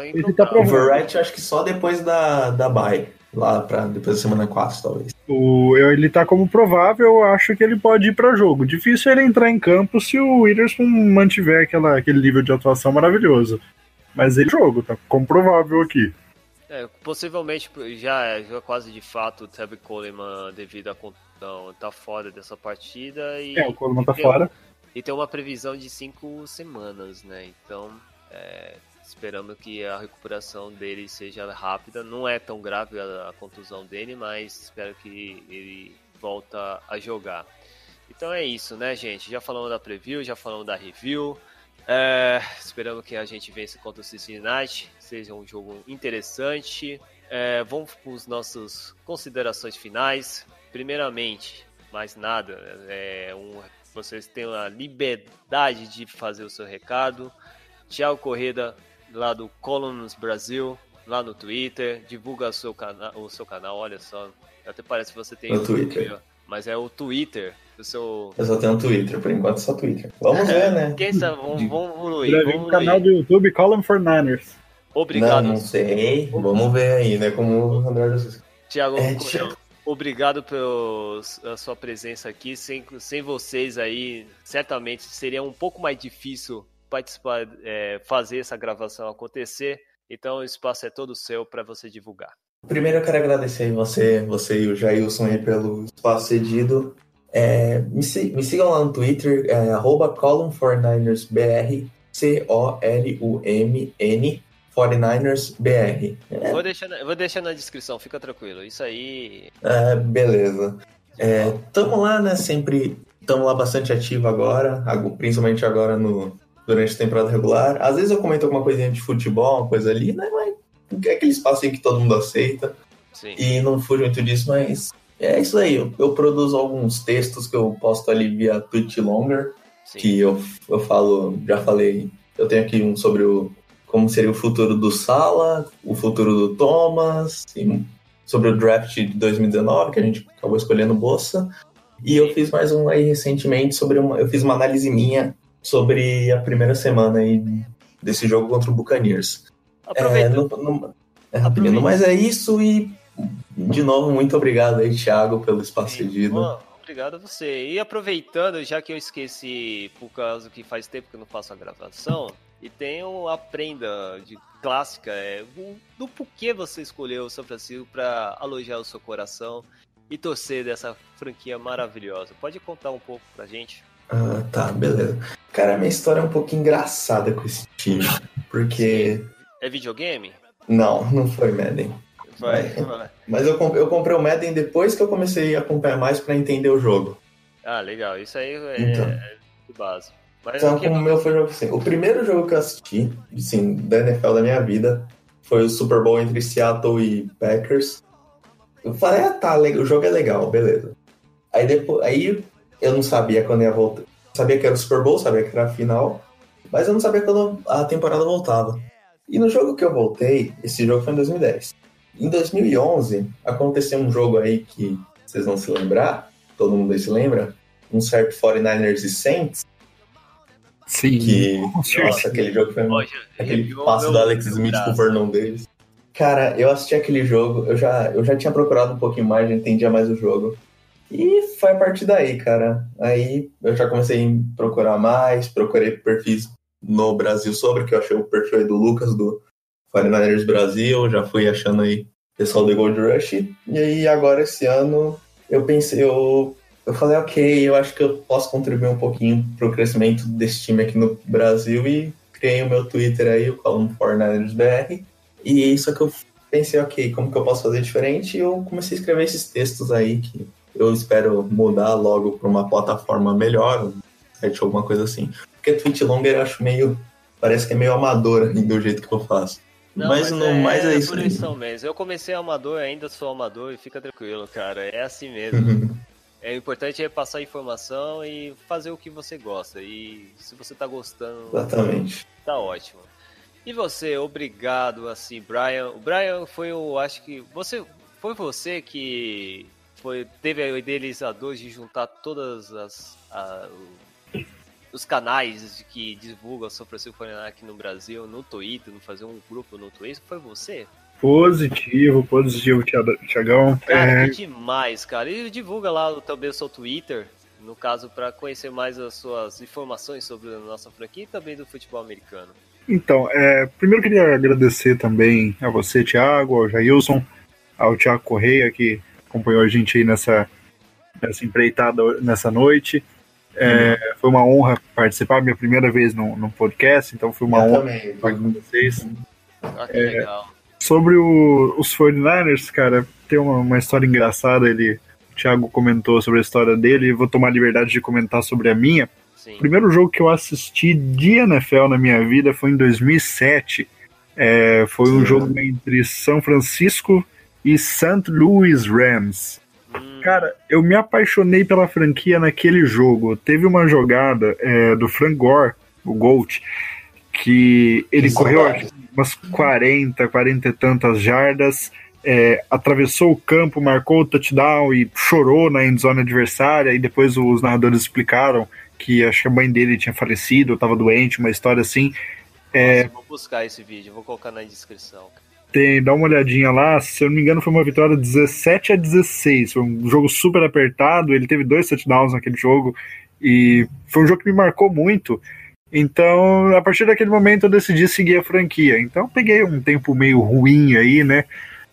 Tá Ele tá O improvável. Verrett acho que só depois da, da bye. Lá pra depois da semana 4, talvez. O, ele tá como provável, eu acho que ele pode ir pra jogo. Difícil ele entrar em campo se o Witherspoon mantiver aquela, aquele nível de atuação maravilhoso. Mas ele jogo, tá como provável aqui. É, possivelmente já, já quase de fato o Tevin Coleman, devido à contusão, tá fora dessa partida e, É, o Coleman tá tem- fora. e tem uma previsão de cinco semanas, né? Então, é, esperamos que a recuperação dele seja rápida. Não é tão grave a, a contusão dele, mas espero que ele volta a jogar. Então é isso, né, gente? Já falamos da preview, já falamos da review. É, esperamos que a gente vença contra o Cincinnati, seja um jogo interessante. É, vamos para as nossas considerações finais. Primeiramente, mais nada, é um, vocês têm a liberdade de fazer o seu recado. Tiago Correda, lá do Columns Brasil, lá no Twitter, divulga o seu, cana o seu canal, olha só, até parece que você tem No Twitter. ó, mas é o Twitter do seu... Eu só tenho um Twitter, por enquanto só Twitter. Vamos ver, né? Quem sabe, vamos, vamos evoluir, vamos um canal evoluir. do YouTube Column for Niners. Obrigado, Não, não sei. Vamos ver aí, né? Como o André. Tiago É, obrigado pela sua presença aqui. Sem, sem vocês aí, certamente seria um pouco mais difícil participar, é, fazer essa gravação acontecer. Então o espaço é todo seu para você divulgar. Primeiro eu quero agradecer você, você e o Jailson aí pelo espaço cedido. É, me, me sigam lá no Twitter, é, arroba column49ersbr, C-O-L-U-M-N 49ersbr. É, Vou deixar, vou deixar na descrição, fica tranquilo. Isso aí. é, beleza. É, tamo lá, né? Sempre tamo lá bastante ativo agora, principalmente agora no, durante a temporada regular. Às vezes eu comento alguma coisinha de futebol, uma coisa ali, né? Mas é aquele espaço aí que todo mundo aceita. Sim. E não fujo muito disso, mas é isso aí. Eu, eu produzo alguns textos que eu posto ali via Twitch Longer, Sim. que eu, eu falo, já falei, eu tenho aqui um sobre o como seria o futuro do Sala, o futuro do Thomas, e sobre o draft de 2019, que a gente acabou escolhendo Bolsa. E eu fiz mais um aí recentemente sobre uma. Eu fiz uma análise minha sobre a primeira semana aí desse jogo contra o Buccaneers. É, não, não- é rapidinho, mas é isso e de novo, muito obrigado aí, Thiago, pelo espaço cedido. Obrigado a você. E aproveitando, já que eu esqueci, por causa que faz tempo que eu não faço a gravação, e tenho a prenda de clássica, é do porquê você escolheu o São Francisco para alojar o seu coração e torcer dessa franquia maravilhosa. Pode contar um pouco pra gente? Ah, tá, beleza. Cara, minha história é um pouco engraçada com esse time, porque. É videogame? Não, não foi Madden. Vai, Vai. vai. Mas eu, eu comprei o Madden depois que eu comecei a acompanhar mais pra entender o jogo. Ah, legal. Isso aí é, Então. é de base. Mas Então, como o meu foi jogo assim. O primeiro jogo que eu assisti, assim, da NFL da minha vida, foi o Super Bowl entre Seattle e Packers. Eu falei, ah, tá, o jogo é legal, beleza. Aí depois, aí eu não sabia quando ia voltar. Sabia que era o Super Bowl, sabia que era a final, mas eu não sabia quando a temporada voltava. E no jogo que eu voltei, esse jogo foi em 2010. Em 2011, aconteceu um jogo aí que vocês vão se lembrar, todo mundo aí se lembra, um certo 49ers e Saints, Sim. que, nossa, aquele jogo foi Roger, aquele passo do Alex Smith pro Vernon Davis. Cara, eu assisti aquele jogo, eu já, eu já tinha procurado um pouquinho mais, já entendia mais o jogo. E foi a partir daí, cara. Aí eu já comecei a procurar mais, procurei perfis no Brasil sobre, que eu achei o perfil aí do Lucas, do 49ers Brasil, já fui achando aí pessoal do Gold Rush. E aí agora esse ano eu pensei, eu, eu falei, ok, eu acho que eu posso contribuir um pouquinho pro crescimento desse time aqui no Brasil e criei o meu Twitter aí, o Column 49ers BR. E só que eu pensei, ok, como que eu posso fazer diferente? E eu comecei a escrever esses textos aí que eu espero mudar logo para uma plataforma melhor, um site alguma coisa assim. Porque Tweet Longer eu acho meio. Parece que é meio amador assim, do jeito que eu faço. Não, mas, mas, não, é, mais é é isso. isso mesmo. Eu comecei amador, ainda sou amador e fica tranquilo, cara. É assim mesmo. é o importante é passar informação e fazer o que você gosta. E se você tá gostando, Exatamente. tá ótimo. E você, obrigado, assim, Brian. O Brian foi o, acho que você foi você que foi teve a idealizador de juntar todas as a- o- os canais que divulgam São Francisco 49 aqui no Brasil, no Twitter, não fazer um grupo no Twitter, foi você? Positivo, positivo, Thiagão. Cara, É, demais, cara. E divulga lá também o seu Twitter, no caso, para conhecer mais as suas informações sobre a nossa franquia e também do futebol americano. Então, é, primeiro queria agradecer também a você, Thiago, ao Jailson, ao Thiago Correia, que acompanhou a gente aí nessa, nessa empreitada nessa noite. É, Foi uma honra participar, minha primeira vez no, no podcast, então foi uma Eu honra também. estar com vocês. Ah, que legal. Sobre o- os 49ers, cara, tem uma, uma história engraçada. Ele, o Thiago comentou sobre a história dele, e vou tomar a liberdade de comentar sobre a minha. Sim. O primeiro jogo que eu assisti de NFL na minha vida foi em 2007. É, foi um Sim. jogo entre São Francisco e St. Louis Rams. Hum, Cara, eu me apaixonei pela franquia naquele jogo. Teve uma jogada é, do Frank Gore, o Gold, que ele Que correu umas 40, 40 e tantas jardas, é, atravessou o campo, marcou o touchdown e chorou na endzone adversária. E depois os narradores explicaram que acho que a mãe dele tinha falecido, estava doente, uma história assim. nossa, vou buscar esse vídeo, vou colocar na descrição. Tem, dá uma olhadinha lá, se eu não me engano, foi uma vitória 17 a 16. Foi um jogo super apertado. Ele teve dois touchdowns naquele jogo e foi um jogo que me marcou muito. Então, a partir daquele momento, eu decidi seguir a franquia. Então, peguei um tempo meio ruim aí, né?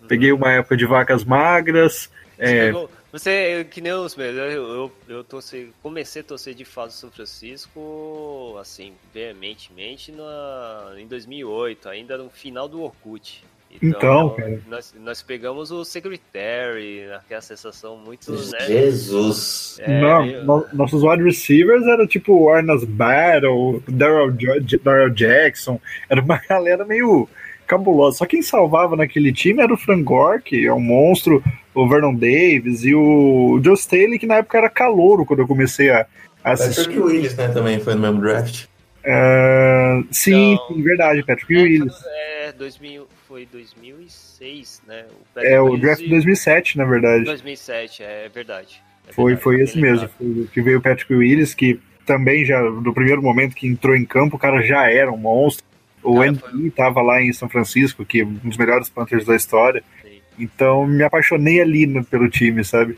Peguei uma época de vacas magras. Você, É, pegou- você, que nem os meus, eu, eu, eu torci- comecei a torcer de fato São Francisco, assim, veementemente na, em 2008, ainda no final do Orkut. Então, cara. Nós, nós pegamos o Secretary, aquela sensação muito, né? Jesus. É, não, eu- no- nossos wide receivers era tipo o Arnas Battle, Daryl Daryl Jackson. Era uma galera meio cabulosa. Só quem salvava naquele time era o Frank Gore, que é um monstro, o Vernon Davis e o Joe Staley, que na época era calouro quando eu comecei a, a assistir. Patrick Willis, né, também foi no mesmo draft. Uh, sim, Não. sim, verdade, Patrick É, Willis. É, 2000, foi 2006, né? O É, o draft de 2007, na verdade. 2007, é verdade. É Foi, verdade, foi esse mesmo. Foi, que veio o Patrick Willis, que também já, no primeiro momento que entrou em campo, o cara já era um monstro. O Andy estava lá em São Francisco, que é um dos melhores Panthers da história. Sim, Então me apaixonei ali no- pelo time, sabe?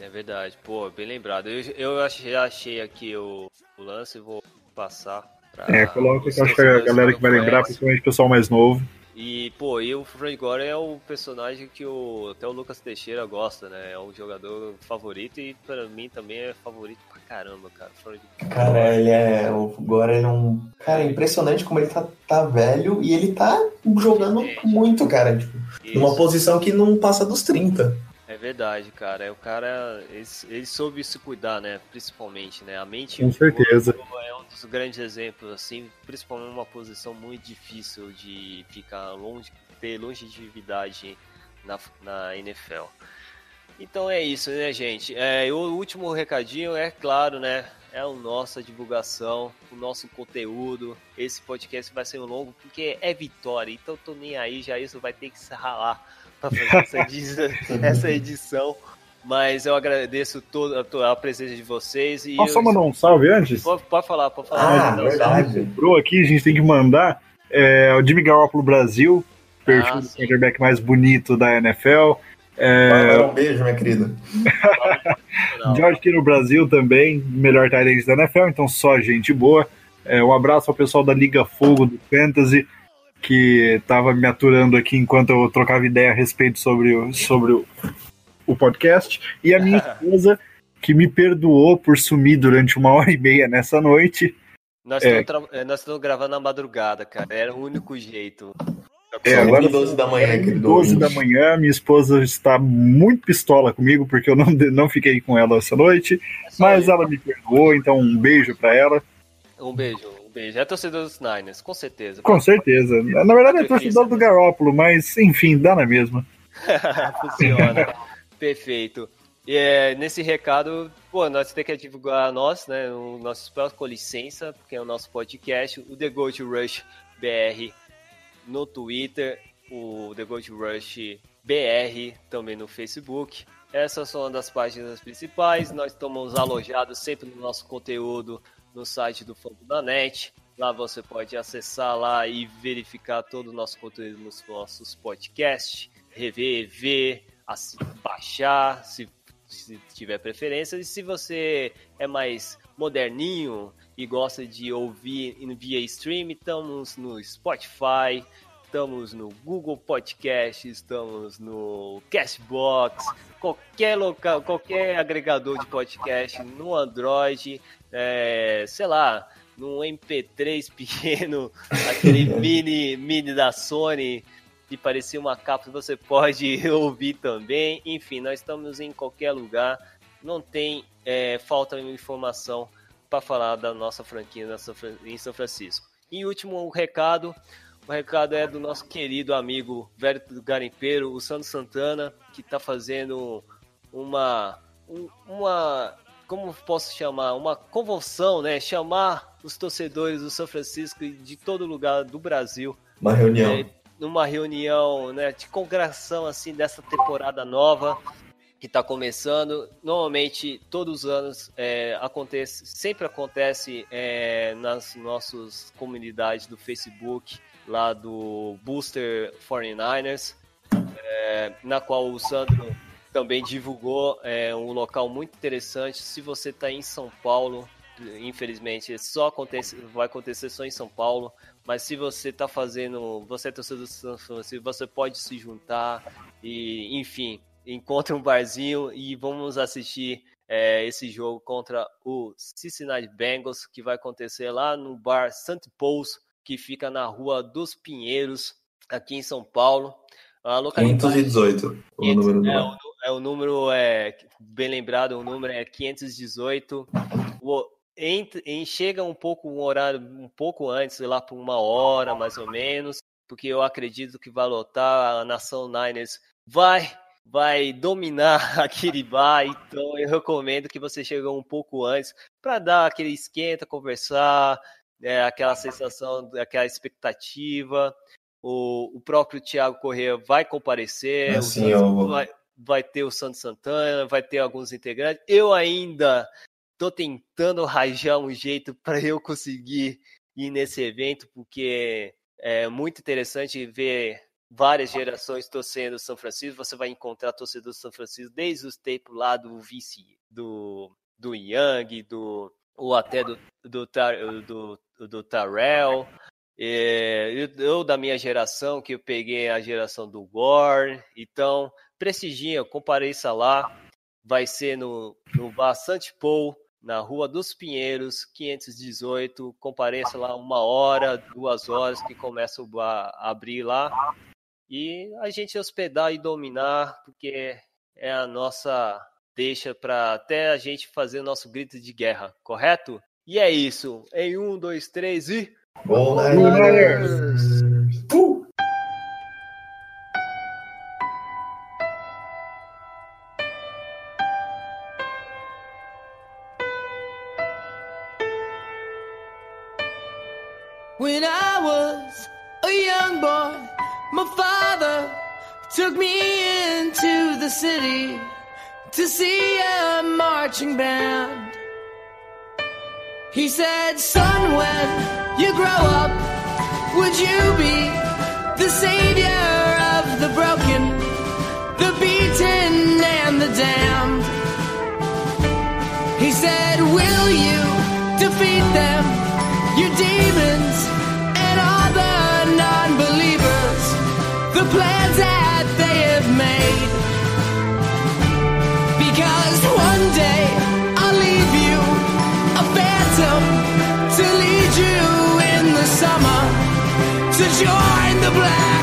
É verdade, pô, bem lembrado. Eu, eu achei, já achei aqui o, o lance e vou passar pra. É, coloca que eu acho que a galera que vai não lembrar, principalmente o pessoal mais novo. E, pô, e o Frank Gore é o personagem que o, até o Lucas Teixeira gosta, né? É um jogador favorito e pra mim também é favorito pra caramba, cara. Frank Cara, ele é. o- Agora ele é um. Cara, é impressionante como ele tá, tá velho e ele tá jogando muito, cara. Tipo, numa posição que não passa dos 30. É verdade, cara. É o cara, ele, ele soube se cuidar, né? Principalmente, né? A mente Com certeza. Grandes exemplos, assim, principalmente numa posição muito difícil de ficar longe, ter longevidade na, na NFL. Então é isso, né, gente? É, o último recadinho é claro, né? É a nossa divulgação, o nosso conteúdo. Esse podcast vai ser longo porque é vitória. Então tô nem aí, já isso vai ter que se ralar para fazer essa edição, essa edição. Mas eu agradeço toda a, presença de vocês. E Posso só eu- mandar um salve antes? Pode, pode falar, pode falar. Ah, um verdade. Lembrou aqui, a gente tem que mandar é, o Jimmy Garoppolo Brasil, perfil Ah, do quarterback mais bonito da NFL. É, um beijo, minha querida. George Kittle Brasil também, melhor tight da NFL, então só gente boa. É, um abraço ao pessoal da Liga Fogo do Fantasy, que estava me aturando aqui enquanto eu trocava ideia a respeito sobre o, sobre o, o podcast. E a minha esposa, que me perdoou por sumir durante uma hora e meia nessa noite. Nós É. estamos tra- nós estamos gravando na madrugada, cara. Era o único jeito. É, agora 12 da manhã, querido. 12 da manhã, minha esposa está muito pistola comigo, porque eu não, não fiquei com ela essa noite, É mas isso. ela me perdoou, então um beijo para ela. Um beijo, um beijo. É torcedor dos Niners, com certeza. Com certeza. Na verdade é torcedor do Garópolo, mas enfim, dá na mesma. Funciona. Perfeito. E é, nesse recado, pô, nós temos que divulgar nós, né? O nosso espaço, com licença, porque é o nosso podcast, o The Gold Rush BR no Twitter, o The Gold Rush BR também no Facebook. Essas são das páginas principais. Nós estamos alojados sempre no nosso conteúdo no site do Fango da Net. Lá você pode acessar lá e verificar todo o nosso conteúdo nos nossos podcasts, rever, ver, assi- baixar, se, se tiver preferência. E se você é mais moderninho e gosta de ouvir via stream, estamos no Spotify, estamos no Google Podcast, estamos no Castbox, qualquer local, qualquer agregador de podcast no Android, é, sei lá, num MP3 pequeno, aquele mini, mini da Sony que parecia uma capa, você pode ouvir também. Enfim, nós estamos em qualquer lugar, não tem é, falta de informação para falar da nossa franquia em São Francisco. E último recado, o recado é do nosso querido amigo velho garimpeiro, o Sandro Santana, que está fazendo uma, um- uma, como posso chamar, uma convulsão, né? Chamar os torcedores do São Francisco e de todo lugar do Brasil Uma reunião. é, numa reunião né, de congregação assim dessa temporada nova que está começando. Normalmente, todos os anos é, acontece, sempre acontece é, nas nossas comunidades do Facebook, lá do Booster 49ers, é, na qual o Sandro também divulgou é, um local muito interessante. Se você está em São Paulo, infelizmente, só acontece, vai acontecer só em São Paulo. Mas se você está fazendo, você é torcedor do São Francisco, você pode se juntar e, enfim, encontre um barzinho e vamos assistir é, esse jogo contra o Cincinnati Bengals, que vai acontecer lá no bar St. Paul's, que fica na Rua dos Pinheiros, aqui em São Paulo. A localidade 518, o 500, número do é, o, é, o número é bem lembrado, o número é 518. O, em- chega um pouco um horário um pouco antes, sei lá por uma hora mais ou menos. porque eu acredito que vai lotar, a nação Niners vai vai dominar a Kiribá, então eu recomendo que você chegue um pouco antes para dar aquele esquenta, conversar, né, aquela sensação, aquela expectativa. O, o próprio Thiago Corrêa vai comparecer, Assim, vai, vai ter o Santos Santana, vai ter alguns integrantes. Eu ainda tô tentando rajar um jeito para eu conseguir ir nesse evento, porque é muito interessante ver várias gerações torcendo São Francisco. Você vai encontrar torcedores do São Francisco desde os tempos lá do vice, do, do Young, do, ou até do, do, do, do, Tarell. É, eu, eu, da minha geração, que eu peguei a geração do Gore. Então, prestigia, compareça lá. Vai ser no, no Bar Paul na Rua dos Pinheiros, 518. Compareça lá uma hora, duas horas que começa a abrir lá. E a gente hospedar e dominar, porque é a nossa deixa para até a gente fazer o nosso grito de guerra, correto? E é isso. Em um, dois, três e. Go Niners! Took me into the city to see a marching band. He said, Son, when you grow up, would you be the savior of the broken, the beaten, and the damned? He said, Will you defeat them, your demons, and all the non believers, the plans made. Because one day I'll leave you a phantom to lead you in the summer to join the black.